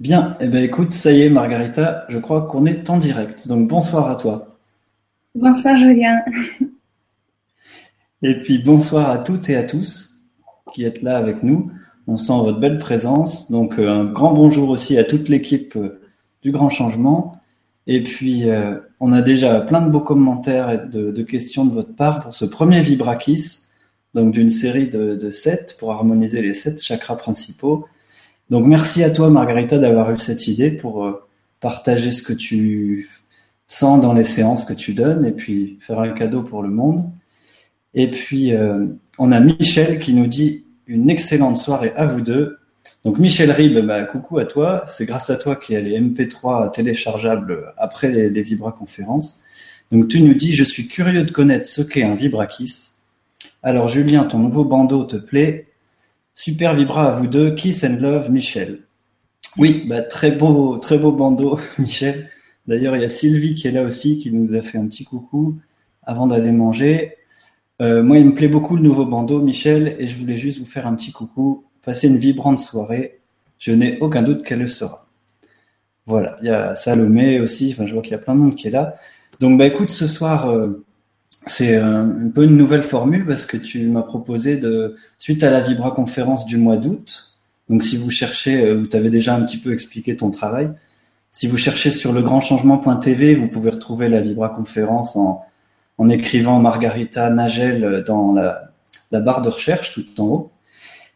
Bien, eh ben écoute, ça y est, Margarita, je crois qu'on est en direct. Donc bonsoir à toi. Bonsoir Julien. Et puis bonsoir à toutes et à tous qui êtes là avec nous. On sent votre belle présence. Donc euh, un grand bonjour aussi à toute l'équipe euh, du Grand Changement. Et puis euh, on a déjà plein de beaux commentaires et de, questions de votre part pour ce premier Vibrakis, donc d'une série de, de sept pour harmoniser les sept chakras principaux. Donc merci à toi Margarita d'avoir eu cette idée pour euh, partager ce que tu sens dans les séances que tu donnes et puis faire un cadeau pour le monde. Et puis euh, on a Michel qui nous dit une excellente soirée à vous deux. Donc Michel Rib, bah, coucou à toi. C'est grâce à toi qu'il y a les MP3 téléchargeables après les, les. Donc tu nous dis, je suis curieux de connaître ce qu'est un Vibrakis. Alors Julien, ton nouveau bandeau te plaît Super Vibra à vous deux. Kiss and Love, Michel. Oui, bah, très beau, très beau bandeau, Michel. D'ailleurs, il y a Sylvie qui est là aussi, qui nous a fait un petit coucou avant d'aller manger. Euh, moi, il me plaît beaucoup le nouveau bandeau, Michel, et je voulais juste vous faire un petit coucou. Passer une vibrante soirée. Je n'ai aucun doute qu'elle le sera. Voilà, il y a Salomé aussi. Enfin, je vois qu'il y a plein de monde qui est là. Donc, bah, écoute, ce soir, euh, c'est un peu une nouvelle formule parce que tu m'as proposé de, suite à la Vibra conférence du mois d'août, donc si vous cherchez, euh, vous t'avez déjà un petit peu expliqué ton travail, si vous cherchez sur legrandchangement.tv, vous pouvez retrouver la Vibra conférence en, en écrivant Margarita Nagel dans la, la, barre de recherche tout en haut.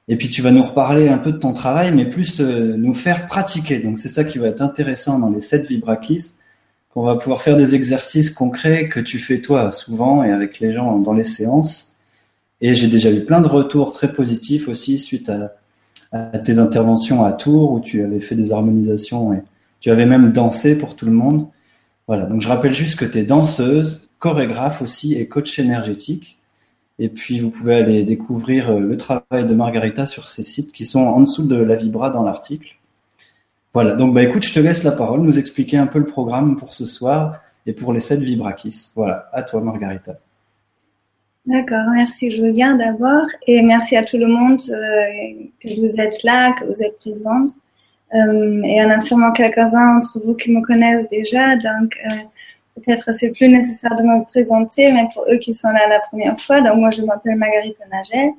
Et puis tu vas nous reparler un peu de ton travail, mais plus euh, nous faire pratiquer. Donc c'est ça qui va être intéressant dans les sept Vibrakis qu'on va pouvoir faire des exercices concrets que tu fais toi souvent et avec les gens dans les séances. Et j'ai déjà eu plein de retours très positifs aussi suite à, tes interventions à Tours où tu avais fait des harmonisations et tu avais même dansé pour tout le monde. Voilà, donc je rappelle juste que tu es danseuse, chorégraphe aussi et coach énergétique. Et puis vous pouvez aller découvrir euh, le travail de Margarita sur ces sites qui sont en dessous de la Vibra dans l'article. Voilà, donc bah écoute, je te laisse la parole, nous expliquer un peu le programme pour ce soir et pour les sept Vibrakis. Voilà, à toi Margarita. D'accord, merci Julien d'abord et merci à tout le monde euh, que vous êtes là, que vous êtes présente. Euh, et il y en a sûrement quelques-uns entre vous qui me connaissent déjà, donc euh, peut-être c'est plus nécessaire de me présenter, mais pour eux qui sont là la première fois, donc moi je m'appelle Margarita Nagel.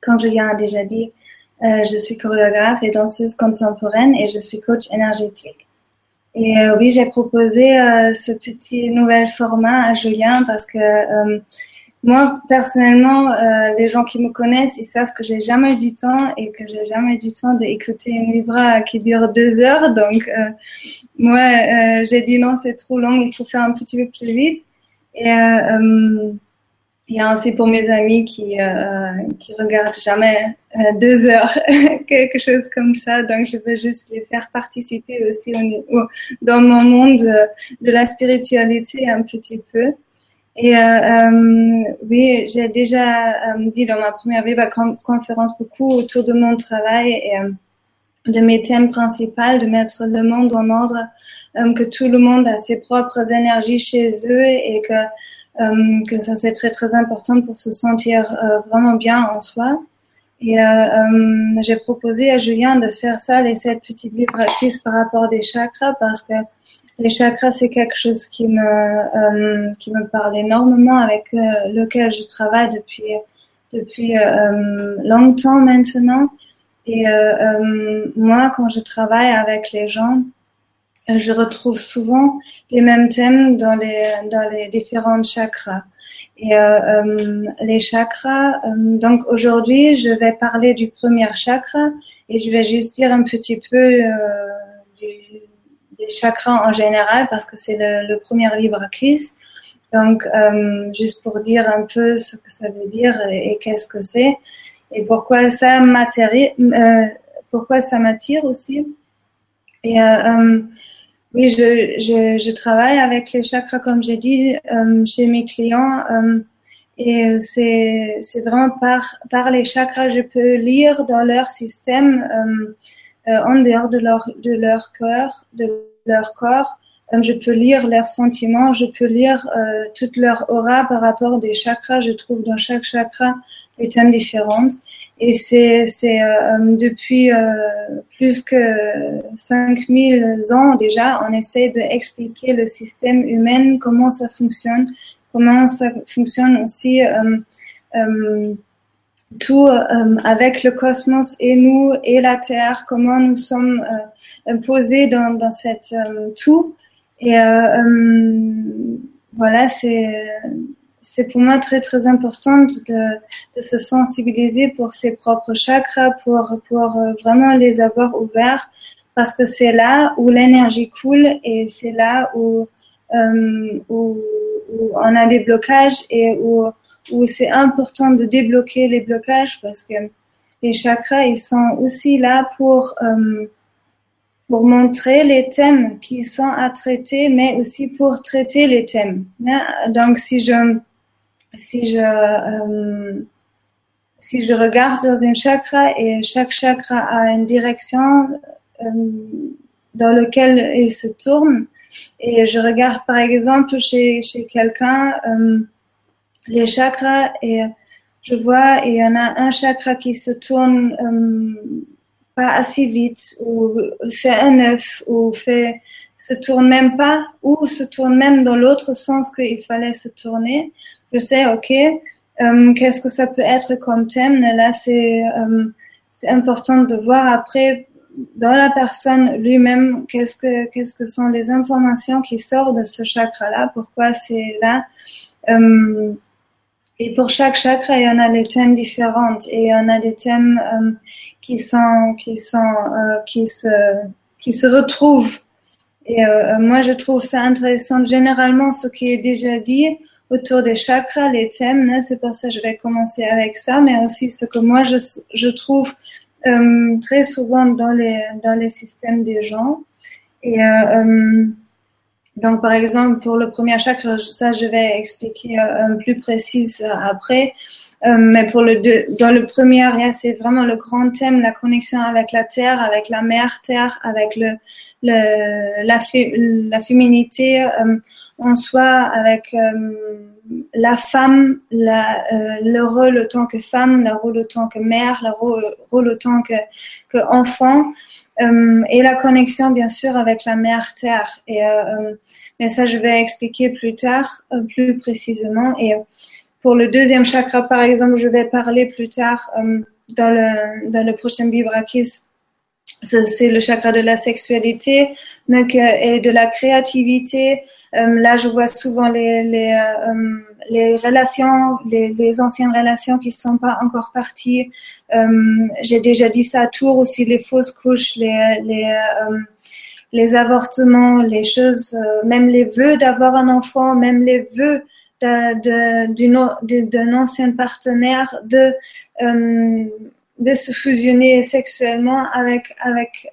Comme Julien a déjà dit, euh, je suis chorégraphe et danseuse contemporaine et je suis coach énergétique. Et euh, oui, j'ai proposé euh, ce petit nouvel format à Julien parce que moi, personnellement, les gens qui me connaissent, ils savent que j'ai jamais du temps et que j'ai jamais du temps d'écouter une vibra qui dure deux heures. Donc, moi, j'ai dit non, c'est trop long, il faut faire un petit peu plus vite. Et et ainsi pour mes amis qui euh, qui regardent jamais euh, deux heures quelque chose comme ça. Donc je veux juste les faire participer aussi au, dans mon monde de la spiritualité un petit peu. Et euh, euh oui j'ai déjà euh, dit dans ma première conférence beaucoup autour de mon travail et euh, de mes thèmes principaux de mettre le monde en ordre que tout le monde a ses propres énergies chez eux et que euh, que ça c'est très très important pour se sentir euh, vraiment bien en soi. Et euh, j'ai proposé à Julien de faire ça, les sept petites vibratrices par rapport des chakras, parce que les chakras c'est quelque chose qui me qui me parle énormément, avec lequel je travaille depuis depuis longtemps maintenant. Et moi, quand je travaille avec les gens, euh, je retrouve souvent les mêmes thèmes dans les, dans les différents chakras. Et euh, euh les chakras, euh, donc aujourd'hui, je vais parler du premier chakra et je vais juste dire un petit peu des chakras en général parce que c'est le, premier livre Kiss. Donc, juste pour dire un peu ce que ça veut dire et, et qu'est-ce que c'est et pourquoi ça m'attire, pourquoi ça m'attire aussi. Et oui, je, je, je, travaille avec les chakras, comme j'ai dit, euh, chez mes clients. Euh, et c'est, c'est vraiment par, par les chakras, je peux lire dans leur système, euh, euh en dehors de leur, de leur cœur, de leur corps. Je peux lire leurs sentiments, je peux lire toute leur aura par rapport des chakras. Je trouve dans chaque chakra des thèmes différents. Et c'est c'est depuis plus que 5000 ans déjà, on essaie d'expliquer le système humain, comment ça fonctionne, comment ça fonctionne aussi tout euh, avec le cosmos et nous et la Terre, comment nous sommes euh, posés dans, dans cette euh, tout. Et voilà, c'est c'est pour moi très très important de, se sensibiliser pour ses propres chakras, pour pour vraiment les avoir ouverts, parce que c'est là où l'énergie coule et c'est là où, où, où on a des blocages et où où c'est important de débloquer les blocages parce que les chakras, ils sont aussi là pour, euh, pour montrer les thèmes qui sont à traiter, mais aussi pour traiter les thèmes. Donc, si je, si je, euh, si je regarde dans un chakra et chaque chakra a une direction euh, dans laquelle il se tourne, et je regarde par exemple chez, chez quelqu'un, les chakras et je vois il y en a un chakra qui se tourne euh, pas assez vite ou fait un œuf ou fait se tourne même pas ou se tourne même dans l'autre sens qu'il fallait se tourner. Je sais, ok, euh, qu'est-ce que ça peut être comme thème? Là, c'est euh, important de voir après dans la personne lui-même qu'est-ce que qu'est-ce que sont les informations qui sortent de ce chakra-là, pourquoi c'est là. Euh, et pour chaque chakra, il y en a des thèmes différents et il y en a des thèmes euh, qui sont qui sont qui se qui se retrouvent. Et moi, je trouve ça intéressant. Généralement, ce qui est déjà dit autour des chakras, les thèmes, hein, c'est pour ça que je vais commencer avec ça, mais aussi ce que moi je je trouve très souvent dans les dans les systèmes des gens. Et donc, par exemple, pour le premier chakra, ça, je vais expliquer euh, plus précise euh, après. Euh, mais pour le dans le premier, c'est vraiment le grand thème, la connexion avec la terre, avec la mère terre, avec le, la, la féminité en soi, avec la femme, la, le rôle autant que femme, le rôle autant que mère, le rôle, autant que, que enfant. Euh, et la connexion bien sûr avec la mère terre. Et euh, euh, mais ça je vais expliquer plus tard, plus précisément. Et pour le deuxième chakra par exemple, je vais parler plus tard dans le dans le prochain Vibrakis. C'est le chakra de la sexualité donc, et de la créativité. là, je vois souvent les, les, les relations, les, les, anciennes relations qui sont pas encore parties. Euh, j'ai déjà dit ça à Tours aussi, les fausses couches, les, les, euh, les avortements, les choses, euh, même les vœux d'avoir un enfant, même les vœux d'un ancien partenaire de de se fusionner sexuellement avec avec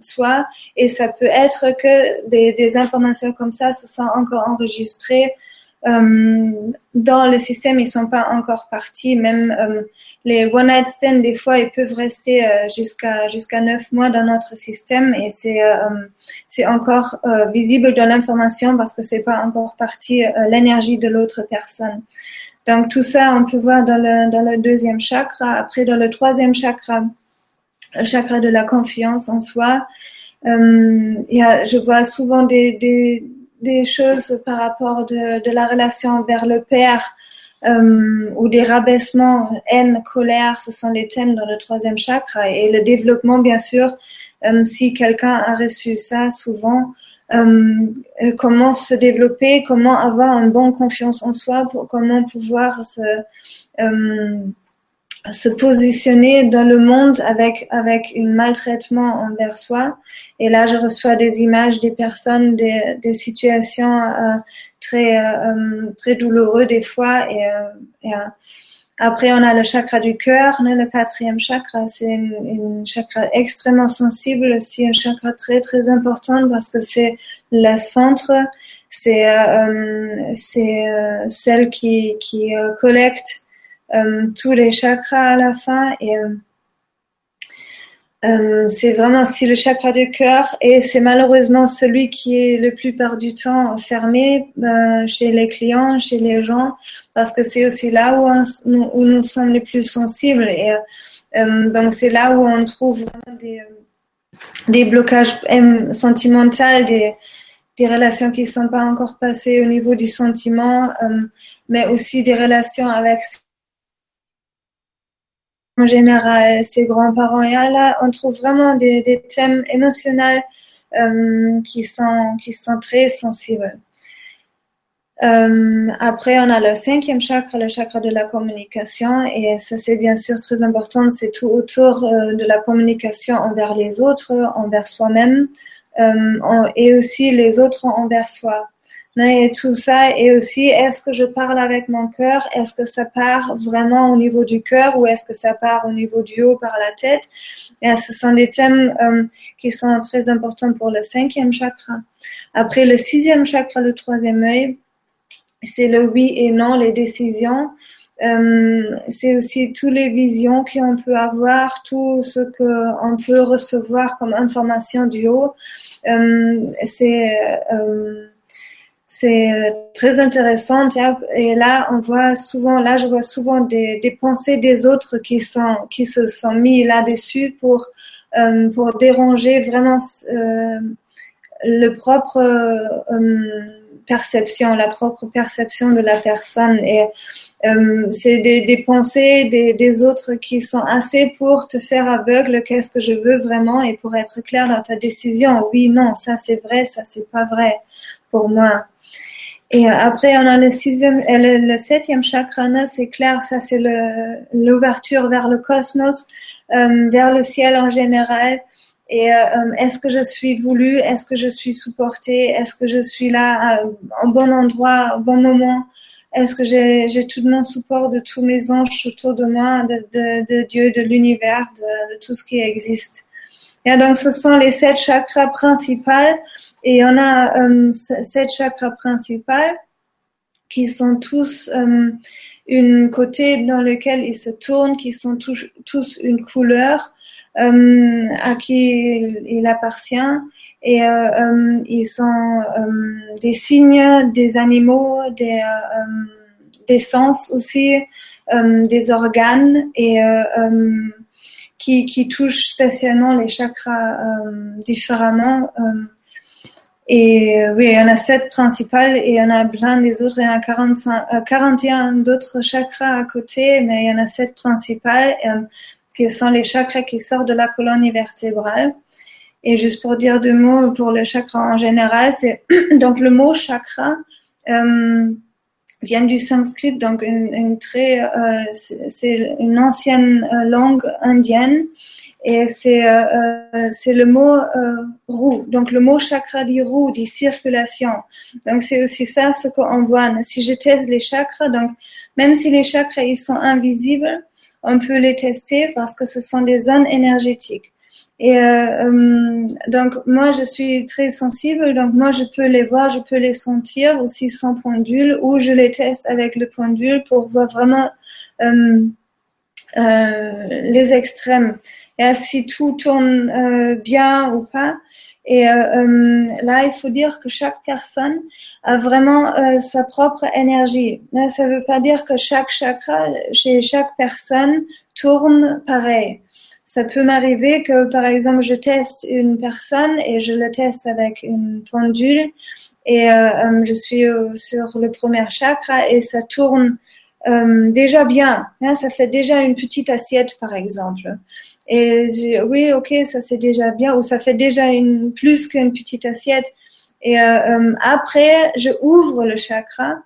soi et ça peut être que des, des informations comme ça se sont encore enregistrées euh, dans le système, ils sont pas encore partis. Même euh, les one night stands, des fois, ils peuvent rester euh, jusqu'à jusqu'à neuf mois dans notre système et c'est c'est encore visible dans l'information parce que c'est pas encore parti l'énergie de l'autre personne. Donc tout ça, on peut voir dans le dans le deuxième chakra. Après, dans le troisième chakra, le chakra de la confiance en soi. Euh, y a, je vois souvent des, des, des choses par rapport de, de la relation vers le père euh, ou des rabaissements, haine, colère, ce sont les thèmes dans le troisième chakra. Et le développement, bien sûr, euh, si quelqu'un a reçu ça souvent, comment se développer, comment avoir une bonne confiance en soi, pour, comment pouvoir se euh, se positionner dans le monde avec avec un maltraitement envers soi. Et là, je reçois des images des personnes, des, des situations euh, très euh, très douloureuses des fois. Et, euh, et après, on a le chakra du cœur, le quatrième chakra. C'est un chakra extrêmement sensible, aussi un chakra très très important parce que c'est le centre, c'est c'est celle qui qui collecte euh, tous les chakras à la fin. Et euh, c'est vraiment si le chakra du cœur et c'est malheureusement celui qui est le plupart du temps fermé euh, chez les clients, chez les gens, parce que c'est aussi là où, où, nous sommes les plus sensibles. Et euh, donc c'est là où on trouve des, des blocages sentimentaux, des, des relations qui ne sont pas encore passées au niveau du sentiment, mais aussi des relations avec en général, ses grands-parents. Et là, on trouve vraiment des, thèmes émotionnels euh, qui, sont, très sensibles. Euh, après, on a le cinquième chakra, le chakra de la communication, et ça c'est bien sûr très important, c'est tout autour euh, de la communication envers les autres, envers soi-même, et aussi les autres envers soi. Et tout ça, et aussi, est-ce que je parle avec mon cœur? Est-ce que ça part vraiment au niveau du cœur ou est-ce que ça part au niveau du haut par la tête? Et Ce sont des thèmes euh, qui sont très importants pour le cinquième chakra. Après, le sixième chakra, le troisième œil, c'est le oui et non, les décisions. Euh, c'est aussi toutes les visions qu'on peut avoir, tout ce qu'on peut recevoir comme information du haut. Euh, c'est c'est euh, très intéressant. Et là, on voit souvent, là, je vois souvent des, pensées des autres qui sont, qui se sont mis là-dessus pour, euh, pour déranger vraiment euh, le propre perception, la propre perception de la personne. Et c'est des, des, pensées des, des, autres qui sont assez pour te faire aveugle. Qu'est-ce que je veux vraiment et pour être clair dans ta décision. Oui, non, ça c'est vrai, ça c'est pas vrai pour moi. Et euh, après, on a le sixième, euh, le, le septième chakra, c'est clair, ça c'est l'ouverture vers le cosmos, euh, vers le ciel en général. Et est-ce que je suis voulu Est-ce que je suis supportée? Est-ce que je suis là au bon endroit, au bon moment? Est-ce que j'ai tout mon support de tous mes anges autour de moi, de, de, de Dieu, de l'univers, de, de, tout ce qui existe? Et donc, ce sont les sept chakras principaux. Et on a euh, sept chakras principaux qui sont tous euh, une côté dans lequel ils se tournent, qui sont tous, tous une couleur euh, à qui il, appartient. Et euh, ils sont des signes, des animaux, des, des sens aussi, des organes et qui, qui touchent spécialement les chakras différemment. Et euh, oui, il y en a sept principales et il y en a plein des autres. Il y en a 45, 41 euh, d'autres chakras à côté, mais il y en a sept principales euh, qui sont les chakras qui sortent de la colonne vertébrale. Et juste pour dire deux mots pour le chakra en général, c'est donc le mot chakra vient du sanskrit, donc une, très, c'est une ancienne langue indienne et c'est euh, euh, c'est le mot euh, roue. Donc le mot chakra dit roue, dit circulation. Donc c'est aussi ça ce qu'on voit. Si je teste les chakras, donc même si les chakras ils sont invisibles, on peut les tester parce que ce sont des zones énergétiques. Et euh, donc moi je suis très sensible, donc moi je peux les voir, je peux les sentir aussi sans pendule ou je les teste avec le pendule pour voir vraiment euh, euh, les extrêmes et si tout tourne euh, bien ou pas. Et euh, euh, là, il faut dire que chaque personne a vraiment sa propre énergie. Là, ça ne veut pas dire que chaque chakra chez chaque personne tourne pareil. Ça peut m'arriver que, par exemple, je teste une personne et je le teste avec une pendule et je suis sur le premier chakra et ça tourne déjà bien. Hein, ça fait déjà une petite assiette, par exemple. Et je, oui, ok, ça c'est déjà bien, ou ça fait déjà une plus qu'une petite assiette. Et euh, euh, après, je ouvre le chakra.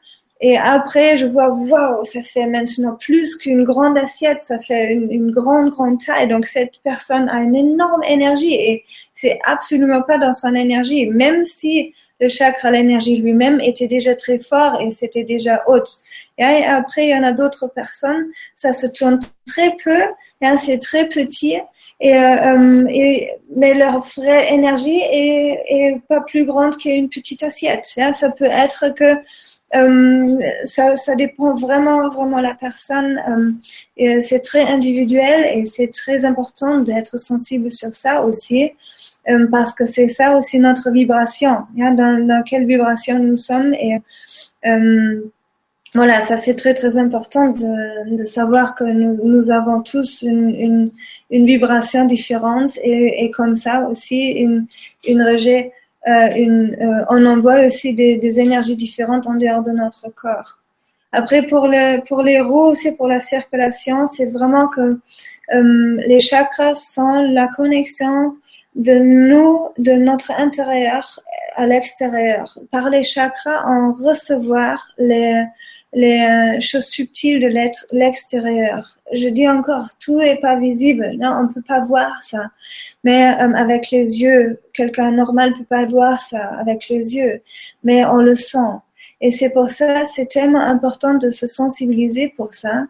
Et après, je vois, waouh, ça fait maintenant plus qu'une grande assiette, ça fait une, une, grande, grande taille. Donc, cette personne a une énorme énergie et c'est absolument pas dans son énergie, même si le chakra, l'énergie lui-même était déjà très fort et c'était déjà haute. Et après, il y en a d'autres personnes, ça se tourne très peu, c'est très petit. Et, euh, euh, et, mais leur vraie énergie est, pas plus grande qu'une petite assiette. ça peut être que euh, ça, dépend vraiment, vraiment de la personne. C'est très individuel et c'est très important d'être sensible sur ça aussi, parce que c'est ça aussi notre vibration, hein, dans, dans, quelle vibration nous sommes. Et voilà, ça c'est très très important de, de savoir que nous, nous avons tous une, une, une vibration différente et, et, comme ça aussi une, une rejet euh, une, euh, on envoie aussi des, des, énergies différentes en dehors de notre corps. Après, pour, le, pour les roues, aussi pour la circulation, c'est vraiment que euh, les chakras sont la connexion de nous, de notre intérieur à l'extérieur. Par les chakras, on recevoir les, les choses subtiles de l'extérieur. Je dis encore, tout est pas visible. Non, on peut pas voir ça. Mais euh, avec les yeux, quelqu'un normal peut pas voir ça avec les yeux, mais on le sent. Et c'est pour ça, c'est tellement important de se sensibiliser pour ça,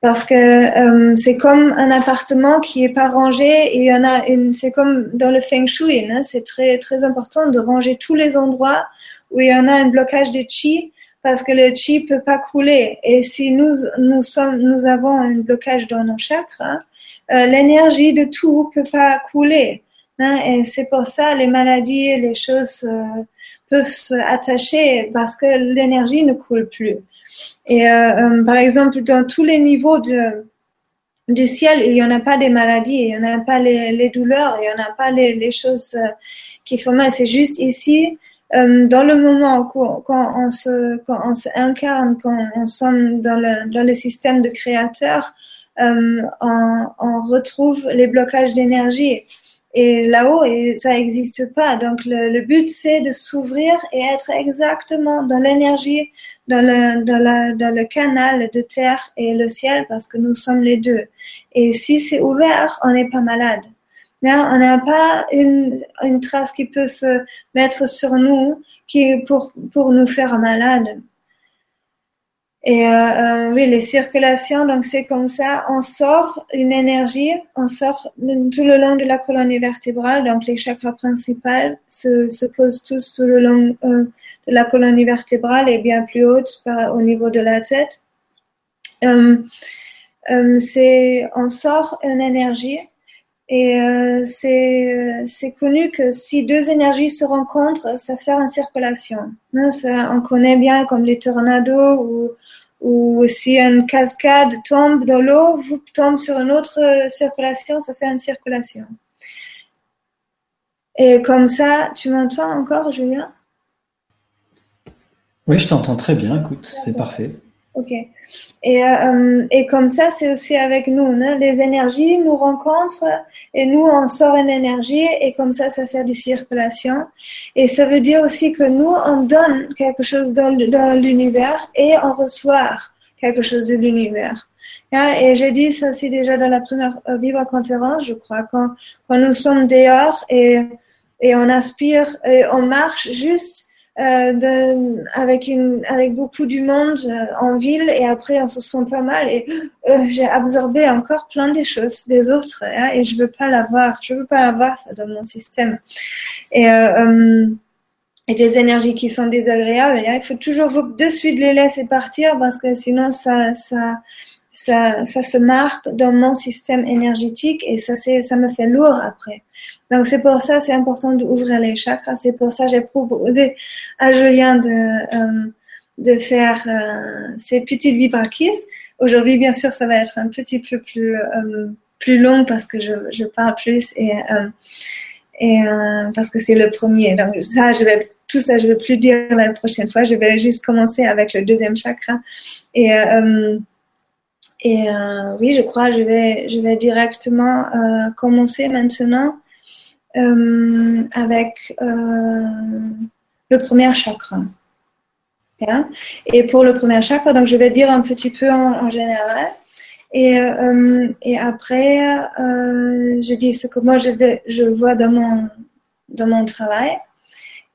parce que euh, c'est comme un appartement qui est pas rangé il y en a une, c'est comme dans le feng shui, hein, c'est très très important de ranger tous les endroits où il y en a un blocage de chi parce que le chi peut pas couler. Et si nous nous sommes, nous avons un blocage dans nos chakras, euh, l'énergie de tout peut pas couler. Hein, et c'est pour ça les maladies, les choses euh, peuvent s'attacher parce que l'énergie ne coule plus. Et euh, par exemple, dans tous les niveaux de, du ciel, il n'y en a pas des maladies, il n'y en a pas les, douleurs, il n'y en a pas les choses qui font mal. C'est juste ici, dans le moment quand, quand, on se, quand on se incarne, quand on sommes dans le, dans le système de créateur, euh, on, on, retrouve les blocages d'énergie. Et là-haut, ça n'existe pas. Donc le, le but, c'est de s'ouvrir et être exactement dans l'énergie, dans le, dans, la, dans le canal de terre et le ciel, parce que nous sommes les deux. Et si c'est ouvert, on n'est pas malade. On n'a pas une, une trace qui peut se mettre sur nous qui pour, pour nous faire malade. Et euh, euh, oui, les circulations, donc c'est comme ça, on sort une énergie, on sort tout le long de la colonne vertébrale, donc les chakras principaux se, se posent tous tout le long euh, de la colonne vertébrale et bien plus haute au niveau de la tête. Euh, euh, c'est, on sort une énergie et euh, c'est connu que si deux énergies se rencontrent, ça fait une circulation. Ça, on connaît bien comme les tornados ou ou si une cascade tombe dans l'eau, vous tombe sur une autre circulation, ça fait une circulation. Et comme ça, tu m'entends encore, Julien? Oui, je t'entends très bien, écoute, c'est parfait. Ok. Et, euh, et comme ça, c'est aussi avec nous. Hein. Les énergies nous rencontrent et nous, on sort une énergie et comme ça, ça fait des circulations. Et ça veut dire aussi que nous, on donne quelque chose dans, l'univers et on reçoit quelque chose de l'univers. Hein. Et j'ai dit ça aussi déjà dans la première euh, vive conférence, je crois, quand, quand nous sommes dehors et, et on aspire et on marche juste euh, avec avec beaucoup du monde euh, en ville et après on se sent pas mal et euh, j'ai absorbé encore plein des choses des autres hein, et je veux pas l'avoir je veux pas l'avoir ça dans mon système et et des énergies qui sont désagréables il faut toujours de suite les laisser partir parce que sinon ça ça ça, ça se marque dans mon système énergétique et ça, ça me fait lourd après. Donc c'est pour ça c'est important d'ouvrir les chakras. C'est pour ça j'ai proposé à Julien de euh, de faire euh, ces petites vibrakis. Aujourd'hui bien sûr ça va être un petit peu plus euh, plus long parce que je, je parle plus et et parce que c'est le premier. Donc ça je vais tout ça je vais plus dire la prochaine fois. Je vais juste commencer avec le deuxième chakra et et oui, je crois, je vais, je vais directement commencer maintenant avec euh, le premier chakra. Et pour le premier chakra, donc je vais dire un petit peu en, général. Et, euh, et après, je dis ce que moi je, je vois dans mon, dans mon travail.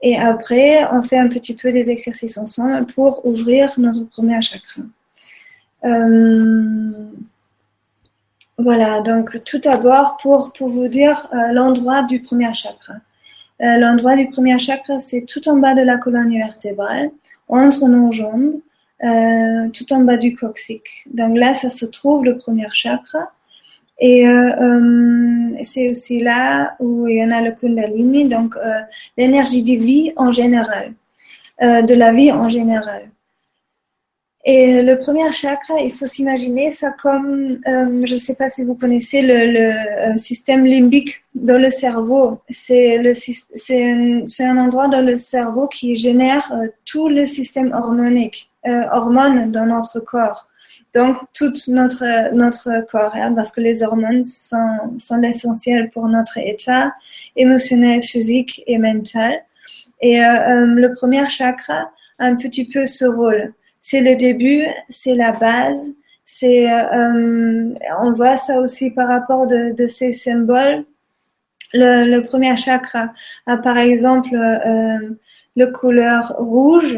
Et après, on fait un petit peu des exercices ensemble pour ouvrir notre premier chakra. Euh, voilà, donc tout d'abord pour, pour vous dire euh, l'endroit du premier chakra. Euh, l'endroit du premier chakra, c'est tout en bas de la colonne vertébrale. entre nos jambes, euh, tout en bas du coccyx. Donc là, ça se trouve le premier chakra. Et euh, euh, c'est aussi là où il y en a le Kundalini, donc euh, l'énergie de vie en général, de la vie en général. Et le premier chakra, il faut s'imaginer ça comme, je ne sais pas si vous connaissez le, le système limbique dans le cerveau. C'est un endroit dans le cerveau qui génère tout le système hormonique, hormones dans notre corps. Donc, tout notre, notre corps, hein, parce que les hormones sont, sont essentielles pour notre état émotionnel, physique et mental. Et euh, euh, le premier chakra a un petit peu ce rôle. C'est le début, c'est la base. C'est, euh, on voit ça aussi par rapport de, de ces symboles. Le, le, premier chakra a par exemple le couleur rouge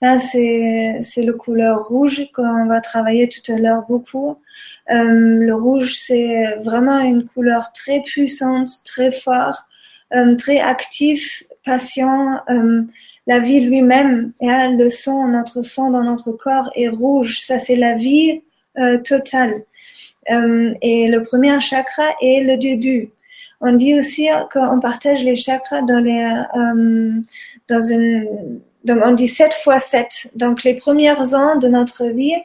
Là, c'est, c'est le couleur rouge qu'on va travailler tout à l'heure beaucoup. Euh, le rouge, c'est vraiment une couleur très puissante, très forte, euh, très actif, patient. La vie lui-même, le sang, notre sang dans notre corps est rouge. Ça, c'est la vie euh, totale. Euh, et le premier chakra est le début. On dit aussi qu'on partage les chakras dans les euh, dans une donc on dit 7 fois 7. Donc les premières ans de notre vie,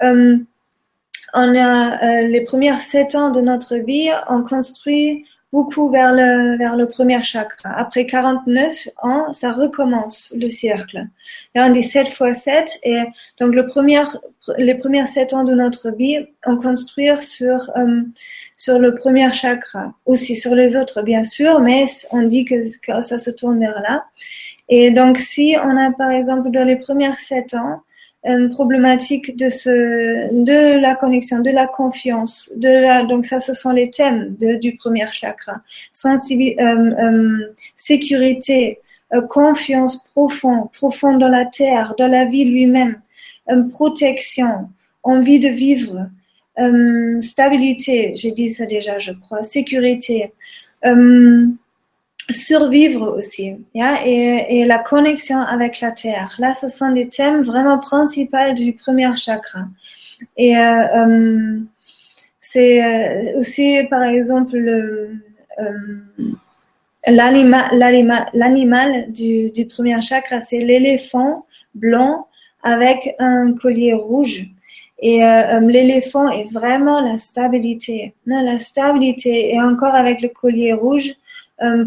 on a les premières 7 ans de notre vie, on construit beaucoup vers le, vers le premier chakra. Après 49 ans, ça recommence le cercle. Et on dit 7 fois 7 et donc le premier, les premières 7 ans de notre vie, on construit sur, euh, sur le premier chakra. Aussi sur les autres, bien sûr, mais on dit que, ça se tourne vers là. Et donc, si on a, par exemple, dans les premières sept ans, problématique de ce, de la connexion, de la confiance, de la, donc ça, ce sont les thèmes du premier chakra. Euh, euh, sécurité, euh, confiance profonde, profonde dans la terre, dans la vie lui-même, protection, envie de vivre, stabilité, j'ai dit ça déjà, je crois, sécurité, survivre aussi, et, la connexion avec la terre. Là, ce sont des thèmes vraiment principaux du premier chakra. Et euh, euh, c'est euh, aussi, par exemple, l'animal du, premier chakra, c'est l'éléphant blanc avec un collier rouge. Et euh, l'éléphant est vraiment la stabilité. Non, la stabilité. Et encore avec le collier rouge, euh,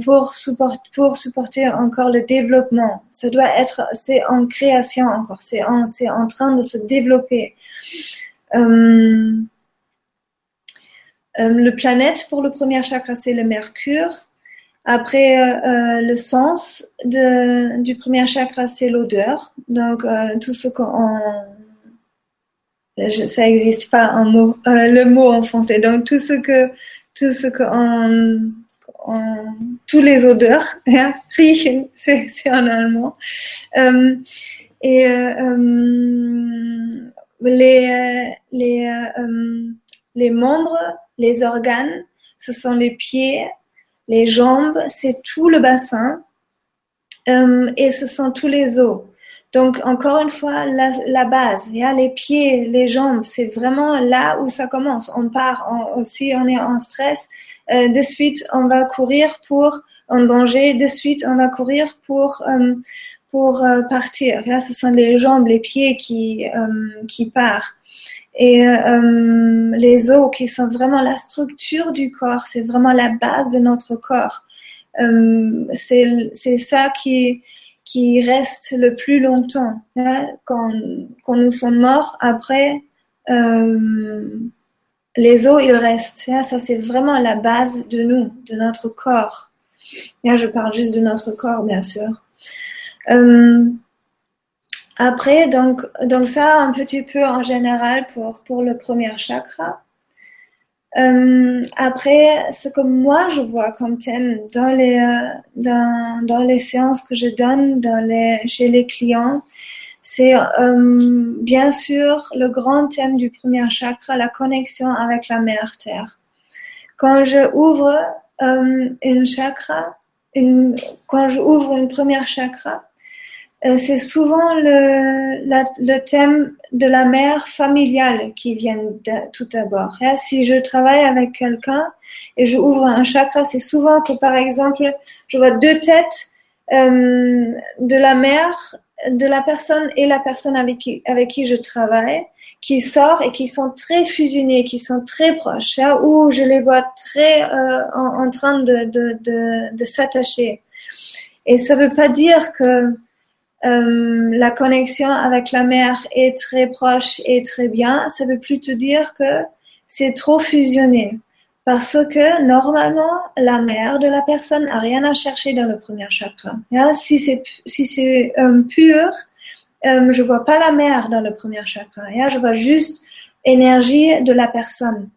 pour, support, pour supporter encore le développement. Ça doit être, c'est en création encore, c'est en, c'est en train de se développer. Euh, euh, le planète pour le premier chakra, c'est le Mercure. Après, euh, le sens de, du premier chakra, c'est l'odeur. Donc, tout ce qu'on ça n'existe pas un mot, le mot en français. Donc tout ce que tout ce qu'on tous les odeurs. Riechen, c'est en allemand. Euh, et euh, euh les, les, les membres, les organes, ce sont les pieds, les jambes, c'est tout le bassin et ce sont tous les os. Donc encore une fois, la, base, yeah, les pieds, les jambes, c'est vraiment là où ça commence. On part en, si on est en stress, de suite on va courir pour en danger, de suite on va courir pour euh, pour euh, partir. Là, ce sont les jambes, les pieds qui qui partent et euh, les os qui sont vraiment la structure du corps, c'est vraiment la base de notre corps. Euh, c'est ça qui qui reste le plus longtemps. Hein, quand quand nous sommes morts, après euh, les os, ils restent. Ça, c'est vraiment la base de nous, de notre corps. je parle juste de notre corps, bien sûr. Euh, après, donc, donc ça, un petit peu en général pour, pour le premier chakra. Euh, après, ce que moi je vois comme thème dans les, euh, dans, dans les séances que je donne dans les, chez les clients, c'est euh, bien sûr le grand thème du premier chakra, la connexion avec la mère terre. Quand je ouvre euh, une chakra, une, quand je ouvre une première chakra, euh, c'est souvent le, le thème de la mère familiale qui vient tout d'abord. Si je travaille avec quelqu'un et je ouvre un chakra, c'est souvent que par exemple, je vois deux têtes euh, de la mère, de la personne et la personne avec qui, avec qui je travaille qui sortent et qui sont très fusionnés, qui sont très proches, hein, où je les vois très euh, en, en, train de, de, de, de s'attacher. Et ça ne veut pas dire que euh, la connexion avec la mère est très proche et très bien, ça veut plutôt dire que c'est trop fusionné. Parce que normalement, la mère de la personne n'a rien à chercher dans le premier chakra. Si c'est si c'est euh, pur, euh, je vois pas la mère dans le premier chakra. Je vois juste énergie de la personne.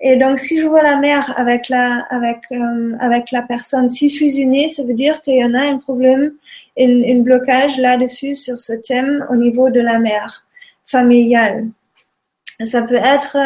Et donc, si je vois la mère avec la, avec, euh, avec la personne si fusionnée, ça veut dire qu'il y en a un problème, un, un blocage là-dessus sur ce thème au niveau de la mère familiale. Ça peut être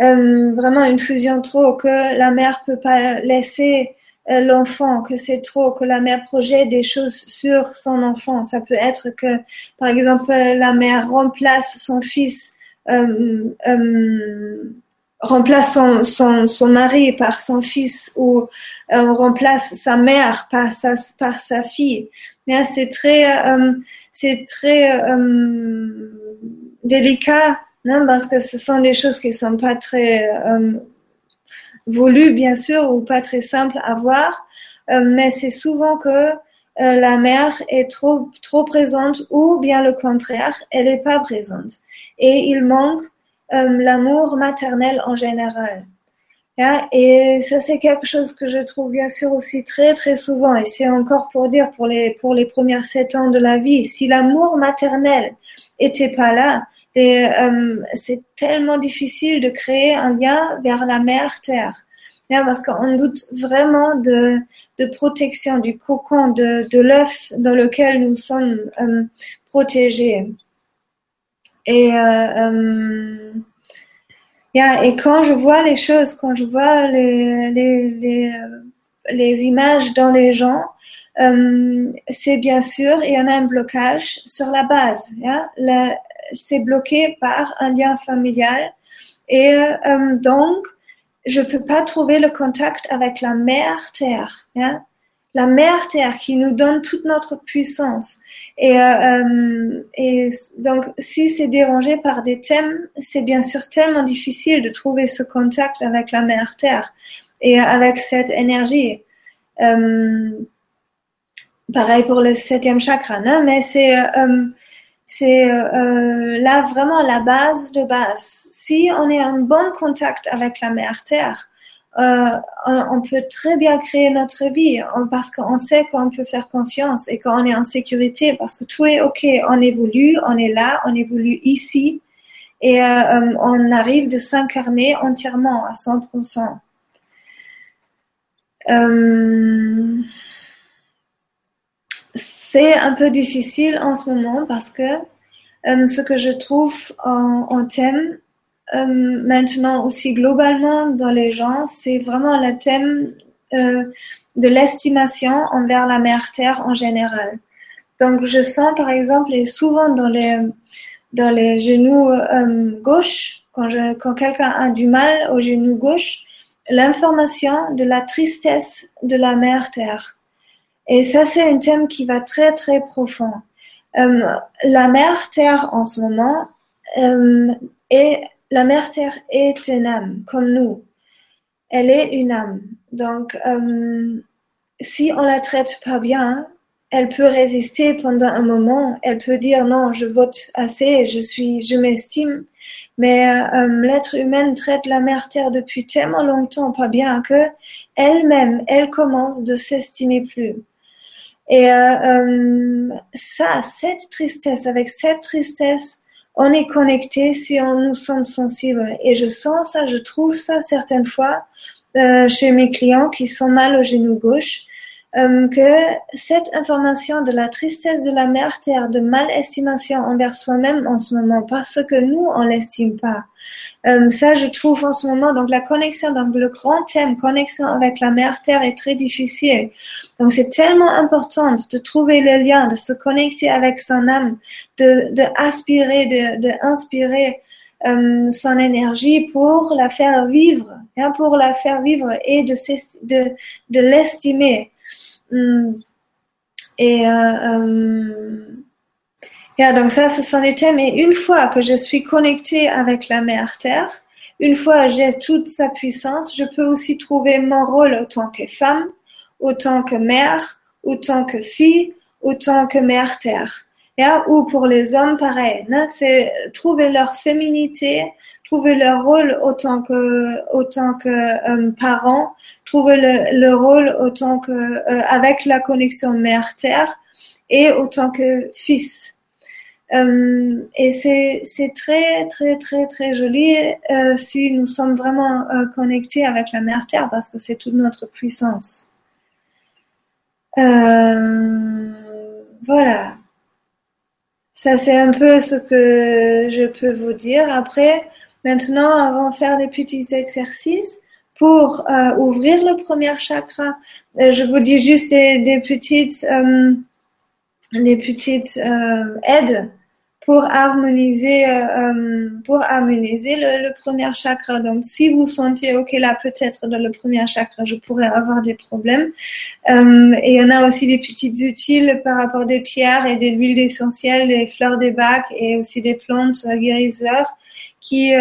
euh, vraiment une fusion trop que la mère peut pas laisser euh, l'enfant, que c'est trop, que la mère projette des choses sur son enfant. Ça peut être que, par exemple, la mère remplace son fils euh, euh, remplace son, son, son, mari par son fils ou remplace sa mère par sa, par sa fille. C'est très, c'est très délicat parce que ce sont des choses qui sont pas très euh, voulues, bien sûr, ou pas très simples à voir. mais c'est souvent que la mère est trop, trop présente ou bien le contraire, elle n'est pas présente. Et il manque euh, l'amour maternel en général. Et ça, c'est quelque chose que je trouve bien sûr aussi très très souvent. Et c'est encore pour dire pour les pour les premières sept ans de la vie, si l'amour maternel était pas là, euh, c'est tellement difficile de créer un lien vers la mère terre. parce qu'on doute vraiment de, de protection du cocon, de, de l'œuf dans lequel nous sommes euh, protégés. Et, euh, euh et quand je vois les choses, quand je vois les, les, les, images dans les gens, c'est bien sûr, il y en a un blocage sur la base. C'est bloqué par un lien familial. Et euh, donc, je peux pas trouver le contact avec la mère terre. La mère terre qui nous donne toute notre puissance. Et, euh, euh, et donc, si c'est dérangé par des thèmes, c'est bien sûr tellement difficile de trouver ce contact avec la mère Terre et avec cette énergie. Pareil pour le septième chakra, non mais c'est c'est euh, là vraiment la base de base. Si on est en bon contact avec la mère Terre, euh, on, peut très bien créer notre vie parce qu'on sait qu'on peut faire confiance et qu'on est en sécurité parce que tout est ok, on évolue, on est là, on évolue ici et euh, euh, on arrive de s'incarner entièrement à 100%. C'est un peu difficile en ce moment parce que ce que je trouve en, en thème, euh, maintenant aussi globalement dans les gens, c'est vraiment le thème euh, de l'estimation envers la mère terre en général. Donc je sens par exemple et souvent dans les dans les genoux euh, gauche quand je quand quelqu'un a du mal au genou gauche l'information de la tristesse de la mère terre. Et ça c'est un thème qui va très très profond. Euh, la mère terre en ce moment euh, est la mère terre est une âme comme nous. Elle est une âme. Donc, euh, si on la traite pas bien, elle peut résister pendant un moment. Elle peut dire non, je vote assez, je suis, je m'estime. Mais euh, l'être humain traite la mère terre depuis tellement longtemps pas bien que elle-même, elle commence de s'estimer plus. Et euh, ça, cette tristesse, avec cette tristesse, on est connecté si on nous sommes sensibles. Et je sens ça, je trouve ça certaines fois euh, chez mes clients qui sont mal au genou gauche, euh, que cette information de la tristesse de la mère terre, de mal estimation envers soi-même en ce moment, parce que nous on l'estime pas, Euh, ça, je trouve en ce moment, donc la connexion, donc le grand thème, connexion avec la mère Terre est très difficile. Donc c'est tellement important de trouver le lien, de se connecter avec son âme, de, de aspirer, de, de inspirer euh, son énergie pour la faire vivre, hein, pour la faire vivre et de, de, de l'estimer. Hum. Et euh, euh, Yeah, donc ça, ce sont les thèmes. Et une fois que je suis connectée avec la mère Terre, une fois j'ai toute sa puissance, je peux aussi trouver mon rôle autant que femme, autant que mère, autant que fille, autant que mère Terre. Yeah, ou pour les hommes, pareil. C'est trouver leur féminité, trouver leur rôle autant que autant que euh, parents, trouver le, le, rôle autant que euh, avec la connexion mère Terre et autant que fils. Euh, et c'est, très, très, très, très joli euh, si nous sommes vraiment euh, connectés avec la Mère Terre parce que c'est toute notre puissance. Voilà. Ça, c'est un peu ce que je peux vous dire. Après, maintenant, avant de faire des petits exercices pour ouvrir le premier chakra, je vous dis juste des petites, des petites aides pour harmoniser, euh, euh, pour harmoniser le, premier chakra. Donc, si vous sentez, ok, là, peut-être dans le premier chakra, je pourrais avoir des problèmes. Euh, et il y en a aussi des petites utiles par rapport des pierres et des huiles essentielles, des fleurs des bacs et aussi des plantes guériseurs qui,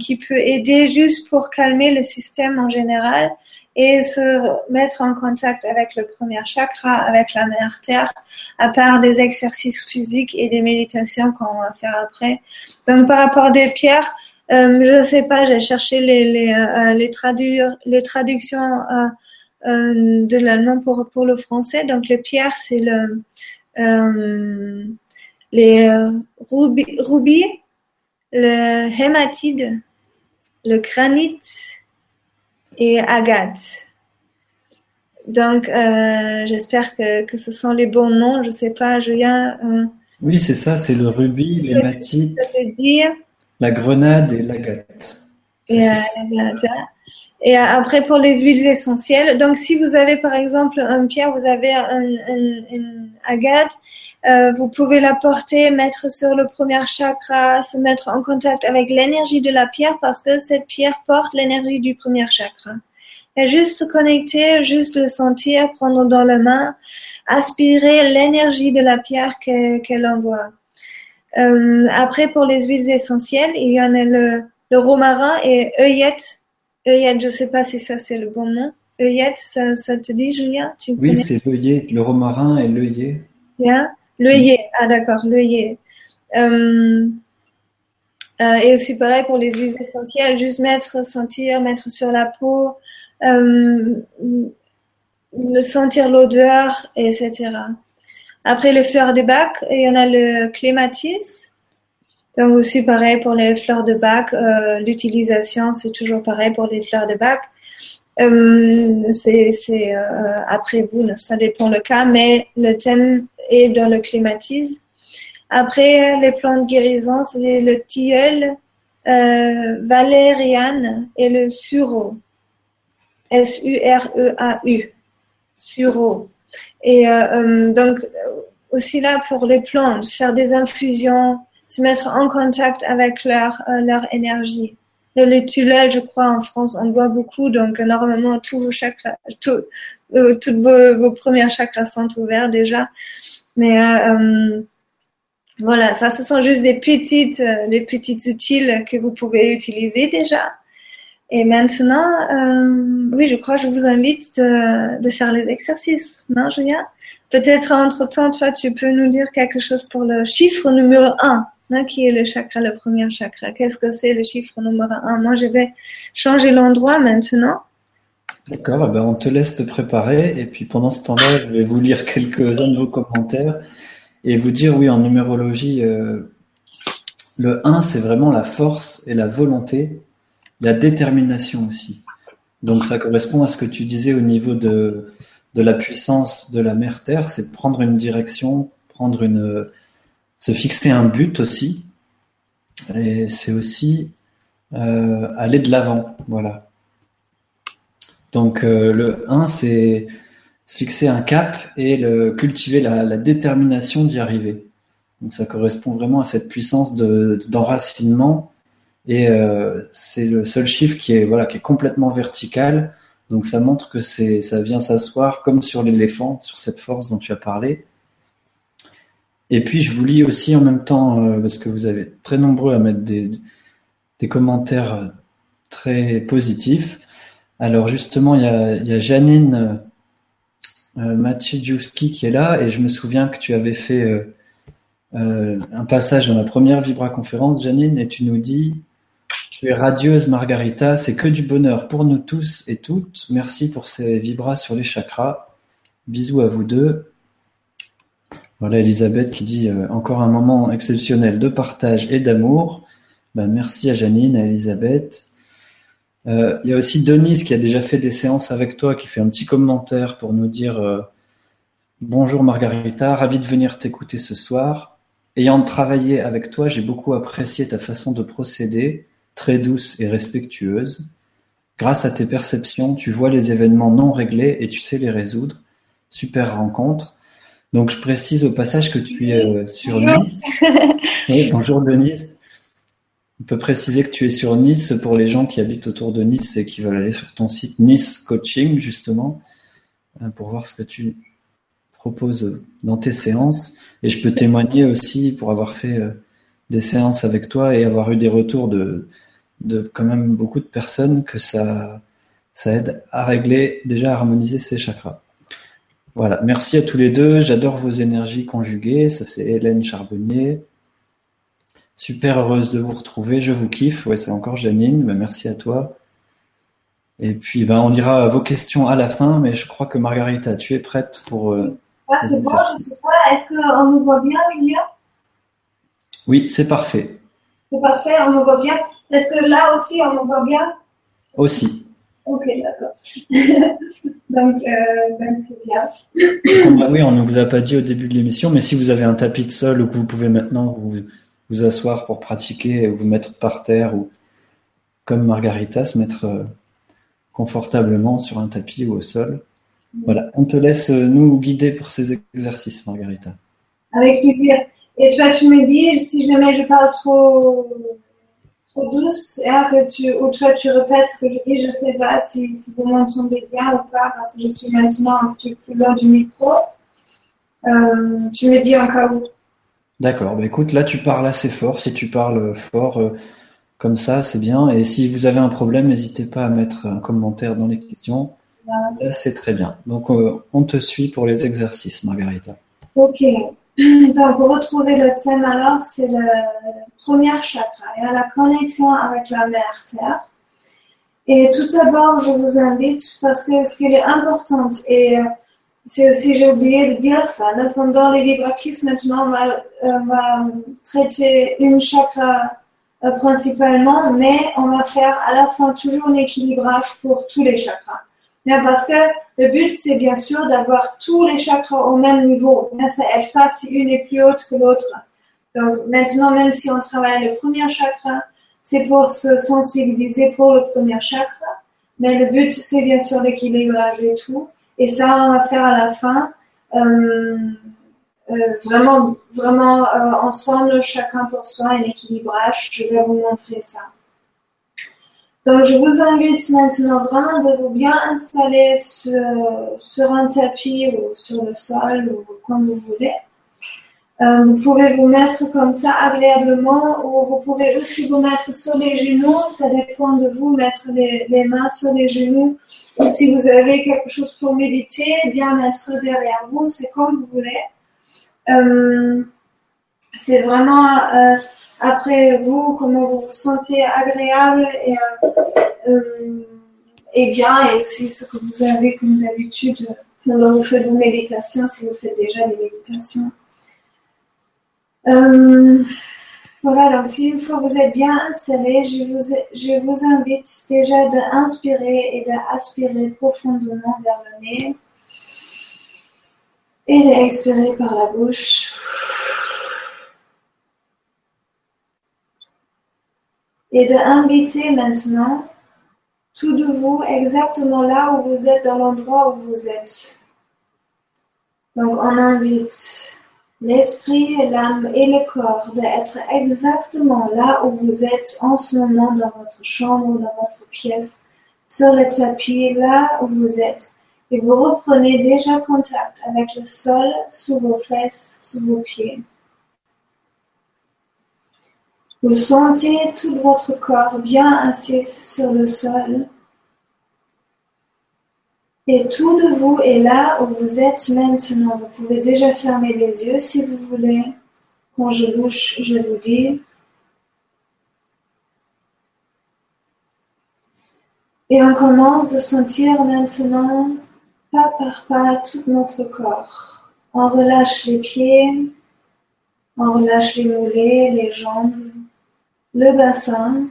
qui peut aider juste pour calmer le système en général et se mettre en contact avec le premier chakra, avec la mère terre, à part des exercices physiques et des méditations qu'on va faire après. Donc par rapport des pierres, euh, je sais pas, j'ai cherché les les euh, les, traduire, les traductions euh, euh, de l'allemand pour pour le français. Donc les pierres, c'est le euh, les rubis, rubis, le hématide, le granit et Agathe. Donc, euh, j'espère que, que ce sont les bons noms. Je sais pas, Julien. Euh, oui, c'est ça, c'est le rubis, l'hématite, la grenade et l'agate. Et, euh, et après, pour les huiles essentielles, donc si vous avez par exemple un pierre, vous avez un, une agate, euh, vous pouvez la porter, mettre sur le premier chakra, se mettre en contact avec l'énergie de la pierre parce que cette pierre porte l'énergie du premier chakra. Et juste se connecter, juste le sentir, prendre dans la main, aspirer l'énergie de la pierre qu'elle envoie. Euh, après, pour les huiles essentielles, il y en a le, le romarin et œillette. Œillette, je sais pas si ça c'est le bon nom. Œillette, ça, ça te dit, Julien? Tu Oui, c'est l'œillet, le romarin et l'œillet. Bien. L'œillet, ah d'accord, l'œillet. Euh, euh, et aussi pareil pour les huiles essentielles, juste mettre, sentir, mettre sur la peau, euh, sentir l'odeur, etc. Après les fleurs de bac, il y en a le clématis. Donc aussi pareil pour les fleurs de bac, euh, l'utilisation c'est toujours pareil pour les fleurs de bac. Euh, c'est euh, après vous, ça dépend le cas, mais le thème est dans le climatise. Après, les plantes guérisons, c'est le tilleul, euh, valériane et le sureau. S-U-R-E-A-U. Sureau. Et euh, donc, aussi là pour les plantes, faire des infusions, se mettre en contact avec leur, leur énergie. Le tulle, je crois, en France, on boit beaucoup, donc normalement, tous vos chakras, euh, toutes vos, premiers chakras sont ouverts déjà. Mais euh, euh, voilà, ça, ce sont juste des petites, euh, des petites utiles que vous pouvez utiliser déjà. Et maintenant, euh, oui, je crois je vous invite de, faire les exercices, non, Julien Peut-être entre-temps, toi, tu peux nous dire quelque chose pour le chiffre numéro 1 qui est le chakra, le premier chakra? Qu'est-ce que c'est le chiffre numéro un? Moi, je vais changer l'endroit maintenant. D'accord, eh ben on te laisse te préparer et puis pendant ce temps-là, je vais vous lire quelques-uns de vos commentaires et vous dire, oui, en numérologie, euh, le 1, c'est vraiment la force et la volonté, la détermination aussi. Donc ça correspond à ce que tu disais au niveau de, de la puissance de la mère Terre, c'est prendre une direction, prendre une, se fixer un but aussi. Et c'est aussi aller de l'avant. Voilà. Donc le 1, c'est fixer un cap et le, cultiver la, détermination d'y arriver. Donc ça correspond vraiment à cette puissance d'enracinement et c'est le seul chiffre qui est voilà qui est complètement vertical donc ça montre que ça vient s'asseoir comme sur l'éléphant, sur cette force dont tu as parlé. Et puis je vous lis aussi en même temps, euh, parce que vous avez très nombreux à mettre des, commentaires euh, très positifs. Alors justement, il y a, Janine euh, qui est là, et je me souviens que tu avais fait euh, un passage dans la première Vibra conférence, Janine, et tu nous dis tu es radieuse, Margarita. C'est que du bonheur pour nous tous et toutes. Merci pour ces vibras sur les chakras. Bisous à vous deux. Voilà Elisabeth qui dit euh, encore un moment exceptionnel de partage et d'amour. Ben, merci à Janine, à Elisabeth. Euh, il y a aussi Denise qui a déjà fait des séances avec toi, qui fait un petit commentaire pour nous dire euh, Bonjour Margarita, ravi de venir t'écouter ce soir. Ayant travaillé avec toi, j'ai beaucoup apprécié ta façon de procéder très douce et respectueuse. Grâce à tes perceptions, tu vois les événements non réglés et tu sais les résoudre. Super rencontre. Donc je précise au passage que tu es euh, sur Nice. bonjour Denise. On peut préciser que tu es sur Nice pour les gens qui habitent autour de Nice et qui veulent aller sur ton site Nice Coaching justement euh, pour voir ce que tu proposes dans tes séances. Et je peux témoigner aussi pour avoir fait euh, des séances avec toi et avoir eu des retours de, de quand même beaucoup de personnes que ça, ça aide à régler, déjà à harmoniser ses chakras. Voilà, merci à tous les deux. J'adore vos énergies conjuguées. Ça, c'est Hélène Charbonnier. Super heureuse de vous retrouver. Je vous kiffe. Ouais, c'est encore Janine. Mais merci à toi. Et puis, ben, on lira vos questions à la fin. Mais je crois que Margarita, tu es prête pour. Euh, ah, c'est bon, je sais pas. Est-ce qu'on nous voit bien, Lilia Oui, c'est parfait. C'est parfait, on nous voit bien. Est-ce que là aussi, on me voit bien? Aussi. Ok, d'accord. donc, euh, c'est bien. oui, on ne vous a pas dit au début de l'émission, mais si vous avez un tapis de sol ou que vous pouvez maintenant vous, vous asseoir pour pratiquer, vous mettre par terre ou comme Margarita, se mettre euh, confortablement sur un tapis ou au sol. Voilà, on te laisse euh, nous guider pour ces exercices, Margarita. Avec plaisir. Et toi, tu me dis si jamais je parle trop douce et que tu, ou toi tu répètes ce que je dis, je ne sais pas si, si vous m'entendez bien ou pas parce que je suis maintenant un petit peu loin du micro. Euh, tu me dis en cas où? D'accord, bah écoute, là tu parles assez fort. Si tu parles fort euh, comme ça, c'est bien. Et si vous avez un problème, n'hésitez pas à mettre un commentaire dans les questions. Là, c'est très bien. Donc, euh, on te suit pour les exercices, Margarita. Ok. Donc, pour retrouver le thème, alors, c'est le premier chakra, a la connexion avec la mère Terre. Et tout d'abord, je vous invite, parce que ce qui est important, et euh, c'est aussi, j'ai oublié de dire ça, pendant les vibrakis, maintenant, on va, on va traiter une chakra euh, principalement, mais on va faire à la fin toujours un équilibrage pour tous les chakras. Parce que le but, c'est bien sûr d'avoir tous les chakras au même niveau. Mais ça n'aide pas si une est plus haute que l'autre. Donc maintenant, même si on travaille le premier chakra, c'est pour se sensibiliser pour le premier chakra. Mais le but, c'est bien sûr l'équilibrage et tout. Et ça, on va faire à la fin. Euh, euh, vraiment, vraiment euh, ensemble, chacun pour soi, un équilibrage. Je vais vous montrer ça. Donc, je vous invite maintenant vraiment de vous bien installer sur, un tapis ou sur le sol ou comme vous voulez. Euh, vous pouvez vous mettre comme ça agréablement ou vous pouvez aussi vous mettre sur les genoux. Ça dépend de vous, mettre les, mains sur les genoux. Ou si vous avez quelque chose pour méditer, bien mettre derrière vous, c'est comme vous voulez. Euh, c'est vraiment euh, après vous, comment vous vous sentez agréable et, euh, et bien, et aussi ce que vous avez comme d'habitude pendant que vous faites vos méditations, si vous faites déjà des méditations. Euh, voilà, donc si une fois vous êtes bien installé, je vous, je vous invite déjà d'inspirer et d'aspirer profondément vers le nez et d'expirer par la bouche. Et d'inviter maintenant tout de vous exactement là où vous êtes, dans l'endroit où vous êtes. Donc on invite l'esprit, l'âme et le corps d'être exactement là où vous êtes en ce moment dans votre chambre, dans votre pièce, sur le tapis, là où vous êtes. Et vous reprenez déjà contact avec le sol sous vos fesses, sous vos pieds. Vous sentez tout votre corps bien assis sur le sol. Et tout de vous est là où vous êtes maintenant. Vous pouvez déjà fermer les yeux si vous voulez. Quand je bouge, je vous dis. Et on commence de sentir maintenant, pas par pas, tout notre corps. On relâche les pieds, on relâche les mollets, les jambes, le bassin.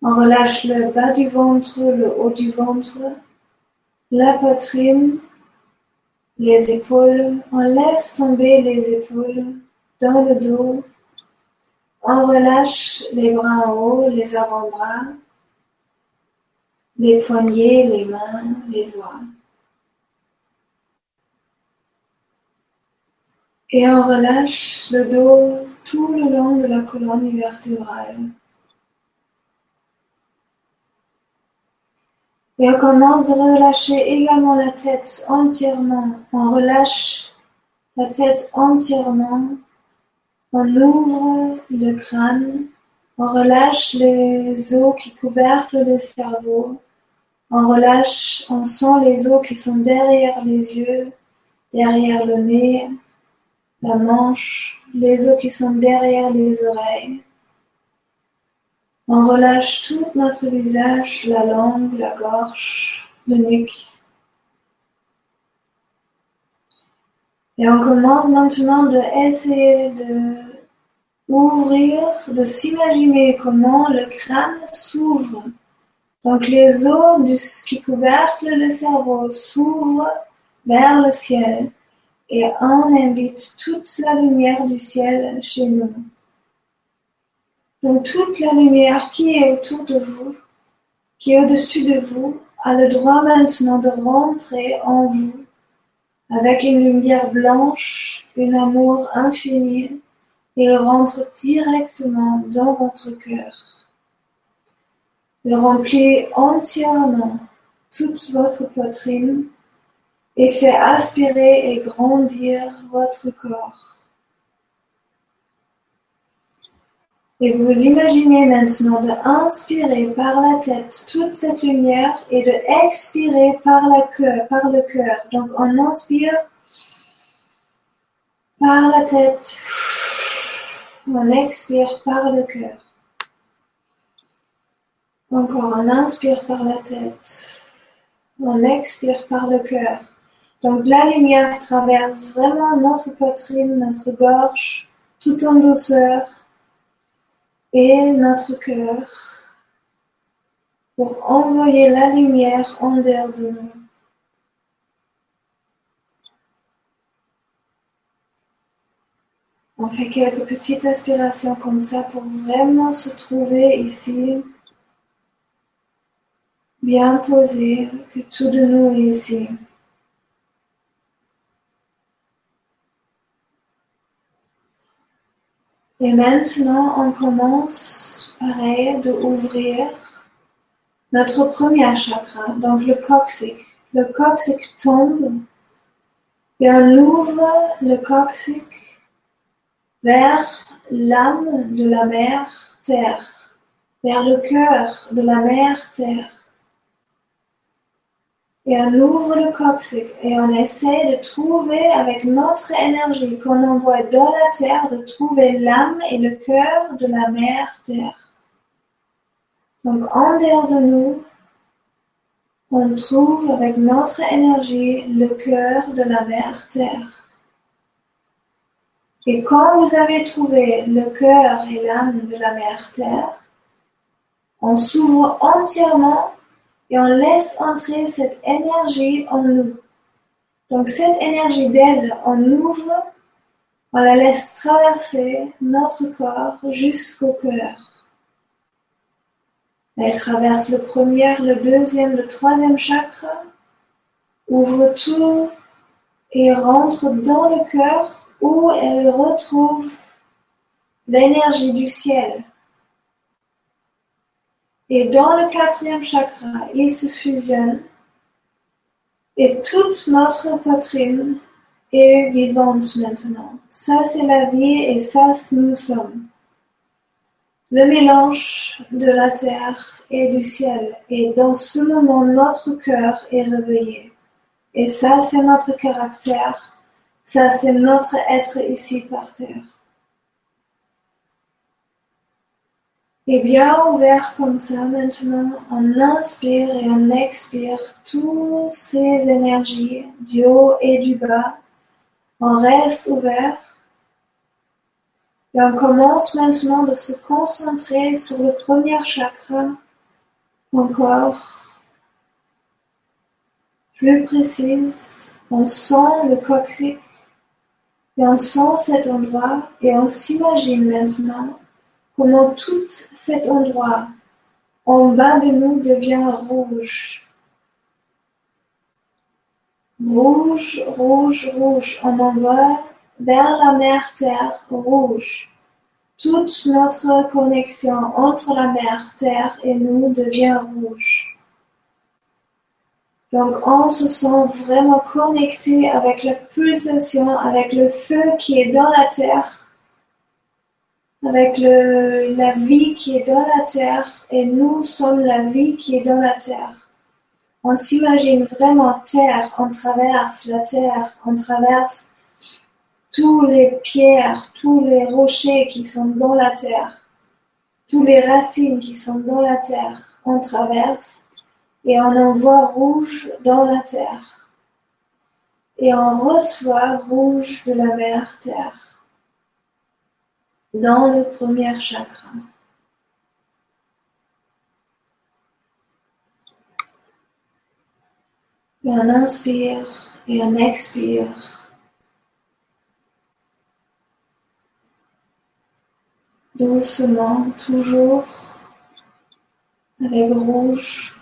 On relâche le bas du ventre, le haut du ventre, la poitrine, les épaules. On laisse tomber les épaules dans le dos. On relâche les bras en haut, les avant-bras, les poignets, les mains, les doigts. Et on relâche le dos tout le long de la colonne vertébrale. Et on commence de relâcher également la tête entièrement. On relâche la tête entièrement. On ouvre le crâne. On relâche les os qui couverclent le cerveau. On relâche, on sent les os qui sont derrière les yeux, derrière le nez, la manche, les os qui sont derrière les oreilles. On relâche tout notre visage, la langue, la gorge, le nuque. Et on commence maintenant de essayer de ouvrir, de s'imaginer comment le crâne s'ouvre. Donc les os qui couverclent le cerveau s'ouvrent vers le ciel et on invite toute la lumière du ciel chez nous. Donc toute la lumière qui est autour de vous, qui est au-dessus de vous, a le droit maintenant de rentrer en vous avec une lumière blanche, un amour infini, et rentre directement dans votre cœur. Il remplit entièrement toute votre poitrine et fait aspirer et grandir votre corps. Et vous imaginez maintenant de inspirer par la tête toute cette lumière et de expirer par, la queue, par le cœur. Donc on inspire par la tête, on expire par le cœur. Encore, on inspire par la tête, on expire par le cœur. Donc la lumière traverse vraiment notre poitrine, notre gorge, tout en douceur et notre cœur pour envoyer la lumière en dehors de nous. On fait quelques petites aspirations comme ça pour vraiment se trouver ici, bien posé, que tout de nous est ici. Et maintenant, on commence, pareil, de ouvrir notre premier chakra, donc le coccyx. Le coccyx tombe et on ouvre le coccyx vers l'âme de la mère Terre, vers le cœur de la mère Terre et on ouvre le coccyx et on essaie de trouver avec notre énergie qu'on envoie dans la terre, de trouver l'âme et le cœur de la mère terre. Donc en dehors de nous, on trouve avec notre énergie le cœur de la mère terre. Et quand vous avez trouvé le cœur et l'âme de la mère terre, on s'ouvre entièrement et on laisse entrer cette énergie en nous. Donc cette énergie d'aide, on ouvre On la laisse traverser notre corps jusqu'au cœur. Elle traverse le premier, le deuxième, le troisième chakra, ouvre tout et rentre dans le cœur où elle retrouve l'énergie du ciel. Et dans le quatrième chakra, il se fusionne et toute notre poitrine est vivante maintenant. Ça, c'est la vie et ça, nous sommes. Le mélange de la terre et du ciel. Et dans ce moment, notre cœur est réveillé. Et ça, c'est notre caractère. Ça, c'est notre être ici par terre. Et bien ouvert comme ça maintenant, on inspire et on expire toutes ces énergies du haut et du bas. On reste ouvert. Et on commence maintenant de se concentrer sur le premier chakra encore plus précise, on sent le coccyx et on sent cet endroit et on s'imagine maintenant comment tout cet endroit en bas de nous devient rouge. Rouge, rouge, rouge. On envoie vers la mer Terre rouge. Toute notre connexion entre la mer Terre et nous devient rouge. Donc on se sent vraiment connecté avec la pulsation, avec le feu qui est dans la terre, avec le, la vie qui est dans la terre, et nous sommes la vie qui est dans la terre. On s'imagine vraiment terre, on traverse la terre, on traverse tous les pierres, tous les rochers qui sont dans la terre, tous les racines qui sont dans la terre, on traverse et on envoie rouge dans la terre, et on reçoit rouge de la mer terre, dans le premier chakra. Et on inspire et on expire. Doucement, toujours avec rouge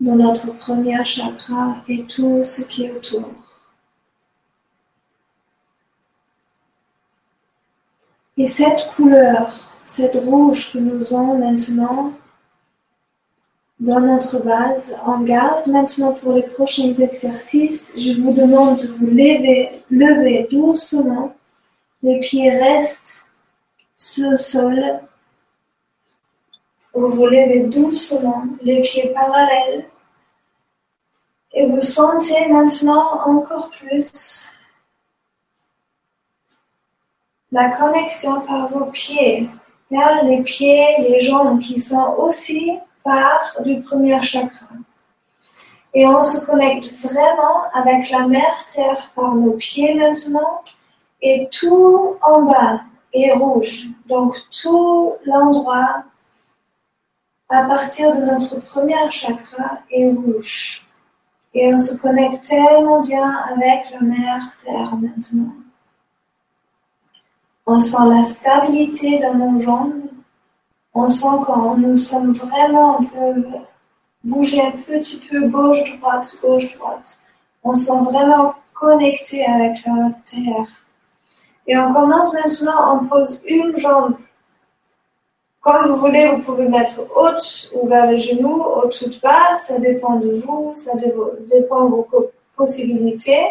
dans notre premier chakra et tout ce qui est autour. Et cette couleur, cette rouge que nous avons maintenant dans notre base, on garde maintenant pour les prochains exercices. Je vous demande de vous lever, lever doucement. Les pieds restent sur le sol vous vous levez doucement, les pieds parallèles, et vous sentez maintenant encore plus la connexion par vos pieds, vers les pieds, les jambes qui sont aussi part du premier chakra. Et on se connecte vraiment avec la mère terre par nos pieds maintenant, et tout en bas est rouge. Donc tout l'endroit à partir de notre premier chakra est rouge. Et on se connecte tellement bien avec la mère Terre maintenant. On sent la stabilité dans nos jambes. On sent quand nous sommes vraiment, on bouger un petit peu gauche-droite, gauche-droite. On sent vraiment connecté avec la Terre. Et on commence maintenant, on pose une jambe comme vous voulez, vous pouvez mettre haute ou vers le genou, haute ou bas, ça dépend de vous, ça dépend de vos possibilités.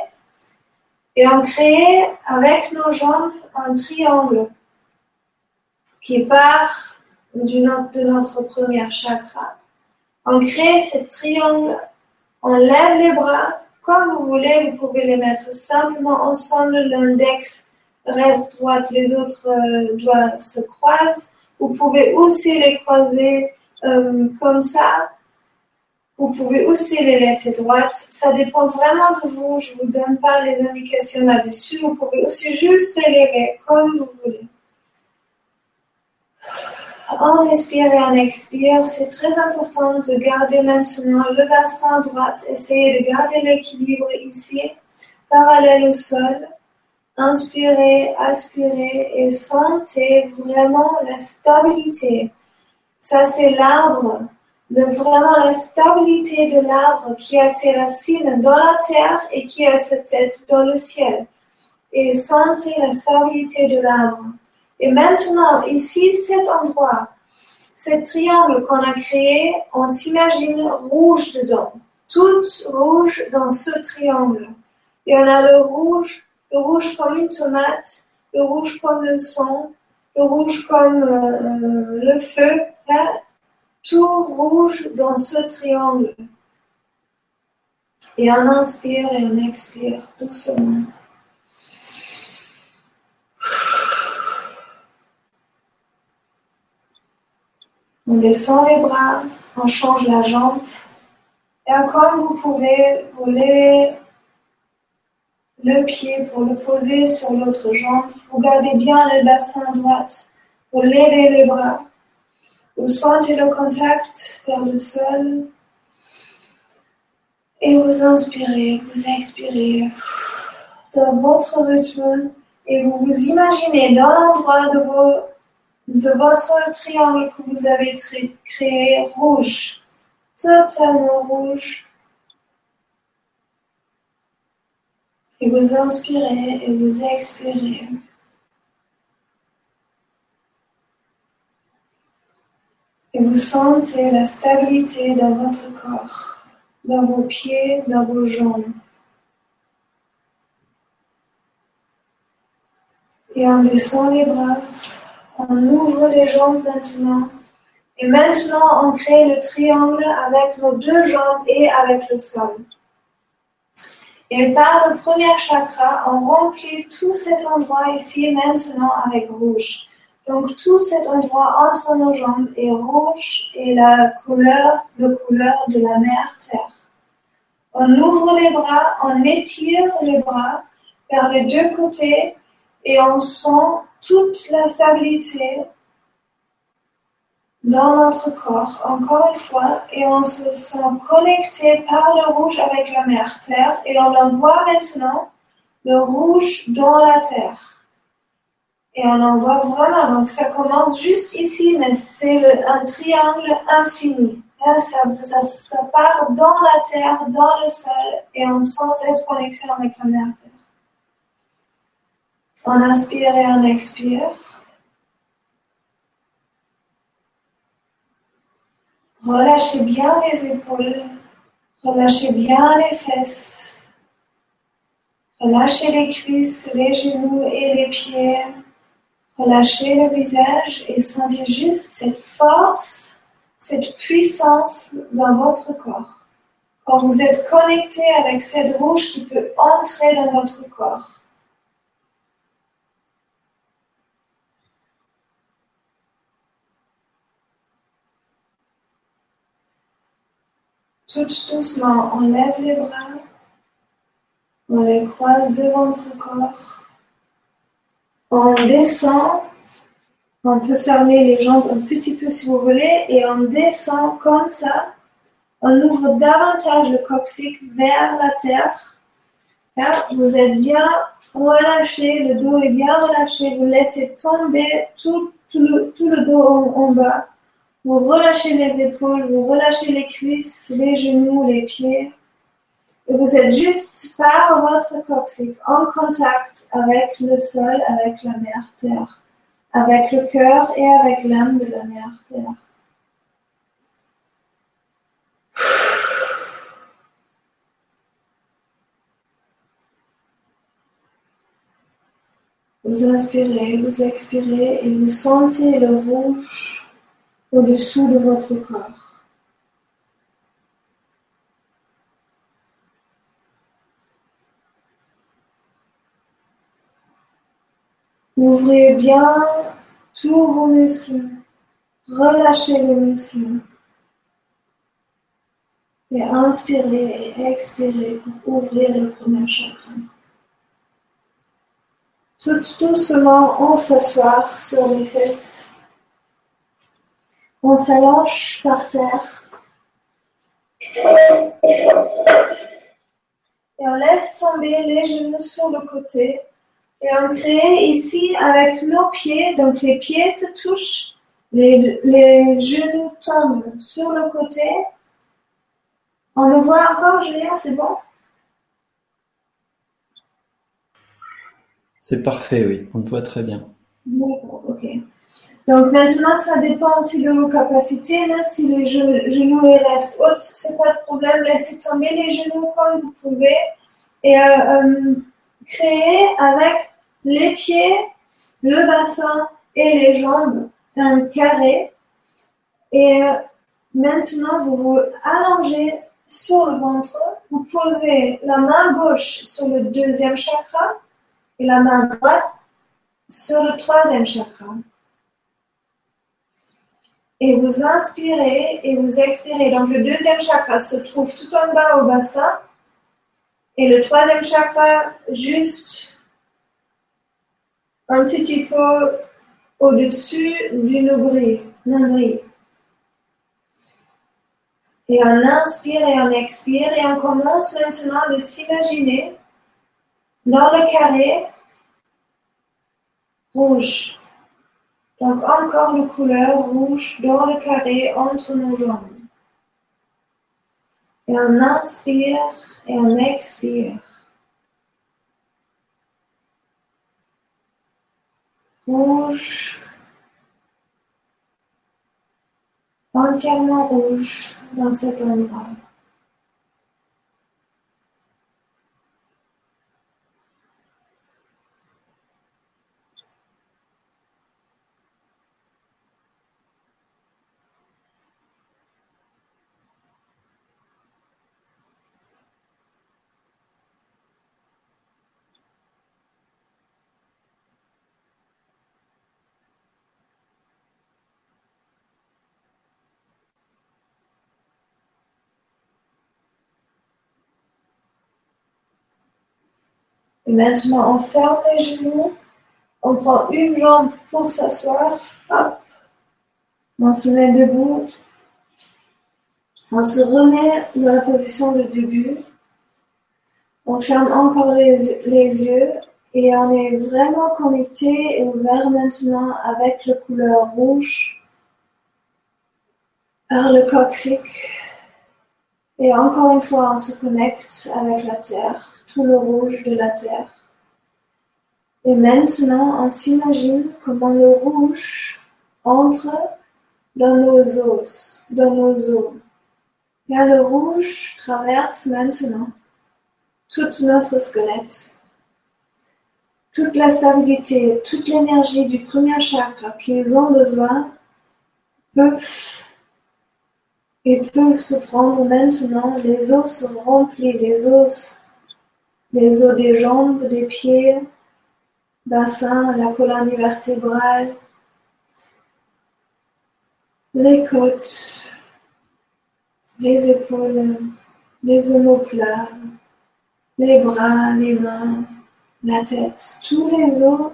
Et on crée avec nos jambes un triangle qui part de notre premier chakra. On crée ce triangle, on lève les bras comme vous voulez, vous pouvez les mettre simplement ensemble, l'index reste droite, les autres euh, doigts se croisent. Vous pouvez aussi les croiser euh, comme ça. Vous pouvez aussi les laisser droites. Ça dépend vraiment de vous. Je ne vous donne pas les indications là-dessus. Vous pouvez aussi juste les lever comme vous voulez. En inspire et en expire, c'est très important de garder maintenant le bassin droit. Essayez de garder l'équilibre ici, parallèle au sol. Inspirez, aspirez et sentez vraiment la stabilité. Ça, c'est l'arbre, vraiment la stabilité de l'arbre qui a ses racines dans la terre et qui a sa tête dans le ciel. Et sentez la stabilité de l'arbre. Et maintenant, ici, cet endroit, ce triangle qu'on a créé, on s'imagine rouge dedans, tout rouge dans ce triangle. Et on a le rouge le rouge comme une tomate, le rouge comme le sang, le rouge comme euh, le feu, tout rouge dans ce triangle. Et on inspire et on expire doucement. On descend les bras, on change la jambe. Et comme vous pouvez, vous le pied pour le poser sur l'autre jambe? Vous gardez bien le bassin droit. Vous levez les bras. Vous sentez le contact vers le sol. Et vous inspirez, vous expirez dans votre rythme. Et vous vous imaginez dans l'endroit de, de votre triangle que vous avez créé rouge, totalement rouge Et vous inspirez et vous expirez. Et vous sentez la stabilité dans votre corps, dans vos pieds, dans vos jambes. Et on descend les bras, on ouvre les jambes maintenant. Et maintenant, on crée le triangle avec nos deux jambes et avec le sol. Et par le premier chakra, on remplit tout cet endroit ici maintenant avec rouge. Donc tout cet endroit entre nos jambes est rouge et la couleur, le couleur de la mer Terre. On ouvre les bras, on étire les bras vers les deux côtés et on sent toute la stabilité dans notre corps, encore une fois, et on se sent connecté par le rouge avec la mère Terre, et on envoie maintenant le rouge dans la Terre. Et on en voit vraiment, donc ça commence juste ici, mais c'est un triangle infini. ça, ça, part dans la terre, dans le sol, et on sent cette connexion avec la mère. On inspire et on expire. Relâchez bien les épaules, relâchez bien les fesses, relâchez les cuisses, les genoux et les pieds, relâchez le visage et sentez juste cette force, cette puissance dans votre corps. Quand vous êtes connecté avec cette rouge qui peut entrer dans votre corps. Tout doucement, on lève les bras, on les croise devant notre corps. On descend, on peut fermer les jambes un petit peu si vous voulez, et on descend comme ça. On ouvre davantage le coccyx vers la terre. Là, vous êtes bien relâché, le dos est bien relâché. Vous laissez tomber tout, le, dos en bas. Vous relâchez les épaules, vous relâchez les cuisses, les genoux, les pieds. Et vous êtes juste par votre coccyx en contact avec le sol, avec la mère terre, avec le cœur et avec l'âme de la mère terre. Vous inspirez, vous expirez et vous sentez le rouge au-dessous de votre corps. Ouvrez bien tous vos muscles. Relâchez les muscles. Et inspirez et expirez pour ouvrir le premier chakra. Tout doucement, on s'asseoir sur les fesses. On s'allonge par terre. Et on laisse tomber les genoux sur le côté. Et on crée ici avec nos pieds, donc les pieds se touchent, les, les genoux tombent sur le côté. On le voit encore, Julien, c'est bon? C'est parfait, oui, on le voit très bien. D'accord, ok. Donc maintenant, ça dépend aussi de vos capacités. Là, si les genoux restent hauts, c'est pas de problème. Laissez tomber les genoux comme vous pouvez et euh, euh, créer avec les pieds, le bassin et les jambes un carré. Et euh, maintenant, vous vous allongez sur le ventre, vous posez la main gauche sur le deuxième chakra et la main droite sur le troisième chakra. Et vous inspirez et vous expirez. Donc le deuxième chakra se trouve tout en bas au bassin et le troisième chakra juste un petit peu au-dessus du nombril. Et on inspire et on expire et on commence maintenant de s'imaginer dans le carré rouge. Donc encore la couleur rouge dans le carré entre nos jambes. Et on inspire et on expire. Rouge. Entièrement rouge dans cet endroit. Maintenant, on ferme les genoux, on prend une jambe pour s'asseoir, hop, on se met debout, on se remet dans la position de début, on ferme encore les, les yeux et on est vraiment connecté et ouvert maintenant avec la couleur rouge par le coccyx. Et encore une fois, on se connecte avec la terre tout le rouge de la terre. Et maintenant, on s'imagine comment le rouge entre dans nos os, dans nos os. Et le rouge traverse maintenant tout notre squelette. Toute la stabilité, toute l'énergie du premier chakra qu'ils ont besoin peuvent et peuvent se prendre maintenant. Les os sont remplis, les os les os des jambes, des pieds, bassin, la colonne vertébrale, les côtes, les épaules, les omoplates, les bras, les mains, la tête. Tous les os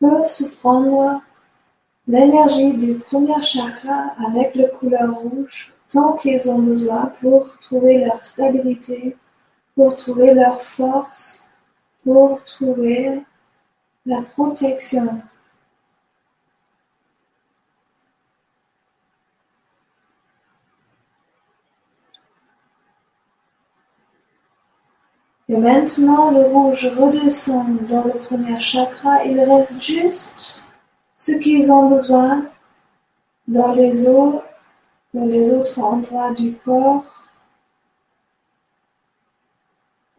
peuvent se prendre l'énergie du premier chakra avec la couleur rouge tant qu'ils ont besoin pour trouver leur stabilité, pour trouver leur force, pour trouver la protection. Et maintenant, le rouge redescend dans le premier chakra. Il reste juste ce qu'ils ont besoin dans les os, dans les autres endroits du corps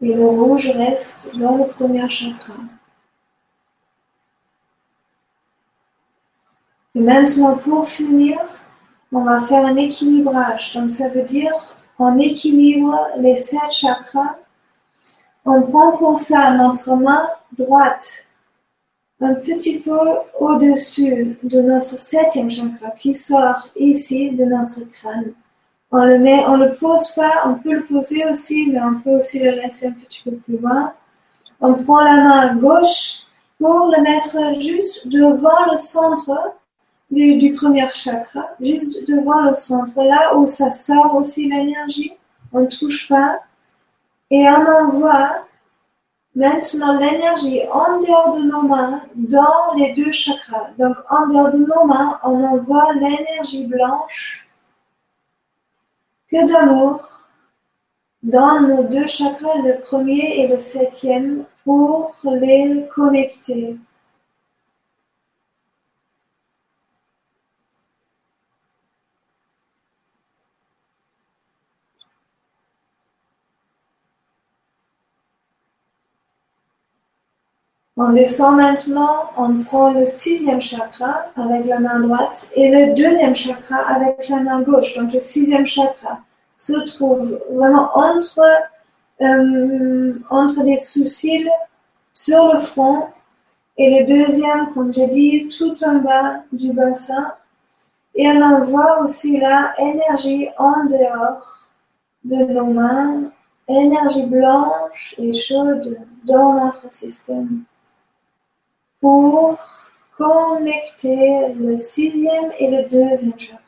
et le rouge reste dans le premier chakra. Et maintenant, pour finir, on va faire un équilibrage. Donc, ça veut dire on équilibre les sept chakras. On prend pour ça notre main droite un petit peu au-dessus de notre septième chakra qui sort ici de notre crâne. On le met, on le pose pas, on peut le poser aussi, mais on peut aussi le laisser un petit peu plus loin. On prend la main gauche pour le mettre juste devant le centre du, premier chakra, juste devant le centre, là où ça sort aussi l'énergie. On ne touche pas. Et on envoie maintenant l'énergie en dehors de nos mains dans les deux chakras. Donc en dehors de nos mains, on envoie l'énergie blanche que d'amour dans nos deux chakras, le premier et le septième, pour les connecter. On descend maintenant, on prend le sixième chakra avec la main droite et le deuxième chakra avec la main gauche. Donc le sixième chakra se trouve vraiment entre, euh, les sourcils sur le front et le deuxième, comme j'ai dit, tout en bas du bassin. Et on envoie aussi la énergie en dehors de nos mains, énergie blanche et chaude dans notre système pour connecter le sixième et le deuxième chakra.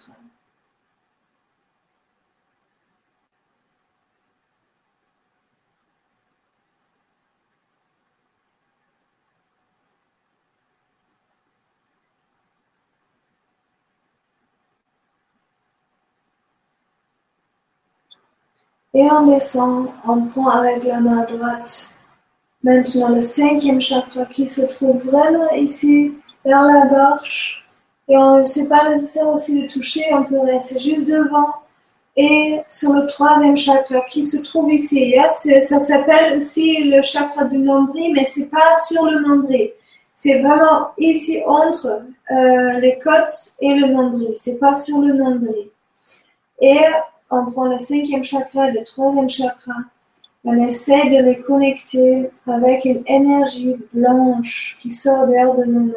Et on descend, on prend avec la main droite Maintenant, le cinquième chakra qui se trouve vraiment ici, vers la gorge. Et on n'est pas nécessaire aussi de toucher, on peut rester juste devant. Et sur le troisième chakra qui se trouve ici, ça s'appelle aussi le chakra du nombril, mais c'est pas sur le nombril. C'est vraiment ici entre euh, les côtes et le nombril. C'est pas sur le nombril. Et on prend le cinquième chakra, le troisième chakra, on essaie de les connecter avec une énergie blanche qui sort d'air de nos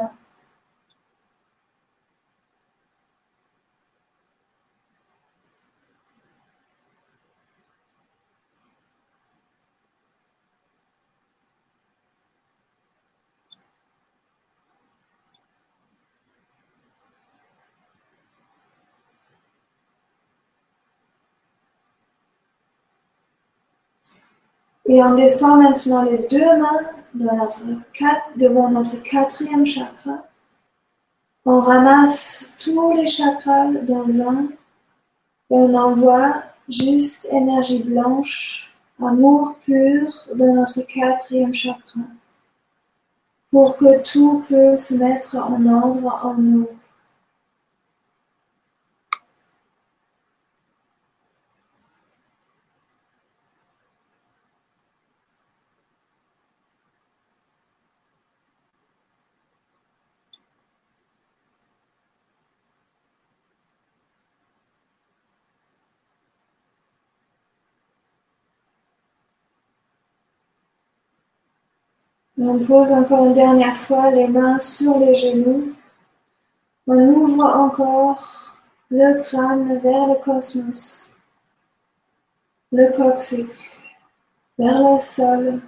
Et on descend maintenant les deux mains devant notre quatrième chakra. On ramasse tous les chakras dans un et on envoie juste énergie blanche, amour pur dans notre quatrième chakra pour que tout puisse se mettre en ordre en nous. On pose encore une dernière fois les mains sur les genoux. On ouvre encore le crâne vers le cosmos, le coccyx vers le sol.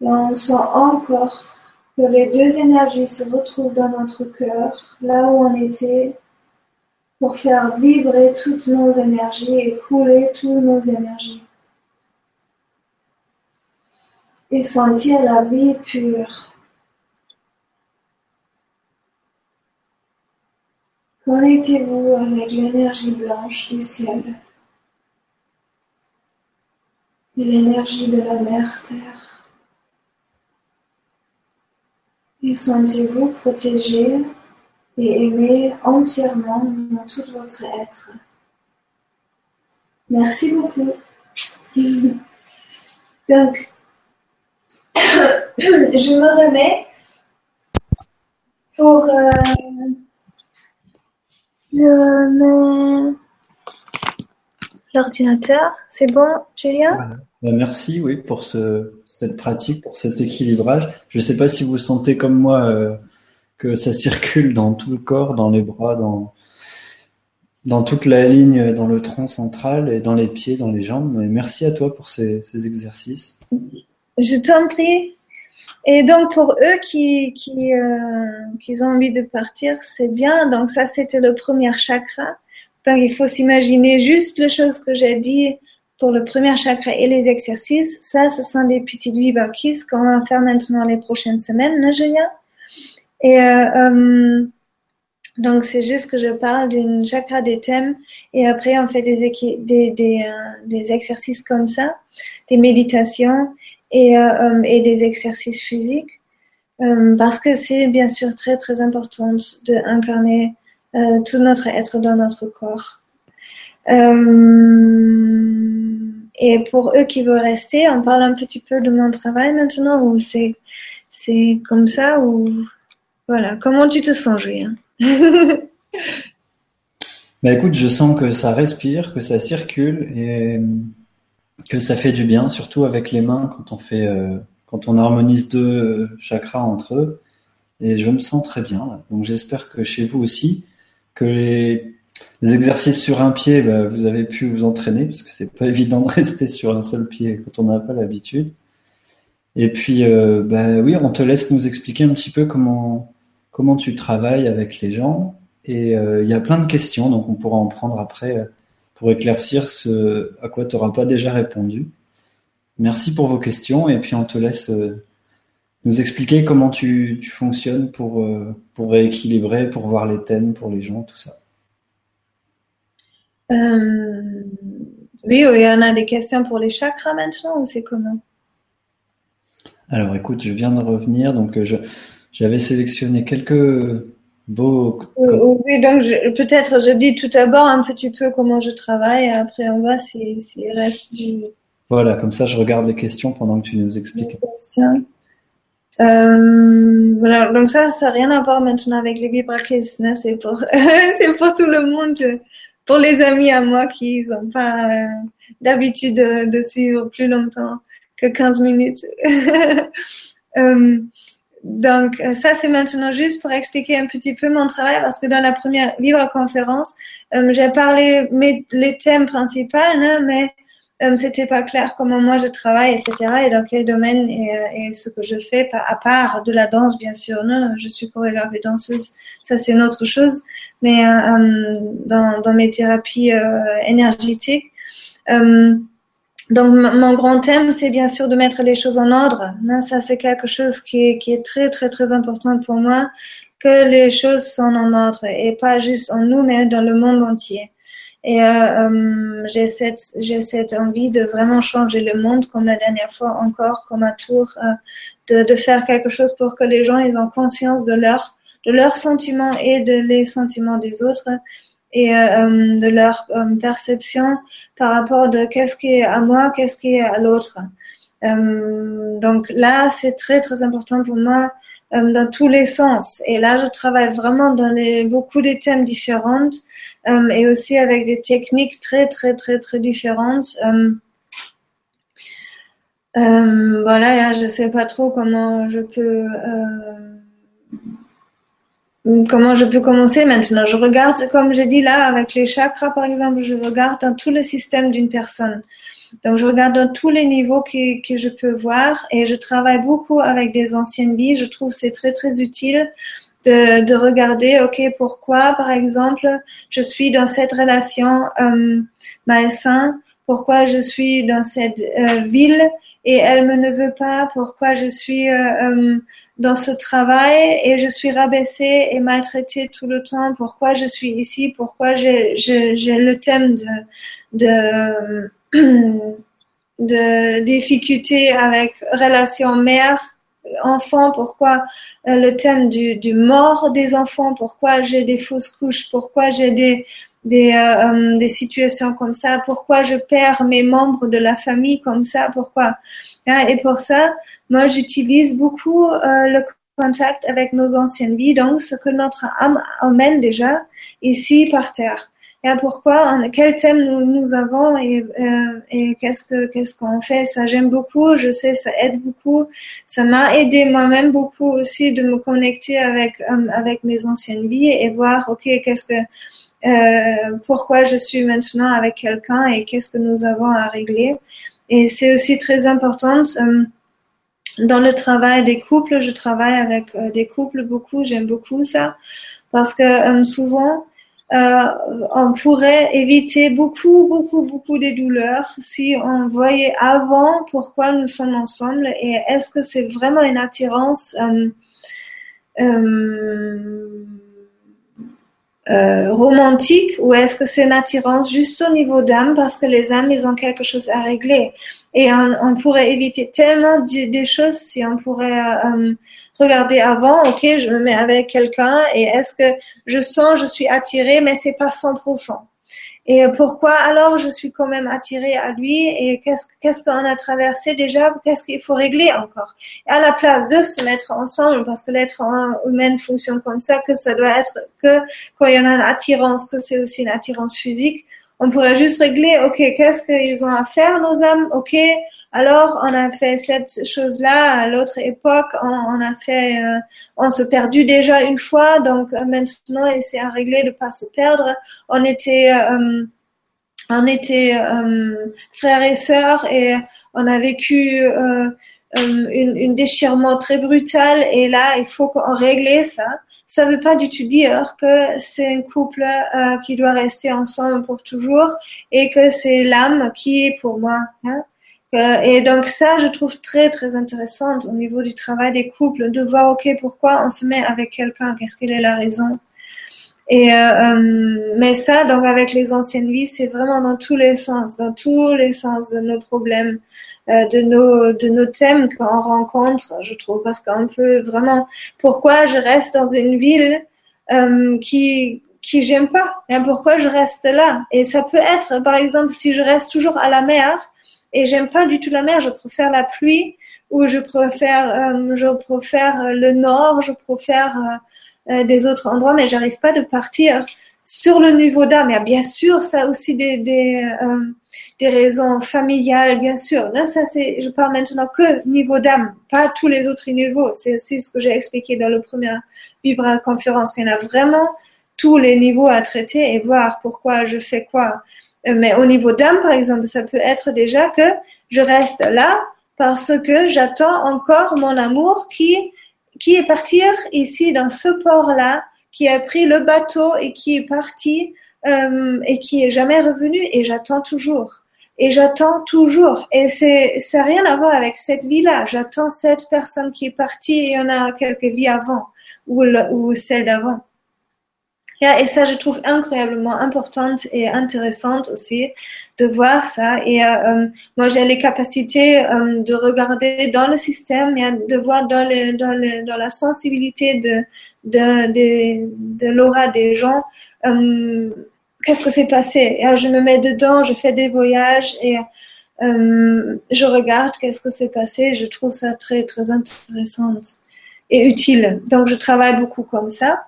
Et on sent encore que les deux énergies se retrouvent dans notre cœur, là où on était, pour faire vibrer toutes nos énergies et couler toutes nos énergies. Et sentir la vie pure. Connectez-vous avec l'énergie blanche du ciel et l'énergie de la mer Terre. Et sentez-vous protégé et aimé entièrement dans tout votre être. Merci beaucoup. Donc, je me remets pour euh, l'ordinateur. C'est bon, Julien? Bah, Merci, oui, pour ce, cette pratique, pour cet équilibrage. Je ne sais pas si vous sentez comme moi euh, que ça circule dans tout le corps, dans les bras, dans, dans toute la ligne, dans le tronc central et dans les pieds, dans les jambes. merci à toi pour ces exercices. Je t'en prie. Et donc pour eux qui qui, euh, qui ont envie de partir, c'est bien. Donc ça c'était le premier chakra. Donc il faut s'imaginer juste les choses que j'ai dit pour le premier chakra et les exercices. Ça, ce sont des petites vibrakies qu'on va faire maintenant les prochaines semaines, non, Julien Et euh, donc, c'est juste que je parle d'une chakra des thèmes et après, on fait des, des, des exercices comme ça, des méditations et, et des exercices physiques. parce que c'est bien sûr très très important d'incarner euh, tout notre être dans notre corps. Euh, et pour eux qui veulent rester, on parle un petit peu de mon travail maintenant ou c'est c'est comme ça ou voilà. Comment tu te sens, Julien? Bah écoute, je sens que ça respire, que ça circule et que ça fait du bien, surtout avec les mains quand on fait, euh, quand on harmonise deux chakras entre eux. Et je me sens très bien. Donc j'espère que chez vous aussi que les, exercices sur un pied, bah, vous avez pu vous entraîner parce que c'est pas évident de rester sur un seul pied quand on n'a pas l'habitude. Et puis, euh, bah oui, on te laisse nous expliquer un petit peu comment comment tu travailles avec les gens. Et euh, il y a plein de questions, donc on pourra en prendre après euh, pour éclaircir ce à quoi tu n'auras pas déjà répondu. Merci pour vos questions et puis on te laisse nous expliquer comment tu, tu fonctionnes pour, euh, pour rééquilibrer, pour voir les thèmes pour les gens, tout ça. Euh, oui, en a des questions pour les chakras maintenant ou c'est comment? Alors écoute, je viens de revenir, donc euh, j'avais sélectionné quelques beaux. Oui, donc peut-être je dis tout d'abord un petit peu comment je travaille, et après on voit s'il si, reste du. Voilà, comme ça je regarde les questions pendant que tu nous expliques. Euh, voilà, donc ça, ça n'a rien à voir maintenant avec les vibrakis, hein, c'est pour, c'est pour tout le monde, pour les amis à moi qui n'ont pas euh, d'habitude de, de, suivre plus longtemps que 15 minutes. euh, donc ça, c'est maintenant juste pour expliquer un petit peu mon travail, parce que dans la première libre conférence, euh, j'ai parlé mes, les thèmes principaux, hein, mais euh, c'était pas clair comment moi je travaille, etc. Et dans quel domaine et, euh, et, ce que je fais, à part de la danse, bien sûr. Non, je suis chorégraphe et danseuse, ça c'est une autre chose. Mais euh, dans, dans, mes thérapies énergétiques, donc mon grand thème, c'est bien sûr de mettre les choses en ordre. Ça c'est quelque chose qui est, très très très important pour moi, que les choses sont en ordre et pas juste en nous, mais dans le monde entier. Et euh, euh, j'ai cette, j'ai cette envie de vraiment changer le monde, comme la dernière fois encore, comme un tour, euh, de, de faire quelque chose pour que les gens ils ont conscience de leur, de leurs sentiments et de les sentiments des autres et euh, de leur perception par rapport de qu'est-ce qui est à moi, qu'est-ce qui est à l'autre. donc là, c'est très très important pour moi dans tous les sens. Et là, je travaille vraiment dans les, beaucoup de thèmes différents euh, et aussi avec des techniques très très très très différentes. Euh, euh, voilà, je sais pas trop comment je peux comment je peux commencer maintenant? Je regarde, comme je dis là, avec les chakras par exemple, je regarde dans tout le système d'une personne. Donc je regarde dans tous les niveaux que, que je peux voir et je travaille beaucoup avec des anciennes vies. Je trouve c'est très très utile de, de, regarder, ok, pourquoi, par exemple, je suis dans cette relation euh, malsain, pourquoi je suis dans cette euh, ville et elle me ne veut pas, pourquoi je suis euh, euh, dans ce travail et je suis rabaissée et maltraitée tout le temps, pourquoi je suis ici, pourquoi j'ai le thème de, de, difficulté avec relation mère enfants, pourquoi euh, le thème du, mort des enfants, pourquoi j'ai des fausses couches, pourquoi j'ai des, des, euh, euh, des situations comme ça, pourquoi je perds mes membres de la famille comme ça, pourquoi? Hein, et pour ça, moi, j'utilise beaucoup le contact avec nos anciennes vies, donc ce que notre âme emmène déjà ici par terre et pourquoi, quel thème nous, nous avons et, euh, et qu'est-ce que qu'est-ce qu'on fait? Ça j'aime beaucoup, je sais ça aide beaucoup. Ça m'a aidé moi-même beaucoup aussi de me connecter avec euh, avec mes anciennes vies et voir ok qu'est-ce que euh, pourquoi je suis maintenant avec quelqu'un et qu'est-ce que nous avons à régler. Et c'est aussi très important. Euh, dans le travail des couples, je travaille avec des couples beaucoup, j'aime beaucoup ça parce que souvent euh, on pourrait éviter beaucoup, beaucoup, beaucoup de douleurs si on voyait avant pourquoi nous sommes ensemble et est-ce que c'est vraiment une attirance euh, romantique ou est-ce que c'est une attirance juste au niveau d'âme parce que les âmes ils ont quelque chose à régler? Et on, on pourrait éviter tellement des choses si on pourrait euh, regarder avant ok je me mets avec quelqu'un et est-ce que je sens je suis attirée mais c'est pas 100% et pourquoi alors je suis quand même attirée à lui et qu'est-ce qu'on a traversé déjà? Qu'est-ce qu'il faut régler encore? Et À la place de se mettre ensemble, parce que l'être humain fonctionne comme ça, que ça doit être que quand il y en a une attirance, que c'est aussi une attirance physique, on pourrait juste régler, ok, qu'est-ce qu'ils ont à faire, nos âmes Ok, alors on a fait cette chose-là à l'autre époque, on, a fait, euh, on se perdu déjà une fois, donc euh, maintenant essayer à régler de pas se perdre. On était, euh, on était frères et sœurs et on a vécu une, une déchirement très brutal et là il faut qu'on règle ça ça veut pas du tout dire que c'est un couple euh, qui doit rester ensemble pour toujours et que c'est l'âme qui est pour moi. Hein. Euh, et donc ça, je trouve très très intéressant au niveau du travail des couples de voir ok pourquoi on se met avec quelqu'un, qu'est-ce qu'elle est la raison? Et euh, mais ça, donc avec les anciennes vies, c'est vraiment dans tous les sens, dans tous les sens de nos problèmes. Euh, de nos de nos thèmes qu'on rencontre, je trouve, parce qu'on peut vraiment. Pourquoi je reste dans une ville euh, qui qui j'aime pas? Et Pourquoi je reste là? Et ça peut être, par exemple, si je reste toujours à la mer et j'aime pas du tout la mer, je préfère la pluie ou je préfère euh, je préfère le nord, je préfère euh, des autres endroits, mais j'arrive pas de partir sur le niveau d'âme. A bien sûr ça aussi des des des raisons familiales, bien sûr. Là, ça, c'est, je parle maintenant que niveau d'âme, pas tous les autres niveaux. C'est aussi ce que j'ai expliqué dans le premier Vibra conférence, qu'il y en a vraiment tous les niveaux à traiter et voir pourquoi je fais quoi. Euh, mais au niveau d'âme, par exemple, ça peut être déjà que je reste là parce que j'attends encore mon amour qui, qui est parti ici dans ce port-là, qui a pris le bateau et qui est parti euh, et qui est jamais revenu et j'attends toujours. Et j'attends toujours. Et c'est, ça n'a rien à voir avec cette vie-là. J'attends cette personne qui est partie et on a quelques vies avant ou, ou celle d'avant. Et ça, je trouve incroyablement importante et intéressante aussi de voir ça. Et euh, euh moi, j'ai les capacités euh, de regarder dans le système de voir dans, les, dans, les, dans la sensibilité de, de, de, l'aura des gens. Euh, qu'est-ce que c'est passé et Je me mets dedans, je fais des voyages et euh, je regarde qu'est-ce que c'est passé. Je trouve ça très très intéressant et utile. Donc je travaille beaucoup comme ça.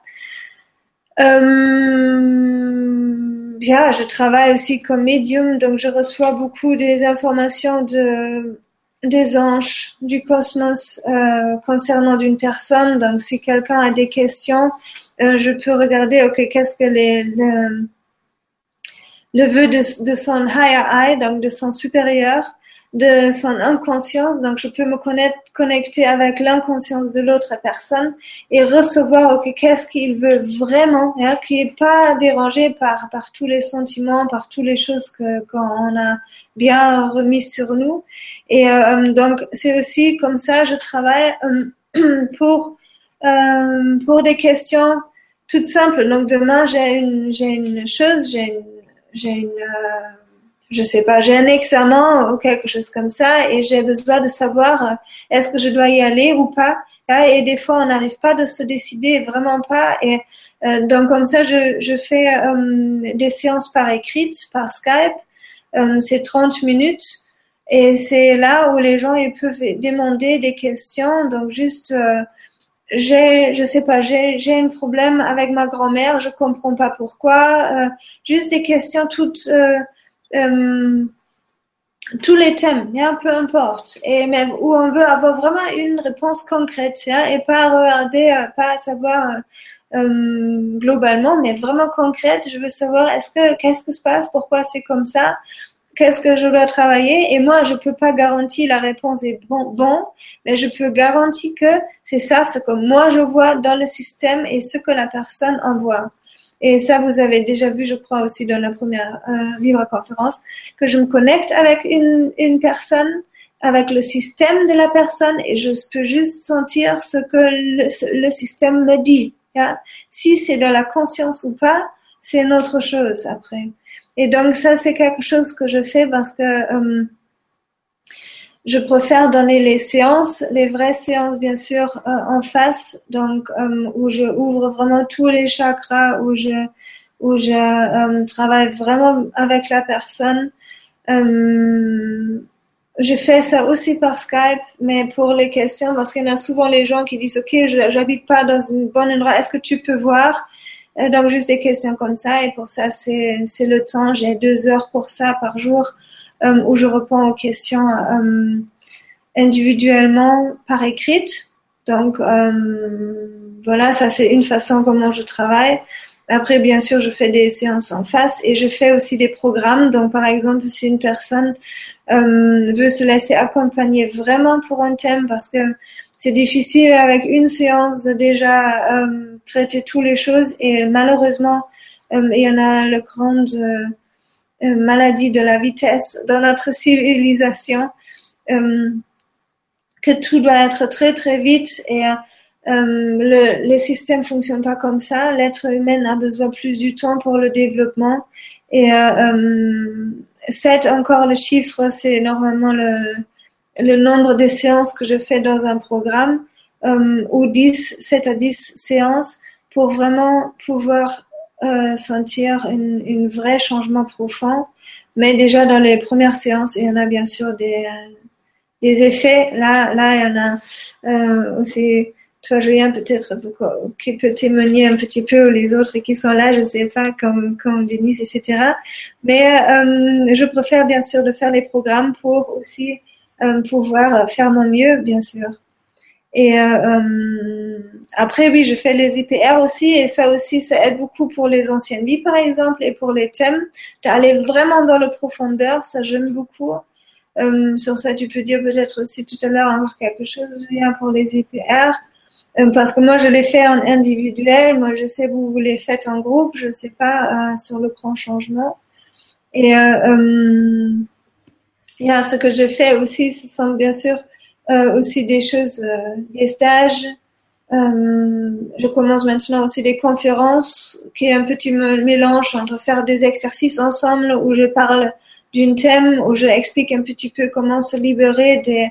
Euh, bien, je travaille aussi comme médium, donc je reçois beaucoup des informations de des anges, du cosmos euh, concernant d'une personne. Donc si quelqu'un a des questions, euh, je peux regarder, ok, qu'est-ce que les, les le vœu de, de son higher eye, donc de son supérieur, de son inconscience, donc je peux me connecter avec l'inconscience de l'autre personne et recevoir ok qu'est-ce qu'il veut vraiment, hein, qui est pas dérangé par par tous les sentiments, par toutes les choses que qu'on a bien remis sur nous. Et euh, donc c'est aussi comme ça je travaille euh, pour euh, pour des questions toutes simples. Donc demain j'ai une j'ai une chose, j'ai une j'ai une, euh, je sais pas, j'ai un examen ou quelque chose comme ça et j'ai besoin de savoir euh, est-ce que je dois y aller ou pas. Et des fois, on n'arrive pas de se décider, vraiment pas. Et euh, donc comme ça, je, fais des séances par écrite, par Skype. c'est 30 minutes. Et c'est là où les gens ils peuvent demander des questions. Donc juste j'ai, je sais pas, j'ai, j'ai un problème avec ma grand-mère, je comprends pas pourquoi. Euh, juste des questions toutes, euh, euh, tous les thèmes, bien, peu importe. Et même où on veut avoir vraiment une réponse concrète, et pas regarder, euh, pas savoir euh, globalement, mais vraiment concrète. Je veux savoir est-ce que qu'est-ce qui se passe, pourquoi c'est comme ça? Qu'est-ce que je dois travailler? Et moi je peux pas garantir la réponse est bon, bon mais je peux garantir que c'est ça ce que moi je vois dans le système et ce que la personne envoie et ça vous avez déjà vu, je crois aussi dans la première euh, Vivre conférence, que je me connecte avec une, une personne, avec le système de la personne et je peux juste sentir ce que le, système me dit. Si c'est dans la conscience ou pas, c'est une autre chose après. Et donc ça, c'est quelque chose que je fais parce que euh, je préfère donner les séances, les vraies séances bien sûr euh, en face, donc euh, où je ouvre vraiment tous les chakras, où je où je euh, travaille vraiment avec la personne. je fais ça aussi par Skype, mais pour les questions, parce qu'il y a souvent les gens qui disent ok, j'habite pas dans une bonne endroit, est-ce que tu peux voir? Donc juste des questions comme ça, et pour ça c'est c'est le temps. J'ai deux heures pour ça par jour euh, où je réponds aux questions euh, individuellement par écrite. Donc euh, voilà, ça c'est une façon comment je travaille. Après, bien sûr, je fais des séances en face et je fais aussi des programmes. Donc, par exemple, si une personne euh, veut se laisser accompagner vraiment pour un thème, parce que c'est difficile avec une séance de déjà euh, traiter toutes les choses et malheureusement, euh, il y en a le grand maladie de la vitesse dans notre civilisation, euh, que tout doit être très très vite et euh, le, les systèmes fonctionnent pas comme ça. L'être humain a besoin plus du temps pour le développement et euh, 7 encore le chiffre, c'est normalement le, le nombre de séances que je fais dans un programme euh, ou 10, 7 à 10 séances pour vraiment pouvoir euh, sentir une vrai changement profond. Mais déjà dans les premières séances, il y en a bien sûr des, euh, des effets. Là, là, il y en a euh, aussi. Toi, Julien, peut-être qui peut témoigner un petit peu, ou les autres qui sont là, je sais pas, comme comme Denise, etc. Mais euh, je préfère bien sûr de faire les programmes pour aussi euh, pouvoir faire mon mieux, bien sûr. Et euh, après, oui, je fais les IPR aussi, et ça aussi, ça aide beaucoup pour les anciennes vies, par exemple, et pour les thèmes, d'aller vraiment dans le profondeur, ça j'aime beaucoup. Euh, sur ça, tu peux dire peut-être aussi tout à l'heure encore quelque chose, Julien, pour les IPR. Euh, parce que moi, je les fais en individuel. Moi, je sais vous, vous les faites en groupe. Je sais pas euh, sur le grand changement. Et euh, ce que je fais aussi, ce sont bien sûr aussi des choses, des stages. Euh, je commence maintenant aussi des conférences, qui est un petit mélange entre faire des exercices ensemble où je parle d'un thème, où je explique un petit peu comment se libérer des,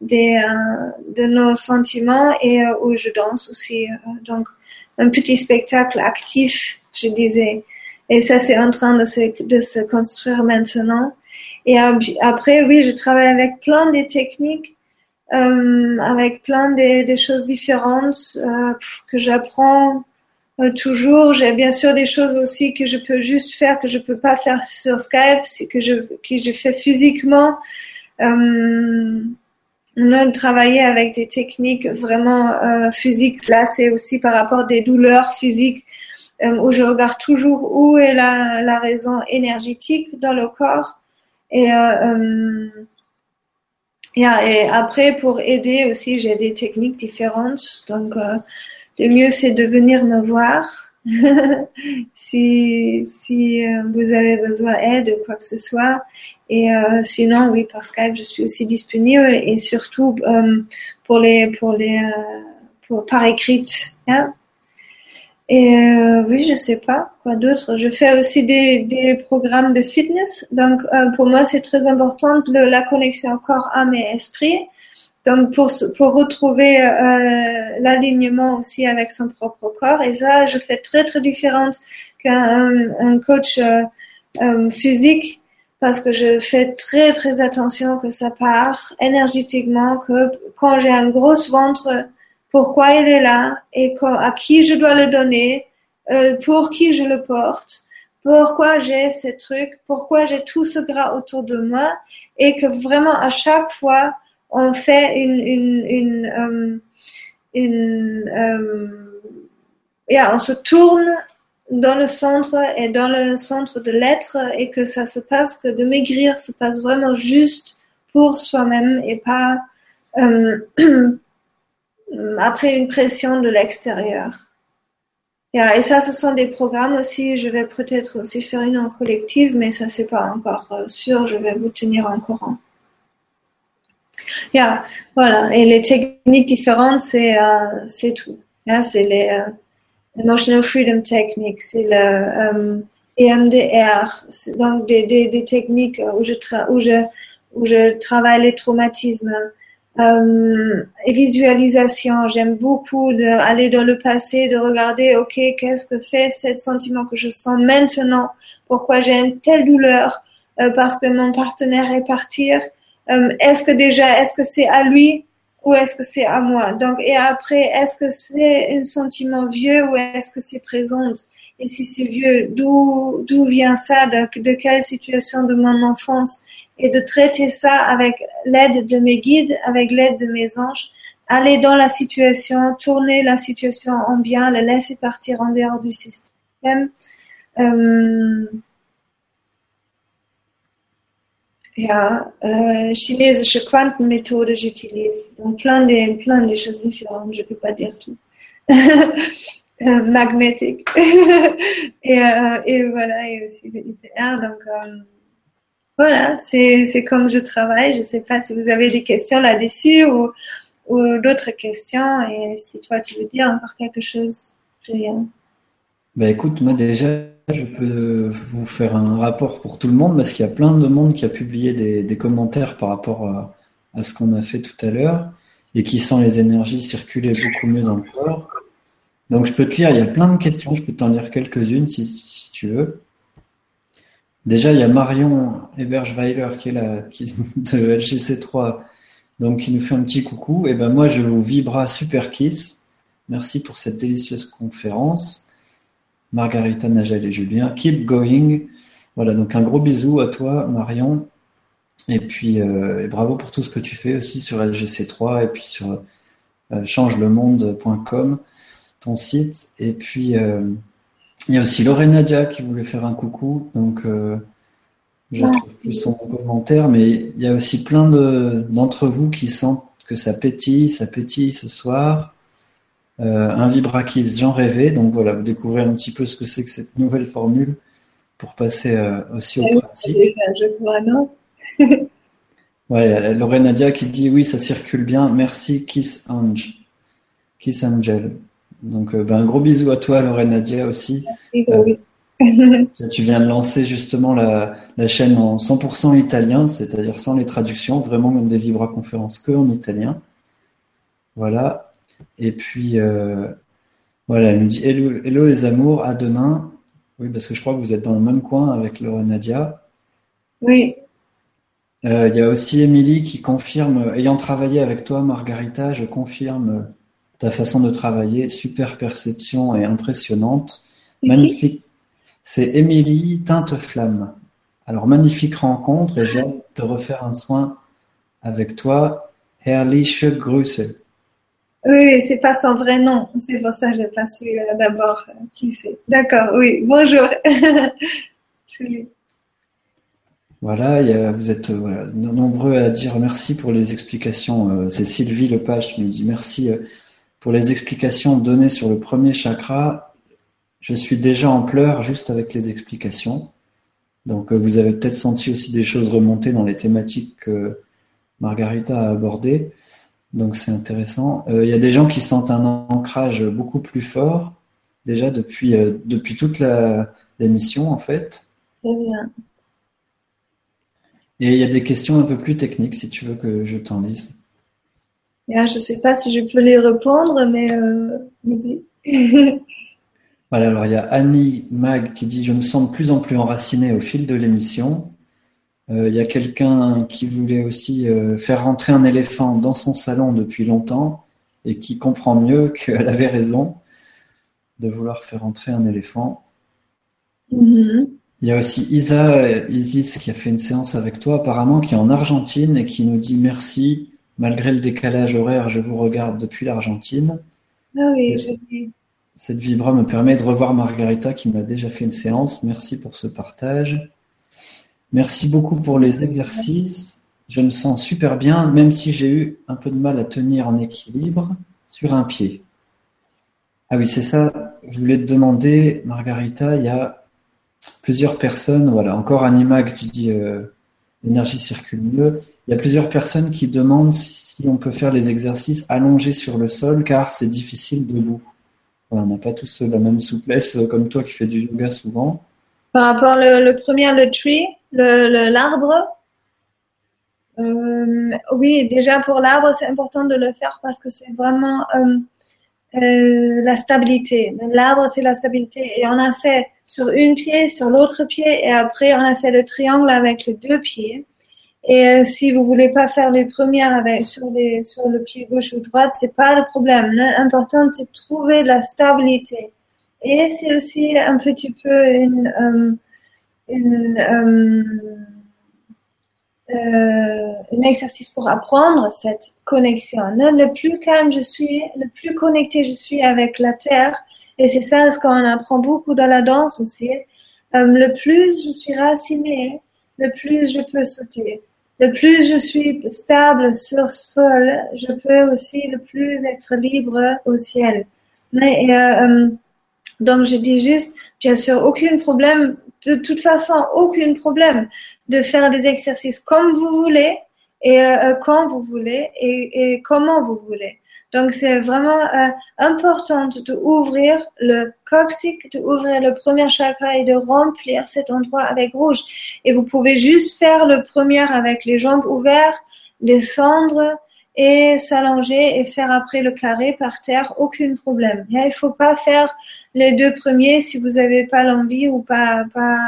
des, euh, de nos sentiments et euh, où je danse aussi. donc, un petit spectacle actif, je disais. Et ça, c'est en train de se, de se construire maintenant. Et après, oui, je travaille avec plein de techniques euh, avec plein de, de choses différentes euh, que j'apprends euh, toujours. J'ai bien sûr des choses aussi que je peux juste faire que je peux pas faire sur Skype, que je que je fais physiquement. Euh, on a travaillé avec des techniques vraiment euh, physiques. Là, c'est aussi par rapport des douleurs physiques euh, où je regarde toujours où est la, la raison énergétique dans le corps. Et Yeah, et après, pour aider aussi, j'ai des techniques différentes. Donc, euh, le mieux, c'est de venir me voir. si si euh, vous avez besoin d'aide ou quoi que ce soit. Et euh, sinon, oui, par Skype, je suis aussi disponible. Et surtout, euh, pour les, pour les, euh, pour, par écrit. Yeah. Et euh, oui, je sais pas quoi d'autre. Je fais aussi des, des programmes de fitness. Donc euh, pour moi, c'est très important le, la connexion corps, âme et esprit. Donc pour pour retrouver euh, l'alignement aussi avec son propre corps. Et ça, je fais très très différente qu'un un coach euh, euh, physique parce que je fais très très attention que ça part énergétiquement, que quand j'ai un gros ventre pourquoi il est là et à qui je dois le donner, euh, pour qui je le porte, pourquoi j'ai ces trucs, pourquoi j'ai tout ce gras autour de moi et que vraiment à chaque fois on fait une une une, euh, euh, yeah, on se tourne dans le centre et dans le centre de l'être et que ça se passe que de maigrir se passe vraiment juste pour soi-même et pas après une pression de l'extérieur. et ça, ce sont des programmes aussi. Je vais peut-être aussi faire une en collective, mais ça, c'est pas encore euh, sûr. Je vais vous tenir en courant. Yeah, voilà. Et les techniques différentes, c'est euh, tout. Yeah, c'est les euh, emotional freedom techniques, c'est le EMDR, donc des, des, des, techniques où je où je où je travaille les traumatismes euh, et visualisation. J'aime beaucoup d'aller dans le passé, de regarder, ok, qu'est-ce que fait ce sentiment que je sens maintenant? Pourquoi j'ai une telle douleur? Euh, Parce que mon partenaire est parti. Euh, est-ce que déjà, est-ce que c'est à lui ou est-ce que c'est à moi? Donc, et après, est-ce que c'est un sentiment vieux ou est-ce que c'est présent? Et si c'est vieux, d'où d'où vient ça? De, de quelle situation de mon enfance? Et de traiter ça avec l'aide de mes guides, avec l'aide de mes anges, aller dans la situation, tourner la situation en bien, la laisser partir en dehors du système. Euh, ja, äh, chinesische Quantenmethode j'utilise. Donc plein de, plein de choses différentes, je ne peux pas dire tout. euh, magnétique. et, euh, et voilà, et aussi le IPR. Donc, euh, voilà, c'est comme je travaille. Je ne sais pas si vous avez des questions là-dessus ou, d'autres questions. Et si toi, tu veux dire encore quelque chose, Julien. Bah écoute, moi déjà, je peux vous faire un rapport pour tout le monde parce qu'il y a plein de monde qui a publié des, commentaires par rapport à, ce qu'on a fait tout à l'heure et qui sent les énergies circuler beaucoup mieux dans le corps. Donc je peux te lire, il y a plein de questions, je peux t'en lire quelques-unes si, tu veux. Déjà, il y a Marion Eberschweiler qui est là, qui, de LGC3, donc qui nous fait un petit coucou. Et ben moi, je vous vibra super kiss. Merci pour cette délicieuse conférence. Margarita, Nagel et Julien. Keep going. Voilà, donc un gros bisou à toi, Marion. Et puis, euh, bravo pour tout ce que tu fais aussi sur LGC3 et puis sur euh, changelemonde.com, ton site. Et puis, euh, il y a aussi Lorena Nadia qui voulait faire un coucou, donc euh, je ne trouve plus son commentaire, mais il y a aussi plein d'entre vous qui sentent que ça pétille, ça pétille ce soir. Euh, un vibrakis, j'en rêvais, donc voilà, vous découvrez un petit peu ce que c'est que cette nouvelle formule pour passer euh, aussi aux pratiques. ouais, Lorena Nadia qui dit oui, ça circule bien, merci Kiss Angel. Kiss Angel. Donc, euh, ben, un gros bisou à toi, Lorraine Nadia aussi. Euh, tu viens de lancer justement la, chaîne en 100% italien, c'est-à-dire sans les traductions, vraiment comme des vibra-conférences que en italien. Voilà. Et puis, euh, voilà, elle nous dit hello, les amours, à demain. Oui, parce que je crois que vous êtes dans le même coin avec Lorraine Nadia. Oui. Il y a aussi Émilie qui confirme, ayant travaillé avec toi, Margarita, je confirme ta façon de travailler, super perception et impressionnante. Magnifique. C'est Émilie Teinte-Flamme. Alors, magnifique rencontre et j'ai hâte de refaire un soin avec toi. Herrliche Grüße. Oui, c'est pas son vrai nom. C'est pour ça que j'ai pas su euh, d'abord euh, qui c'est. D'accord, oui. Bonjour. Voilà, vous êtes euh, nombreux à dire merci pour les explications. c'est Sylvie Lepage qui nous dit merci pour les explications données sur le premier chakra, je suis déjà en pleurs juste avec les explications. Donc euh, vous avez peut-être senti aussi des choses remonter dans les thématiques que Margarita a abordées. Donc c'est intéressant. Euh, il y a des gens qui sentent un ancrage beaucoup plus fort déjà depuis, euh, depuis toute l'émission en fait. Très bien. Et il y a des questions un peu plus techniques si tu veux que je t'en lise je ne sais pas si je peux les répondre, mais euh, vas-y. voilà, alors il y a Annie Mag qui dit Je me sens de plus en plus enraciné au fil de l'émission. Euh, il y a quelqu'un qui voulait aussi euh, faire rentrer un éléphant dans son salon depuis longtemps et qui comprend mieux qu'elle avait raison de vouloir faire rentrer un éléphant. Mm-hmm. Il y a aussi Isa Isis qui a fait une séance avec toi apparemment, qui est en Argentine et qui nous dit merci Malgré le décalage horaire, je vous regarde depuis l'Argentine. Ah oui, Cette vibra me permet de revoir Margarita qui m'a déjà fait une séance. Merci pour ce partage. Merci beaucoup pour les exercices. Je me sens super bien, même si j'ai eu un peu de mal à tenir en équilibre sur un pied. Ah oui, c'est ça. Je voulais te demander, Margarita, il y a plusieurs personnes, voilà, encore Anima tu dis euh, l'énergie circule mieux. Il y a plusieurs personnes qui demandent si on peut faire les exercices allongés sur le sol car c'est difficile debout. on n'a pas tous la même souplesse euh, comme toi qui fais du yoga souvent. Par rapport le, le premier, le tree, l'arbre, euh, oui, déjà pour l'arbre, c'est important de le faire parce que c'est vraiment euh, la stabilité. L'arbre, c'est la stabilité. Et on a fait sur une pied, sur l'autre pied, et après on a fait le triangle avec les deux pieds. Et si vous voulez pas faire les premières avec sur le pied gauche ou droite, c'est pas le problème. L'important c'est de trouver la stabilité. Et c'est aussi un petit peu une, une euh, un exercice pour apprendre cette connexion. Le plus calme je suis, le plus connecté je suis avec la terre, et c'est ça ce qu'on apprend beaucoup dans la danse aussi. Euh, le plus je suis raciné, le plus je peux sauter. Le plus je suis stable sur sol, je peux aussi le plus être libre au ciel. Mais euh, donc je dis juste, bien sûr, aucun problème de toute façon aucun problème de faire des exercices comme vous voulez et euh, euh, quand vous voulez et, comment vous voulez. Donc c'est vraiment euh, important de ouvrir le coccyx, de ouvrir le premier chakra et de remplir cet endroit avec rouge. Et vous pouvez juste faire le premier avec les jambes ouvertes, descendre et s'allonger et faire après le carré par terre, aucun problème. Il il faut pas faire les deux premiers si vous n'avez pas l'envie ou pas, pas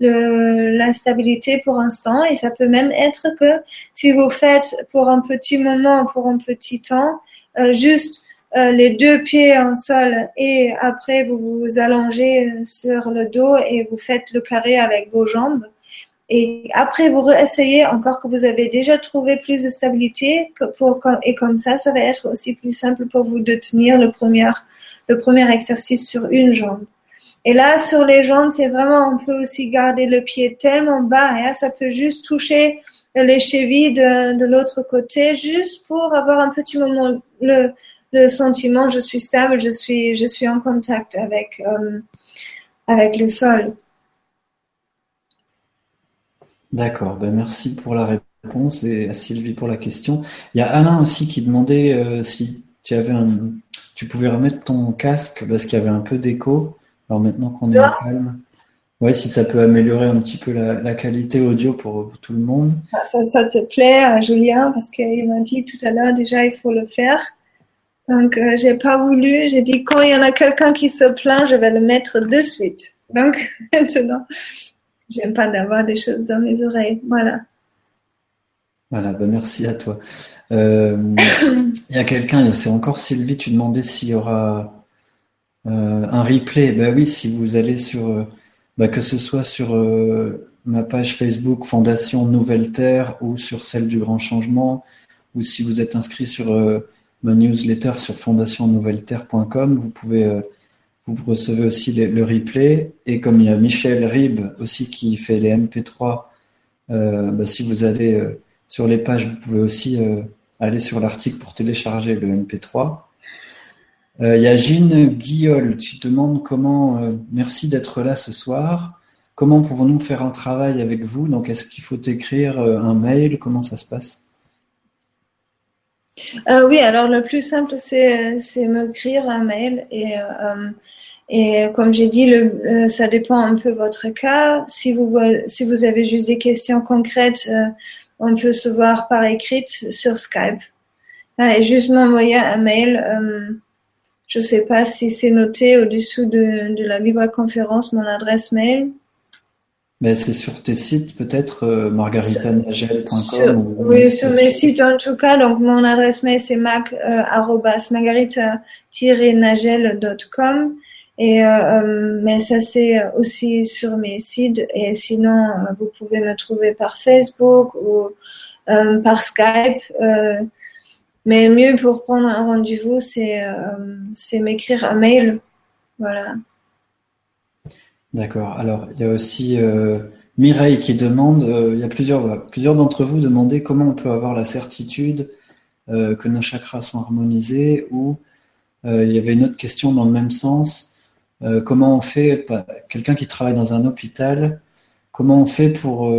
l'instabilité pour l'instant. Et ça peut même être que si vous faites pour un petit moment, pour un petit temps, juste euh, les deux pieds en sol et après vous vous allongez euh, sur le dos et vous faites le carré avec vos jambes. Et après, vous essayez encore que vous avez déjà trouvé plus de stabilité et comme ça, ça va être aussi plus simple pour vous de tenir le premier le premier exercice sur une jambe. Et là, sur les jambes, c'est vraiment, on peut aussi garder le pied tellement bas, et hein, ça peut juste toucher les chevilles de, de l'autre côté, juste pour avoir un petit moment le, le sentiment, je suis stable, je suis, je suis en contact avec, euh, avec le sol. D'accord, ben merci pour la réponse et à Sylvie pour la question. Il y a Alain aussi qui demandait euh, si tu avais un, tu pouvais remettre ton casque parce qu'il y avait un peu d'écho. Alors maintenant qu'on est calme, ouais, si ça peut améliorer un petit peu la, qualité audio pour, tout le monde. Ça, ça te plaît, euh, Julien, parce qu'il m'a dit tout à l'heure déjà il faut le faire. Donc euh, j'ai pas voulu. J'ai dit quand il y en a quelqu'un qui se plaint, je vais le mettre de suite. Donc maintenant, j'aime pas d'avoir des choses dans mes oreilles. Voilà. Voilà, ben merci à toi. Euh, il y a quelqu'un, c'est encore Sylvie, tu demandais s'il y aura euh, un replay. Ben oui, si vous allez sur, euh, ben que ce soit sur ma page Facebook Fondation Nouvelle Terre ou sur celle du Grand Changement, ou si vous êtes inscrit sur ma newsletter sur fondationnouvelleterre.com, vous pouvez vous recevez aussi le replay. Et comme il y a Michel Rib aussi qui fait les MP3, ben si vous allez sur les pages, vous pouvez aussi aller sur l'article pour télécharger le MP3. Euh, il y a Jeanne Guillol qui demande comment, euh, merci d'être là ce soir. Comment pouvons-nous faire un travail avec vous? Donc, est-ce qu'il faut écrire euh, un mail? Comment ça se passe? Oui, alors le plus simple, c'est, m'écrire un mail et, et comme j'ai dit, ça dépend un peu de votre cas. Si vous, si vous avez juste des questions concrètes, on peut se voir par écrit sur Skype. Ah, et juste m'envoyer un mail. Euh, je ne sais pas si c'est noté au-dessous de, de la vibra-conférence, mon adresse mail. Mais c'est sur tes sites peut-être euh, margaritanagel.com Oui, sur mes sites en tout cas. Donc mon adresse mail c'est mac euh, margarita-nagel.com et euh, euh, mais ça c'est aussi sur mes sites et sinon euh, vous pouvez me trouver par Facebook ou par Skype. Mais mieux pour prendre un rendez-vous, c'est c'est m'écrire un mail. Voilà. D'accord. Alors il y a aussi Mireille qui demande, il y a plusieurs, plusieurs d'entre vous demandaient comment on peut avoir la certitude que nos chakras sont harmonisés ou il y avait une autre question dans le même sens. comment on fait, quelqu'un qui travaille dans un hôpital, comment on fait pour,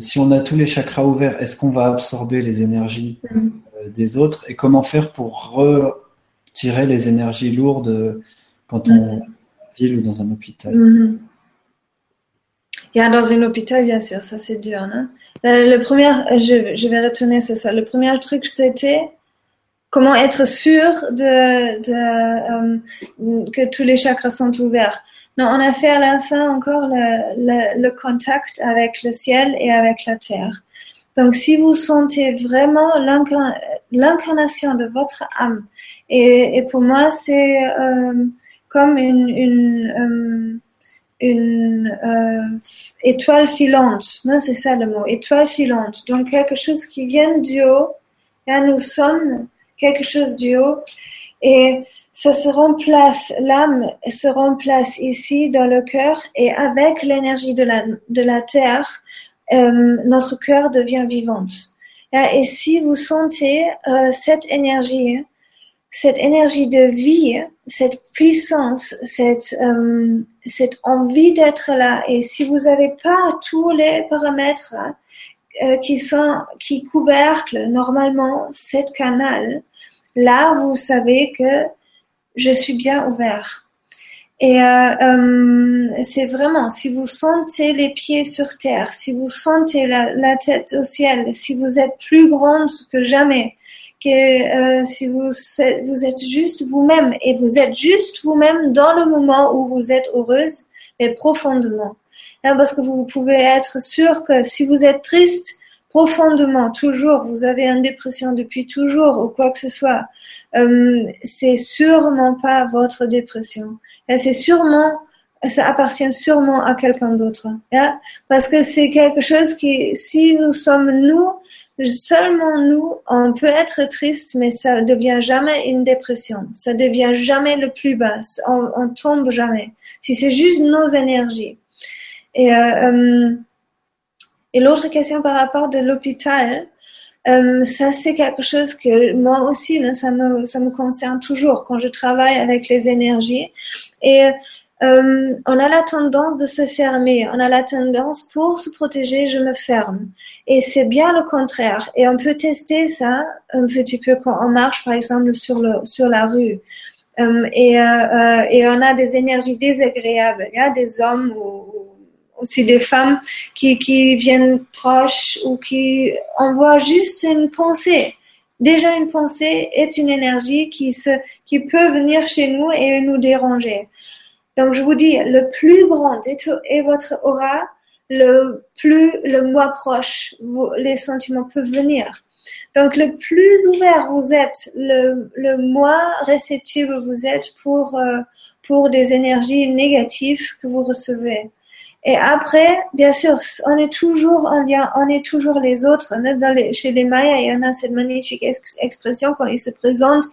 si on a tous les chakras ouverts, est-ce qu'on va absorber les énergies mm. Des autres et comment faire pour retirer les énergies lourdes quand on vit ou dans un hôpital mm-hmm. Dans un hôpital, bien sûr, ça c'est dur. Hein. Le, premier, je, je, vais retourner c'est ça. Le premier truc, c'était comment être sûr de, de euh, que tous les chakras sont ouverts. Non, on a fait à la fin encore le, le, contact avec le ciel et avec la terre. Donc, si vous sentez vraiment l'incarnation de votre âme, et, pour moi, c'est euh, comme une, une euh, une euh, étoile filante. Non, c'est ça le mot, étoile filante. Donc quelque chose qui vient du haut. Là, nous sommes quelque chose du haut. Et ça se remplace, l'âme se remplace ici dans le cœur et avec l'énergie de la, de la terre, euh, notre cœur devient vivante. Et si vous sentez euh, cette énergie, cette énergie de vie, cette puissance, cette, euh, cette envie d'être là. Et si vous n'avez pas tous les paramètres euh, qui sont qui couverclent normalement cette canal, là vous savez que je suis bien ouvert. Et euh, euh, c'est vraiment, si vous sentez les pieds sur terre, si vous sentez la, la tête au ciel, si vous êtes plus grande que jamais, que euh, si vous, vous êtes juste vous-même et vous êtes juste vous-même dans le moment où vous êtes heureuse, et profondément. Hein, parce que vous pouvez être sûr que si vous êtes triste profondément, toujours, vous avez une dépression depuis toujours ou quoi que ce soit, euh, c'est sûrement pas votre dépression. C'est sûrement ça appartient sûrement à quelqu'un d'autre. Hein, parce que c'est quelque chose qui, si nous sommes nous, seulement nous, on peut être triste, mais ça ne devient jamais une dépression. Ça ne devient jamais le plus bas. On, on tombe jamais. Si c'est juste nos énergies. Et, euh, euh et l'autre question par rapport de l'hôpital, euh, ça c'est quelque chose que moi aussi, ça me, ça me concerne toujours quand je travaille avec les énergies. Et euh, on a la tendance de se fermer, on a la tendance pour se protéger, je me ferme. Et c'est bien le contraire. Et on peut tester ça un petit peu quand on marche, par exemple, sur, le, sur la rue. Euh, et, et on a des énergies désagréables. Il y a des hommes ou, aussi des femmes qui, qui viennent proches ou qui envoient juste une pensée. Déjà, une pensée est une énergie qui, se, qui peut venir chez nous et nous déranger. Donc, je vous dis, le plus grand est votre aura, le plus le moi proche, les sentiments peuvent venir. Donc, le plus ouvert vous êtes, le, le moins réceptif vous êtes pour, euh, pour des énergies négatives que vous recevez. Et après, bien sûr, on est toujours en lien, on est toujours les autres. Dans chez les Mayas, il y en a cette magnifique expression quand ils se présentent,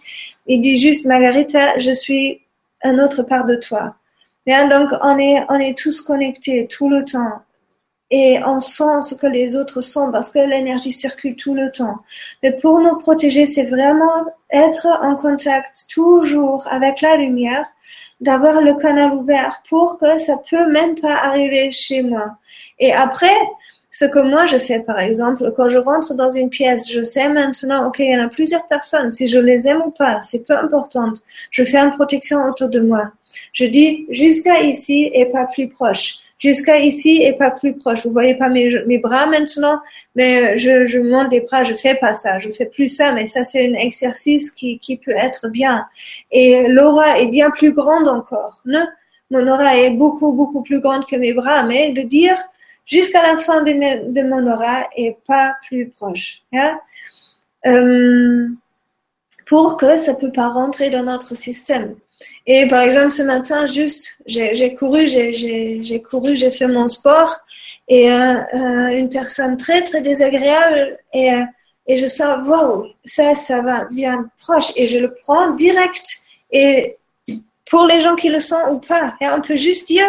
ils disent juste, Margarita, je suis un autre part de toi donc, on est, on est tous connectés tout le temps. Et on sent ce que les autres sont parce que l'énergie circule tout le temps. Mais pour nous protéger, c'est vraiment être en contact toujours avec la lumière, d'avoir le canal ouvert pour que ça peut même pas arriver chez moi. Et après, ce que moi je fais, par exemple, quand je rentre dans une pièce, je sais maintenant, ok, il y en a plusieurs personnes, si je les aime ou pas, c'est peu important. Je fais une protection autour de moi. Je dis jusqu'à ici et pas plus proche. Jusqu'à ici et pas plus proche. Vous voyez pas mes, mes bras maintenant, mais je, je monte les bras, je fais pas ça, je fais plus ça, mais ça c'est un exercice qui, qui peut être bien. Et l'aura est bien plus grande encore. Non Mon aura est beaucoup, beaucoup plus grande que mes bras, mais de dire jusqu'à la fin de, mon aura et pas plus proche. Hein? Euh, pour que ça peut pas rentrer dans notre système. Et par exemple, ce matin, juste, j'ai couru, j'ai couru, j'ai fait mon sport. Et euh, euh, une personne très très désagréable. Et euh, et je sens wow ça ça va bien proche. Et je le prends direct. Et pour les gens qui le sentent ou pas et on peut juste dire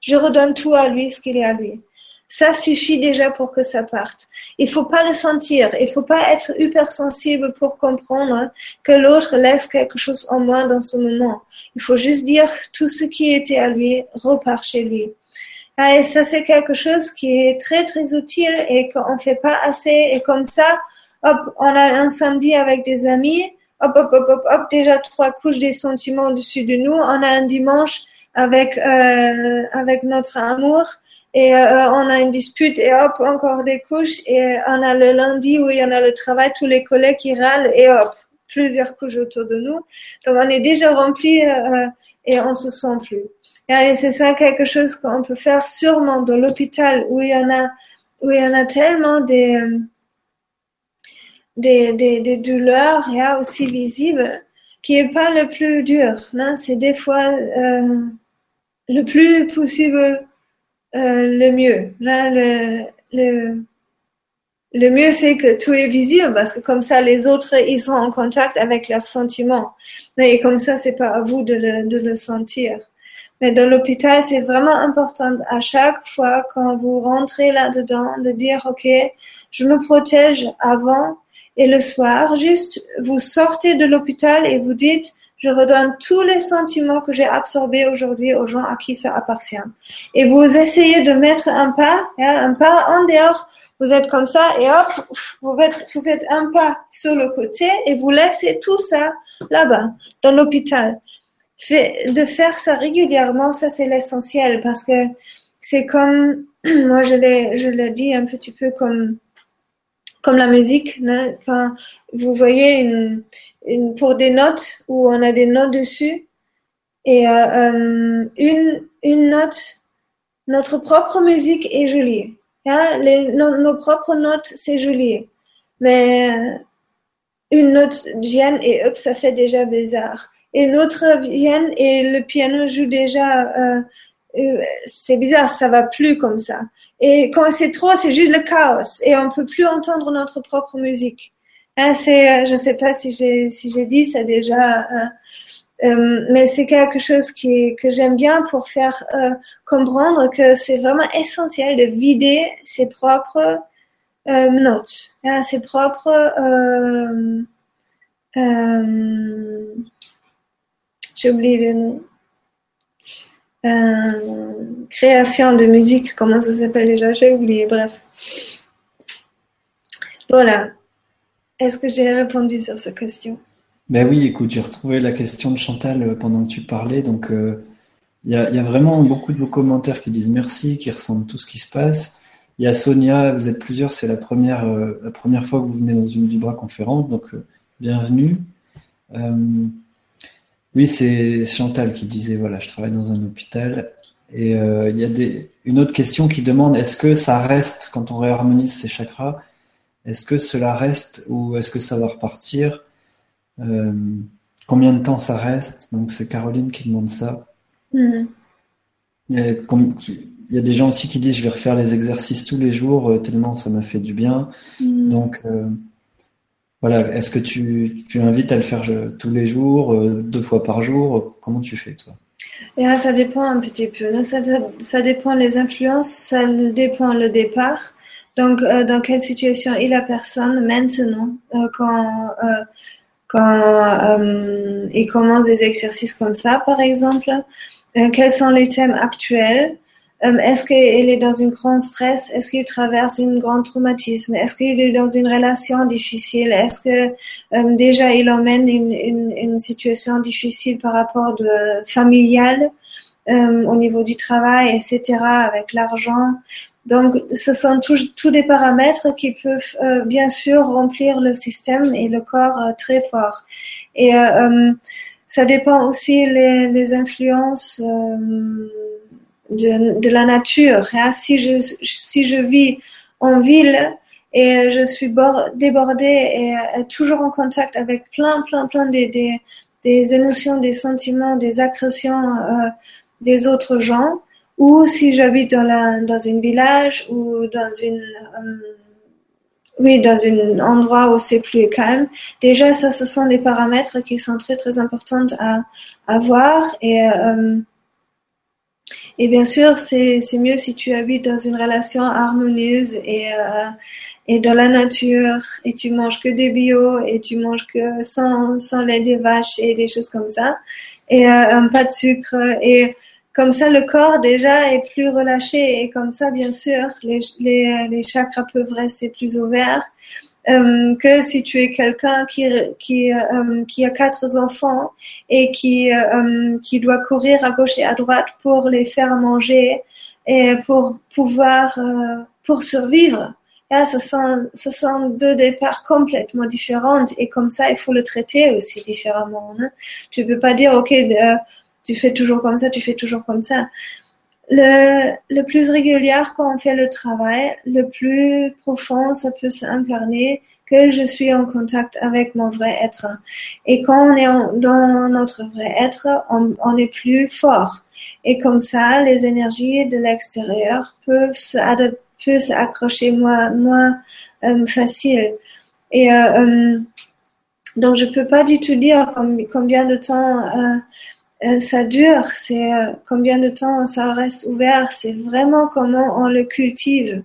je redonne tout à lui ce qu'il est à lui Ça suffit déjà pour que ça parte. Il faut pas le sentir. Il faut pas être hypersensible pour comprendre que l'autre laisse quelque chose en moins dans ce moment. Il faut juste dire tout ce qui était à lui repart chez lui. Ah, et ça, c'est quelque chose qui est très, très utile et qu'on fait pas assez. Et comme ça, hop, on a un samedi avec des amis, hop, hop, hop, hop, hop, déjà trois couches des sentiments au-dessus de nous. On a un dimanche avec, euh, avec notre amour et euh, on a une dispute et hop, encore des couches et on a le lundi où il y en a le travail, tous les collègues qui râlent et hop, plusieurs couches autour de nous. Donc on est déjà rempli euh, et on se sent plus. Et c'est ça quelque chose qu'on peut faire sûrement dans l'hôpital où il y en a où il y en a tellement des des, des, des douleurs a aussi visibles qui est pas le plus dur. C'est des fois euh, le plus possible euh, le mieux. Là, le, le, le mieux, c'est que tout est visible parce que comme ça, les autres, ils sont en contact avec leurs sentiments. Et comme ça, c'est pas à vous de le, de le sentir. Mais dans l'hôpital, c'est vraiment important à chaque fois quand vous rentrez là-dedans de dire, OK, je me protège avant et le soir, juste vous sortez de l'hôpital et vous dites, je redonne tous les sentiments que j'ai absorbés aujourd'hui aux gens à qui ça appartient. Et vous essayez de mettre un pas, hein, un pas en dehors. Vous êtes comme ça et hop, vous faites, un pas sur le côté et vous laissez tout ça là-bas, dans l'hôpital. De faire ça régulièrement, ça c'est l'essentiel parce que c'est comme, moi je l'ai, je l'ai dit un petit peu comme, comme la musique, hein, quand vous voyez une, une, pour des notes où on a des notes dessus et euh, euh, une, une note, notre propre musique est jolie. Hein? Les, nos, propres notes, c'est joli. Mais euh, une note vient et hop, ça fait déjà bizarre. Et l'autre vient et le piano joue déjà, euh, euh, c'est bizarre, ça va plus comme ça. Et quand c'est trop, c'est juste le chaos et on peut plus entendre notre propre musique. Ah, c'est, euh, je sais pas si j'ai si dit ça déjà, euh, euh, mais c'est quelque chose qui que j'aime bien pour faire comprendre que c'est vraiment essentiel de vider ses propres notes, hein, ses propres j'ai oublié le nom. création de musique, comment ça s'appelle déjà? J'ai oublié, bref. Voilà. Est-ce que j'ai répondu sur cette question? Ben oui, écoute, j'ai retrouvé la question de Chantal euh, pendant que tu parlais. Donc, euh, il y, a, vraiment beaucoup de vos commentaires qui disent merci, qui ressentent tout ce qui se passe. Il y a Sonia, vous êtes plusieurs, c'est la première, euh, première fois que vous venez dans une Vibra conférence, donc bienvenue. oui, c'est Chantal qui disait voilà, je travaille dans un hôpital. Et il y a une autre question qui demande est-ce que ça reste quand on réharmonise ses chakras est-ce que cela reste ou est-ce que ça va repartir? Euh, Combien de temps ça reste? Donc c'est Caroline qui demande ça. Mm-hmm. Il y a des gens aussi qui disent je vais refaire les exercices tous les jours euh, tellement ça m'a fait du bien. Mm-hmm. Donc euh, voilà, est-ce que tu, invites à le faire tous les jours, deux fois par jour? Comment tu fais toi? Et ça dépend un petit peu. ça, ça dépend les influences, ça dépend le départ. Donc, euh, dans quelle situation est la personne maintenant euh, quand euh, quand il commence des exercices comme ça, par exemple? Quels sont les thèmes actuels? Est-ce qu'il est dans un grand stress? Est-ce qu'il traverse un grand traumatisme? Est-ce qu'il est dans une relation difficile? Est-ce que déjà il emmène une, une, une, situation difficile par rapport de familial au niveau du travail, etc., avec l'argent? Donc, ce sont tous des paramètres qui peuvent euh, bien sûr remplir le système et le corps euh, très fort. Et euh, ça dépend aussi les, les influences de, de, la nature. Hein. Si je si je vis en ville et je suis débordée et toujours en contact avec plein plein plein des des, des émotions, des sentiments, des agressions des autres gens ou si j'habite dans, la, dans un village ou dans une euh, oui dans un endroit où c'est plus calme déjà ça ce sont des paramètres qui sont très très importants à, à voir. Et euh, Et bien sûr, c'est mieux si tu habites dans une relation harmonieuse et, euh, et dans la nature et tu manges que des bio et tu manges que sans, sans lait des vaches et des choses comme ça. Et euh, pas de sucre et comme ça le corps déjà est plus relâché et comme ça bien sûr les, les, les chakras peuvent rester plus ouverts euh, que si tu es quelqu'un qui qui euh, qui a quatre enfants et qui euh, qui doit courir à gauche et à droite pour les faire manger et pour pouvoir pour survivre. Là, ce sont ce sont deux départs complètement différents et comme ça il faut le traiter aussi différemment. Hein. Tu peux pas dire ok tu fais toujours comme ça, tu fais toujours comme ça le, le plus régulier quand on fait le travail, le plus profond ça peut s'incarner que je suis en contact avec mon vrai être. Et quand on est dans notre vrai être, on, on, est plus fort. Et comme ça, les énergies de l'extérieur peuvent se s'accrocher moins, moins euh, facile. Et euh, euh, donc, je peux pas du tout dire combien de temps euh, ça dure, c'est euh, combien de temps ça reste ouvert, c'est vraiment comment on le cultive,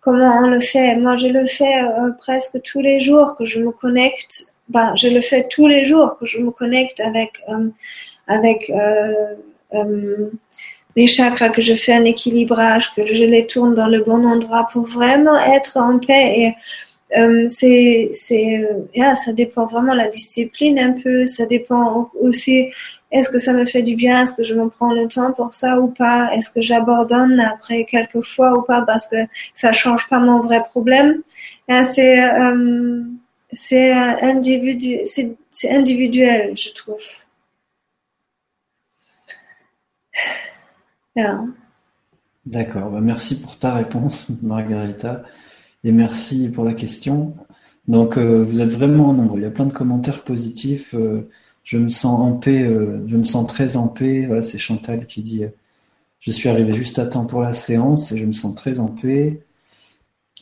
comment on le fait. Moi, je le fais euh, presque tous les jours que je me connecte. Ben, je le fais tous les jours que je me connecte avec avec les chakras, que je fais un équilibrage, que je les tourne dans le bon endroit pour vraiment être en paix et c'est c'est ça dépend vraiment de la discipline un peu ça dépend aussi est-ce que ça me fait du bien? Est-ce que je me prends le temps pour ça ou pas? Est-ce que j'abandonne après quelques fois ou pas parce que ça change pas mon vrai problème? C'est euh, individu c'est individuel, je trouve. D'accord, bah, merci pour ta réponse, Margarita, et merci pour la question. Donc, euh, vous êtes vraiment en nombre. Il y a plein de commentaires positifs. Euh, je me sens en paix, euh, je me sens très en paix. Voilà, c'est Chantal qui dit Je suis arrivé juste à temps pour la séance et je me sens très en paix.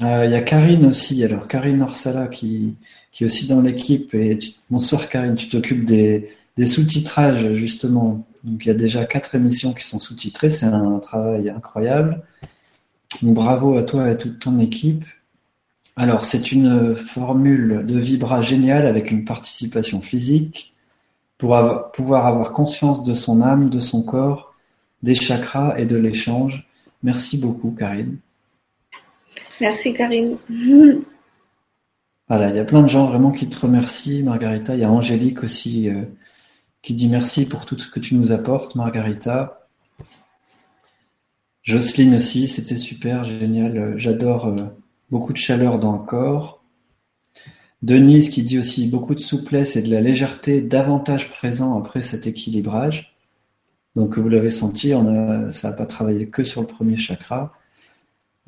Euh, il y a Karine aussi, alors Karine Orsala qui, est aussi dans l'équipe. Et bonsoir Karine, tu t'occupes des, sous-titrages justement. Donc il y a déjà quatre émissions qui sont sous-titrées, c'est un travail incroyable. Bravo à toi et à toute ton équipe. Alors c'est une formule de vibra géniale avec une participation physique pour pouvoir avoir conscience de son âme, de son corps, des chakras et de l'échange. Merci beaucoup, Karine. Merci, Karine. Voilà, il y a plein de gens vraiment qui te remercient, Margarita. Il y a Angélique aussi euh, qui dit merci pour tout ce que tu nous apportes, Margarita. Jocelyne aussi, c'était super, génial. J'adore euh, beaucoup de chaleur dans le corps. Denise qui dit aussi beaucoup de souplesse et de la légèreté davantage présent après cet équilibrage. Donc vous l'avez senti, on a, ça n'a pas travaillé que sur le premier chakra.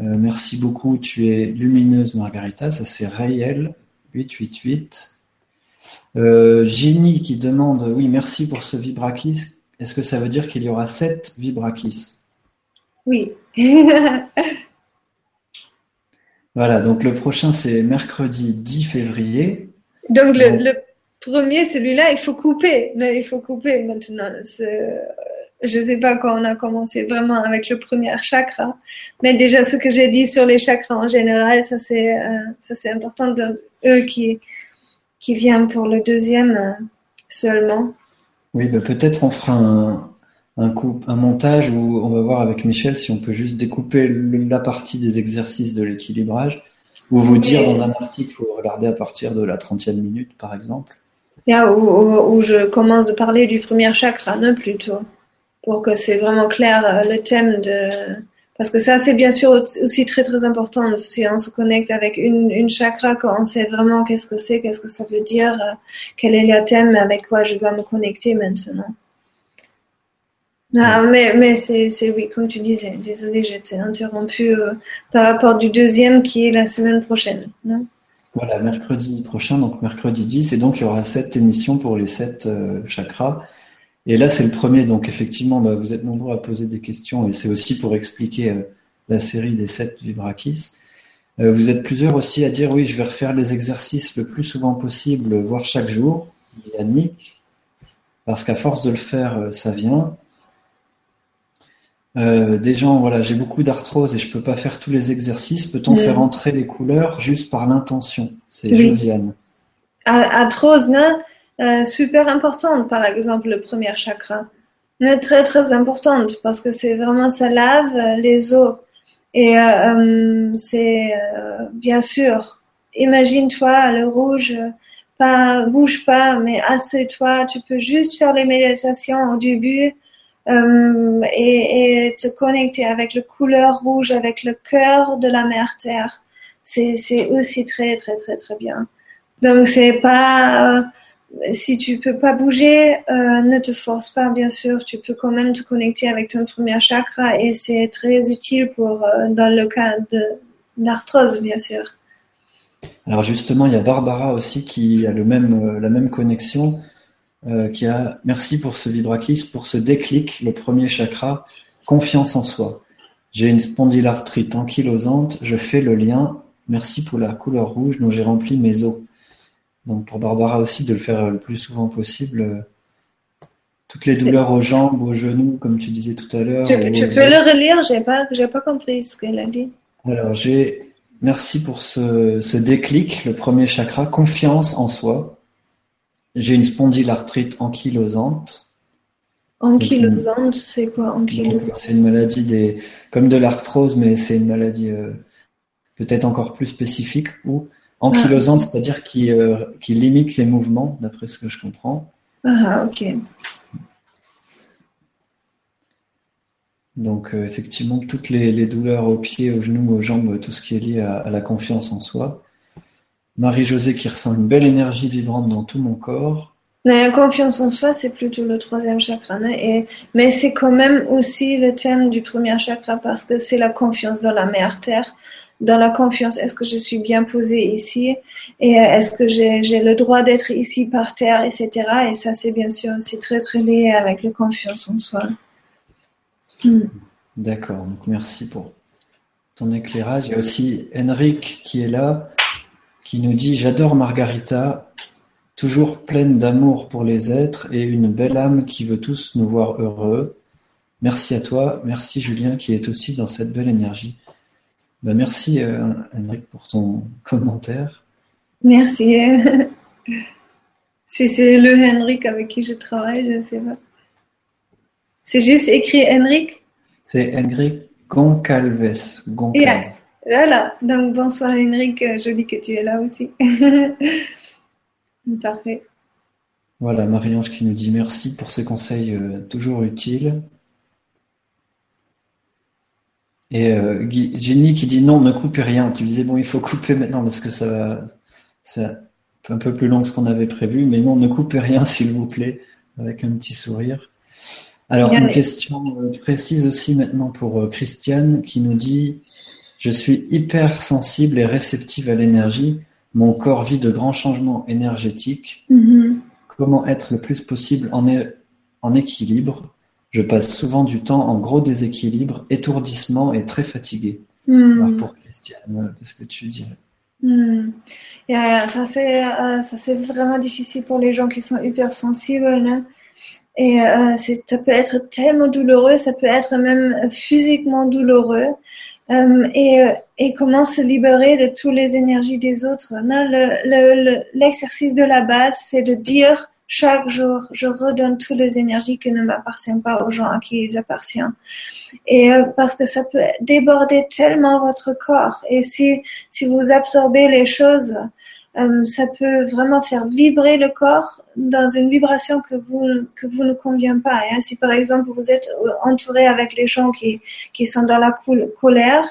Euh, merci beaucoup, tu es lumineuse Margarita, ça c'est réel, 888. Euh, Ginny qui demande, oui merci pour ce vibrakis, est-ce que ça veut dire qu'il y aura sept vibrakis? Oui. Voilà, donc le prochain c'est mercredi 10 février. Donc le, premier, celui-là, il faut couper. Il faut couper maintenant. Je ne sais pas quand on a commencé vraiment avec le premier chakra, mais déjà ce que j'ai dit sur les chakras en général, ça c'est euh, ça c'est important de eux qui qui viennent pour le deuxième euh, seulement. Oui, bah, peut-être on fera un, un, coup, un montage où on va voir avec Michel si on peut juste découper la partie des exercices de l'équilibrage ou vous dire dans un article, il faut regarder à partir de la 30e minute, par exemple. où, je commence de parler du premier chakra, non, plutôt, pour que c'est vraiment clair euh, le thème de... Parce que ça, c'est bien sûr aussi très très important. Si on se connecte avec une, une chakra, quand on sait vraiment qu'est-ce que c'est, qu'est-ce que ça veut dire, euh, quel est le thème avec quoi je dois me connecter maintenant. Ah, mais mais c'est oui, comme tu disais. Désolée, j'étais interrompue euh, par rapport du deuxième qui est la semaine prochaine. Non? Voilà, mercredi prochain, donc mercredi 10, et donc il y aura sept émissions pour les sept euh, chakras. Et là, c'est le premier, donc effectivement, bah, vous êtes nombreux à poser des questions, et c'est aussi pour expliquer euh, la série des sept vibrakis. vous êtes plusieurs aussi à dire, oui, je vais refaire les exercices le plus souvent possible, voire chaque jour, dit Annick, parce qu'à force de le faire, ça vient. Euh, des gens, voilà, j'ai beaucoup d'arthrose et je peux pas faire tous les exercices. Peut-on faire entrer les couleurs juste par l'intention? C'est Josiane. Arthrose, non euh, super importante, par exemple, le premier chakra. Très, très importante parce que c'est vraiment, ça lave les os. Et euh, c'est, bien sûr, imagine-toi le rouge, pas, bouge pas, mais assieds-toi, tu peux juste faire les méditations au début euh, et, et, te connecter avec le couleur rouge, avec le cœur de la mère terre. C'est, aussi très très très très bien. Donc c'est pas euh, si tu peux pas bouger, euh, ne te force pas bien sûr. Tu peux quand même te connecter avec ton premier chakra et c'est très utile pour dans le cas de l'arthrose bien sûr. Alors justement, il y a Barbara aussi qui a le même la même connexion. Euh, qui a merci pour ce vibrakis, pour ce déclic, le premier chakra, confiance en soi. J'ai une spondylarthrite ankylosante, je fais le lien. Merci pour la couleur rouge dont j'ai rempli mes os. Donc pour Barbara aussi de le faire le plus souvent possible. Toutes les douleurs aux jambes, aux genoux, comme tu disais tout à l'heure. Tu, peux le relire, j'ai pas, j'ai pas compris ce qu'elle a dit. Alors j'ai merci pour ce, ce déclic, le premier chakra, confiance en soi. J'ai une spondylarthrite ankylosante. Ankylosante, c'est quoi ankylosante C'est une maladie des, comme de l'arthrose, mais c'est une maladie euh, peut-être encore plus spécifique ou ankylosante, ah. c'est-à-dire qui, euh, qui limite les mouvements, d'après ce que je comprends. Ah, ok. Donc euh, effectivement, toutes les, douleurs aux pieds, aux genoux, aux jambes, tout ce qui est lié à la confiance en soi. Marie-Josée qui ressent une belle énergie vibrante dans tout mon corps. La confiance en soi, c'est plutôt le troisième chakra. Et, mais c'est quand même aussi le thème du premier chakra parce que c'est la confiance dans la mère terre. Dans la confiance, est-ce que je suis bien posée ici Et est-ce que j'ai le droit d'être ici par terre, etc. Et ça, c'est bien sûr aussi très, très lié avec la confiance en soi. Hmm. D'accord, donc merci pour ton éclairage. Il y a aussi Henrik qui est là qui nous dit J'adore Margarita, toujours pleine d'amour pour les êtres et une belle âme qui veut tous nous voir heureux. Merci à toi, merci Julien qui est aussi dans cette belle énergie. Ben, merci euh, Henrik pour ton commentaire. Merci. si c'est le Henrik avec qui je travaille, je ne sais pas. C'est juste écrit Henrik? C'est Henrik Goncalves. Goncalves. Voilà, donc bonsoir Henrik, euh, joli que tu es là aussi. Parfait. Voilà, Marie-Ange qui nous dit merci pour ces conseils euh, toujours utiles. Et euh, Jenny qui dit non, ne coupez rien. Tu disais bon, il faut couper maintenant parce que ça va, c'est un peu plus long que ce qu'on avait prévu, mais non, ne coupez rien s'il vous plaît, avec un petit sourire. Alors, une question précise aussi maintenant pour Christiane qui nous dit je suis hyper sensible et réceptive à l'énergie. Mon corps vit de grands changements énergétiques. Mm-hmm. Comment être le plus possible en, équilibre? Je passe souvent du temps en gros déséquilibre, étourdissement et très fatigué. Mm. Alors pour Christiane, qu'est-ce que tu dirais? Mm. Ça c'est vraiment difficile pour les gens qui sont hypersensibles. Et euh, ça peut être tellement douloureux, ça peut être même physiquement douloureux. Euh, et, euh, et comment se libérer de toutes les énergies des autres? L'exercice le, de la base, c'est de dire chaque jour, je redonne toutes les énergies qui ne m'appartiennent pas aux gens à qui ils appartiennent. Et euh, parce que ça peut déborder tellement votre corps. Et si, si vous absorbez les choses euh, ça peut vraiment faire vibrer le corps dans une vibration que vous que vous ne convient pas. Hein. Si par exemple vous êtes entouré avec les gens qui qui sont dans la colère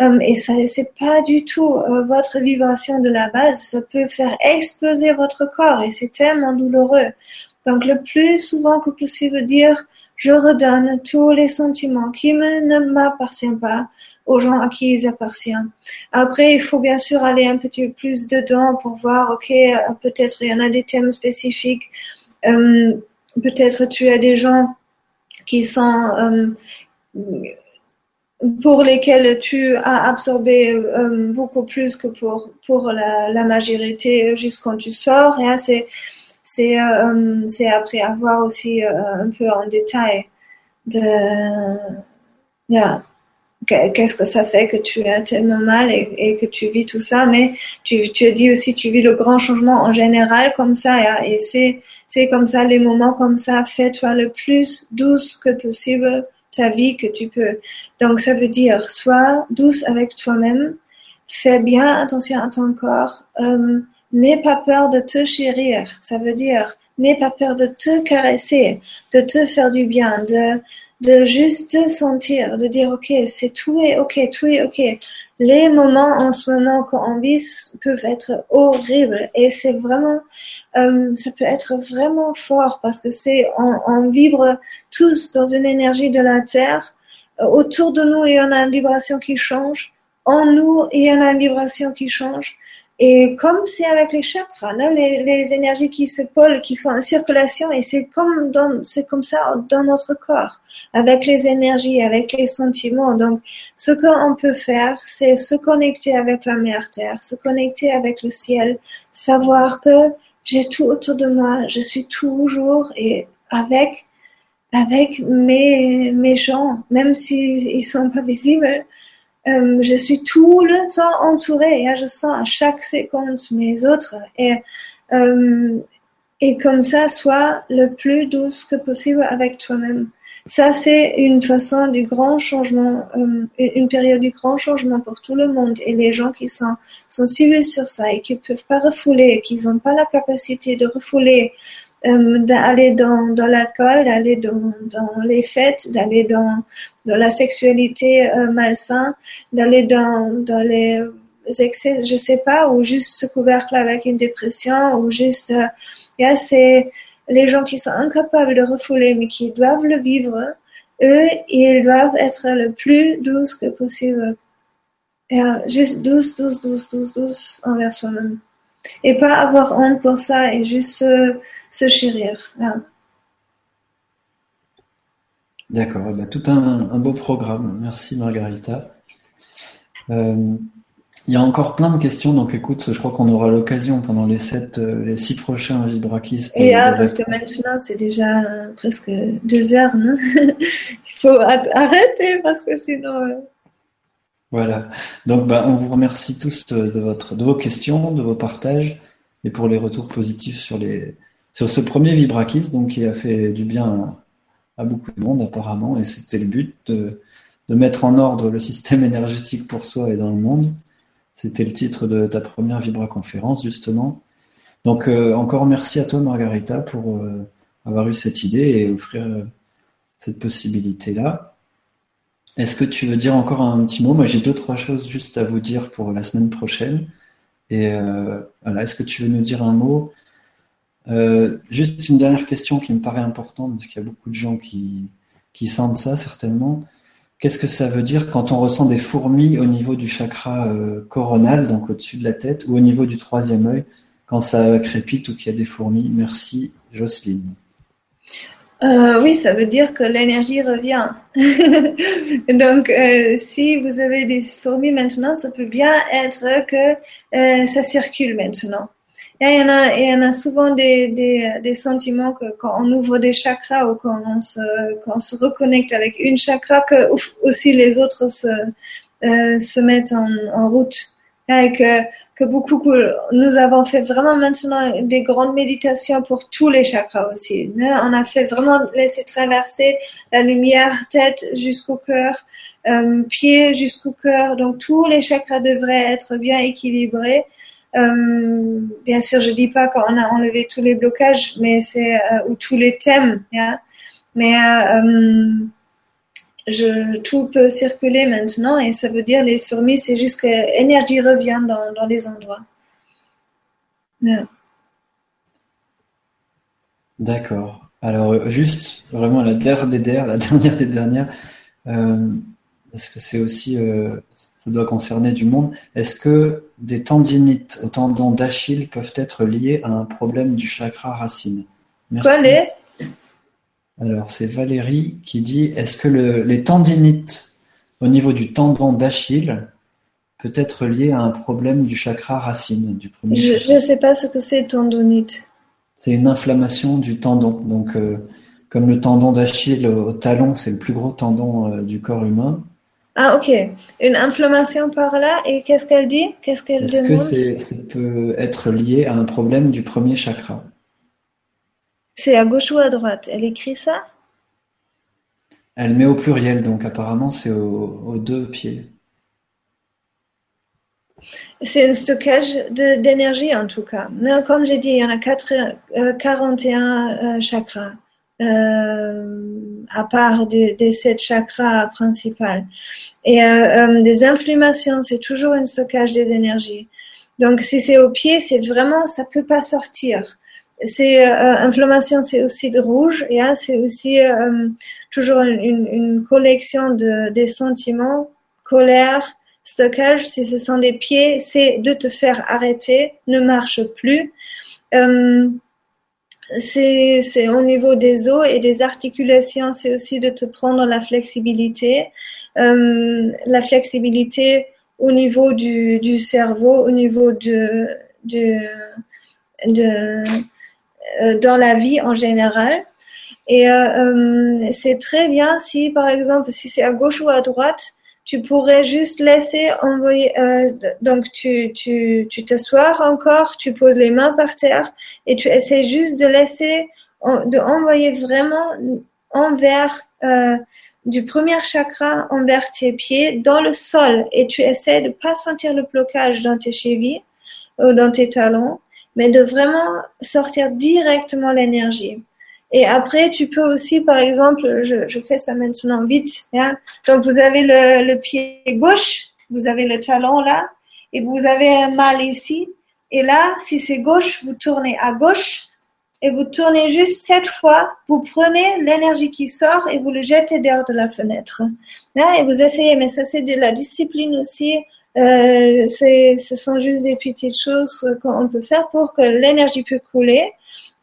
euh, et ça c'est pas du tout euh, votre vibration de la base, ça peut faire exploser votre corps et c'est tellement douloureux. Donc le plus souvent que possible dire je redonne tous les sentiments qui ne m'appartiennent pas aux gens à qui ils appartiennent. Après, il faut bien sûr aller un petit peu plus dedans pour voir, ok, euh, peut-être il y en a des thèmes spécifiques. Euh, peut-être tu as des gens qui sont euh, pour lesquels tu as absorbé beaucoup plus que pour pour la, la majorité juste quand tu sors. Et c'est c'est c'est après avoir aussi un peu en détail de yeah, qu'est-ce que ça fait que tu as tellement mal et, que tu vis tout ça, mais tu, tu as dit aussi tu vis le grand changement en général comme ça et, c'est c'est comme ça les moments comme ça fais-toi le plus douce que possible ta vie que tu peux. Donc ça veut dire sois douce avec toi-même, fais bien attention à ton corps, euh, n'aie pas peur de te chérir. Ça veut dire n'aie pas peur de te caresser, de te faire du bien, de de juste sentir, de dire ok, c'est tout est ok, tout est ok. Les moments en ce moment qu'on vit peuvent être horribles et c'est vraiment, euh, ça peut être vraiment fort parce que c'est, on, on, vibre tous dans une énergie de la terre. Euh, autour de nous, il y en a une vibration qui change. En nous, il y en a une vibration qui change. Et comme c'est avec les chakras, les, les, énergies qui se polent, qui font une circulation, et c'est comme dans, c'est comme ça dans notre corps, avec les énergies, avec les sentiments. Donc, ce qu'on peut faire, c'est se connecter avec la mère terre, se connecter avec le ciel, savoir que j'ai tout autour de moi, je suis toujours et avec avec mes mes gens, même s'ils ils sont pas visibles, euh, je suis tout le temps entourée. Je sens à chaque seconde mes autres. Et, euh, et comme ça, sois le plus douce que possible avec toi-même. Ça, c'est une façon du grand changement, euh, une période du grand changement pour tout le monde. Et les gens qui sont sensibles sur ça et qui ne peuvent pas refouler, qui n'ont pas la capacité de refouler euh, d'aller dans, dans l'alcool, d'aller dans, dans les fêtes, d'aller dans, dans la sexualité euh, malsaine, d'aller dans, dans les excès, je sais pas, ou juste ce couvercle avec une dépression, ou juste, euh, c'est les gens qui sont incapables de refouler, mais qui doivent le vivre, eux, ils doivent être le plus douce que possible. Euh, juste douce, douce, douce, douce, douce envers soi-même. Et pas avoir honte pour ça et juste se, chérir. D'accord, eh ben, tout un, beau programme. Merci Margarita. Euh, il y a encore plein de questions, donc écoute, je crois qu'on aura l'occasion pendant les sept, euh, les six prochains Vibrakis. Et là, parce que maintenant c'est déjà presque deux heures, non? Il faut arrêter parce que sinon. Euh, voilà. Donc, bah, on vous remercie tous de, votre, de vos questions, de vos partages et pour les retours positifs sur, les, sur ce premier Vibrakis, donc qui a fait du bien à, beaucoup de monde apparemment. Et c'était le but de, mettre en ordre le système énergétique pour soi et dans le monde. C'était le titre de ta première Vibra conférence justement. Donc, euh, encore merci à toi, Margarita, pour euh, avoir eu cette idée et offrir euh, cette possibilité-là. Est-ce que tu veux dire encore un petit mot? Moi, j'ai deux, trois choses juste à vous dire pour la semaine prochaine. Et euh, est-ce que tu veux nous dire un mot? Euh, Juste une dernière question qui me paraît importante, parce qu'il y a beaucoup de gens qui, qui sentent ça certainement. Qu'est-ce que ça veut dire quand on ressent des fourmis au niveau du chakra euh, coronal, donc au-dessus de la tête, ou au niveau du troisième œil, quand ça crépite ou qu'il y a des fourmis? Merci, Jocelyne. Euh, oui, ça veut dire que l'énergie revient. Donc, euh, si vous avez des fourmis maintenant, ça peut bien être que euh, ça circule maintenant. Et il y en a, souvent des, des, sentiments que quand on ouvre des chakras ou quand on se, quand on se reconnecte avec une chakra, que aussi les autres se, se mettent en, route. Que beaucoup, nous avons fait vraiment maintenant des grandes méditations pour tous les chakras aussi. On a fait vraiment laisser traverser la lumière tête jusqu'au cœur, euh, pied jusqu'au cœur. Donc tous les chakras devraient être bien équilibrés. Euh, bien sûr, je dis pas qu'on a enlevé tous les blocages, mais c'est euh, ou tous les thèmes. Mais euh, je, tout peut circuler maintenant et ça veut dire les fourmis, c'est juste que l'énergie revient dans, dans, les endroits. D'accord. Alors, juste vraiment la dernière des dernières, la dernière des dernières, euh, parce que c'est aussi, euh, ça doit concerner du monde? Est-ce que des tendinites au tendon d'Achille peuvent être liés à un problème du chakra racine? Merci. Alors, c'est Valérie qui dit Est-ce que les tendinites au niveau du tendon d'Achille peut être lié à un problème du chakra racine du premier Je ne sais pas ce que c'est tendonite. C'est une inflammation du tendon. Donc, euh, comme le tendon d'Achille au talon, c'est le plus gros tendon du corps humain. Ah, ok. Une inflammation par là, et qu'est-ce qu'elle dit? Qu'est-ce qu'elle Est-ce que ça peut être lié à un problème du premier chakra? C'est à gauche ou à droite? Elle écrit ça? Elle met au pluriel, donc apparemment c'est aux, deux pieds. C'est un stockage d'énergie en tout cas. Comme j'ai dit, il y en a 4, 41 euh, euh, chakras. Euh, à part des sept chakras principales. Et euh, euh, des inflammations, c'est toujours un stockage des énergies. Donc si c'est au pied, c'est vraiment, ça peut pas sortir. C'est inflammation, c'est aussi le rouge, et hein, c'est aussi toujours une, une, collection de des sentiments, colère, stockage. Si ce sont des pieds, c'est de te faire arrêter, ne marche plus. Euh, c'est au niveau des os et des articulations, c'est aussi de te prendre la flexibilité, euh, la flexibilité au niveau du, du cerveau, au niveau de, de, de euh, dans la vie en général. Et euh, euh c'est très bien si, par exemple, si c'est à gauche ou à droite, tu pourrais juste laisser envoyer. Euh, donc tu tu tu t'assois encore, tu poses les mains par terre et tu essaies juste de laisser de envoyer vraiment envers euh, du premier chakra envers tes pieds dans le sol et tu essaies de pas sentir le blocage dans tes chevilles ou dans tes talons, mais de vraiment sortir directement l'énergie. Et après, tu peux aussi, par exemple, je, je fais ça maintenant vite. Hein. Donc, vous avez le, le, pied gauche, vous avez le talon là, et vous avez un mal ici. Et là, si c'est gauche, vous tournez à gauche et vous tournez juste sept fois. Vous prenez l'énergie qui sort et vous le jetez dehors de la fenêtre. Hein, et vous essayez, mais ça c'est de la discipline aussi. Euh, ce sont juste des petites choses qu'on peut faire pour que l'énergie puisse couler.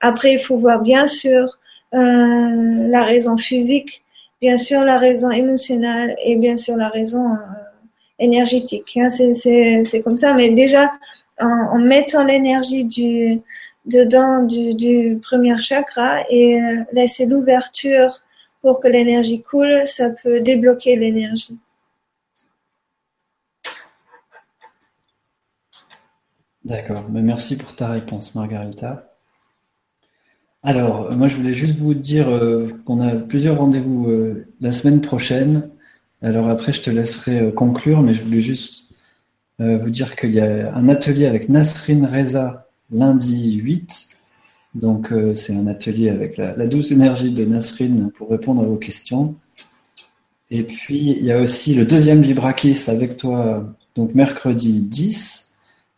Après, il faut voir bien sûr euh, la raison physique, bien sûr la raison émotionnelle et bien sûr la raison euh, énergétique. Hein, c'est comme ça, mais déjà en, mettant l'énergie dedans du, du premier chakra et laisser l'ouverture pour que l'énergie coule, ça peut débloquer l'énergie. D'accord, merci pour ta réponse, Margarita. Alors, moi, je voulais juste vous dire euh, qu'on a plusieurs rendez-vous euh, la semaine prochaine. Alors après, je te laisserai euh, conclure, mais je voulais juste vous dire qu'il y a un atelier avec Nasrin Reza lundi 8. Donc, c'est un atelier avec la, douce énergie de Nasrin pour répondre à vos questions. Et puis, il y a aussi le deuxième Vibrakis avec toi, donc mercredi 10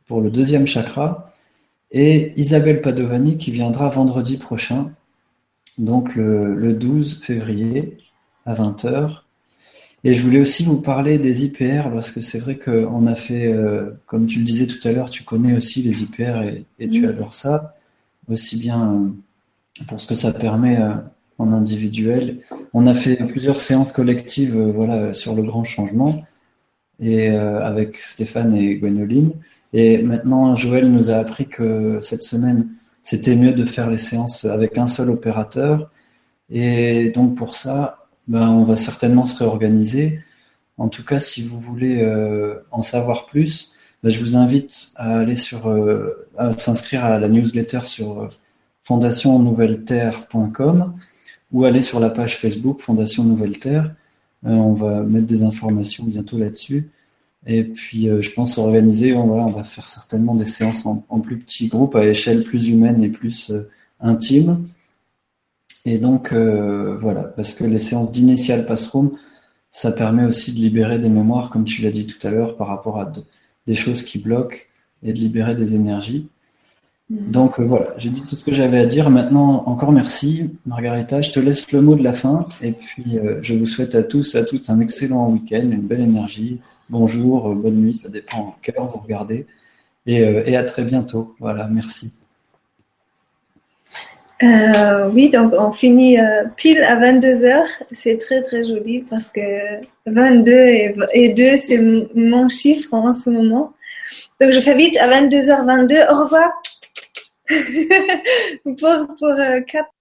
pour le deuxième chakra et Isabelle Padovani qui viendra vendredi prochain, donc le, 12 février à 20h. Et je voulais aussi vous parler des IPR parce que c'est vrai qu'on a fait, euh, comme tu le disais tout à l'heure, tu connais aussi les IPR et, tu adores ça, aussi bien euh, pour ce que ça permet euh, en individuel. On a fait plusieurs séances collectives voilà, sur le grand changement et avec Stéphane et Gwenoline. Et maintenant, Joël nous a appris que cette semaine, c'était mieux de faire les séances avec un seul opérateur. Et donc pour ça, ben, on va certainement se réorganiser. En tout cas, si vous voulez euh, en savoir plus, ben, je vous invite à aller sur, euh, à s'inscrire à la newsletter sur euh, fondationnouvelleterre.com ou aller sur la page Facebook Fondation Nouvelle Terre. on va mettre des informations bientôt là-dessus. Et puis, euh, je pense organiser, on, on va faire certainement des séances en, plus petits groupes, à échelle plus humaine et plus euh, intime. Et donc, euh, voilà, parce que les séances d'initial passroom, ça permet aussi de libérer des mémoires, comme tu l'as dit tout à l'heure, par rapport à des choses qui bloquent et de libérer des énergies. Mm. Donc voilà, j'ai dit tout ce que j'avais à dire. Maintenant, encore merci, Margarita. Je te laisse le mot de la fin. Et puis, je vous souhaite à tous, à toutes un excellent week-end, une belle énergie, bonjour, euh, bonne nuit, ça dépend quelle heure vous regardez. Et, euh, et à très bientôt. Voilà, merci. Euh, oui, donc on finit pile à 22h. C'est très très joli parce que 22 et, 2, c'est mon chiffre en ce moment. Donc je fais vite à 22h22. Au revoir pour, pour 4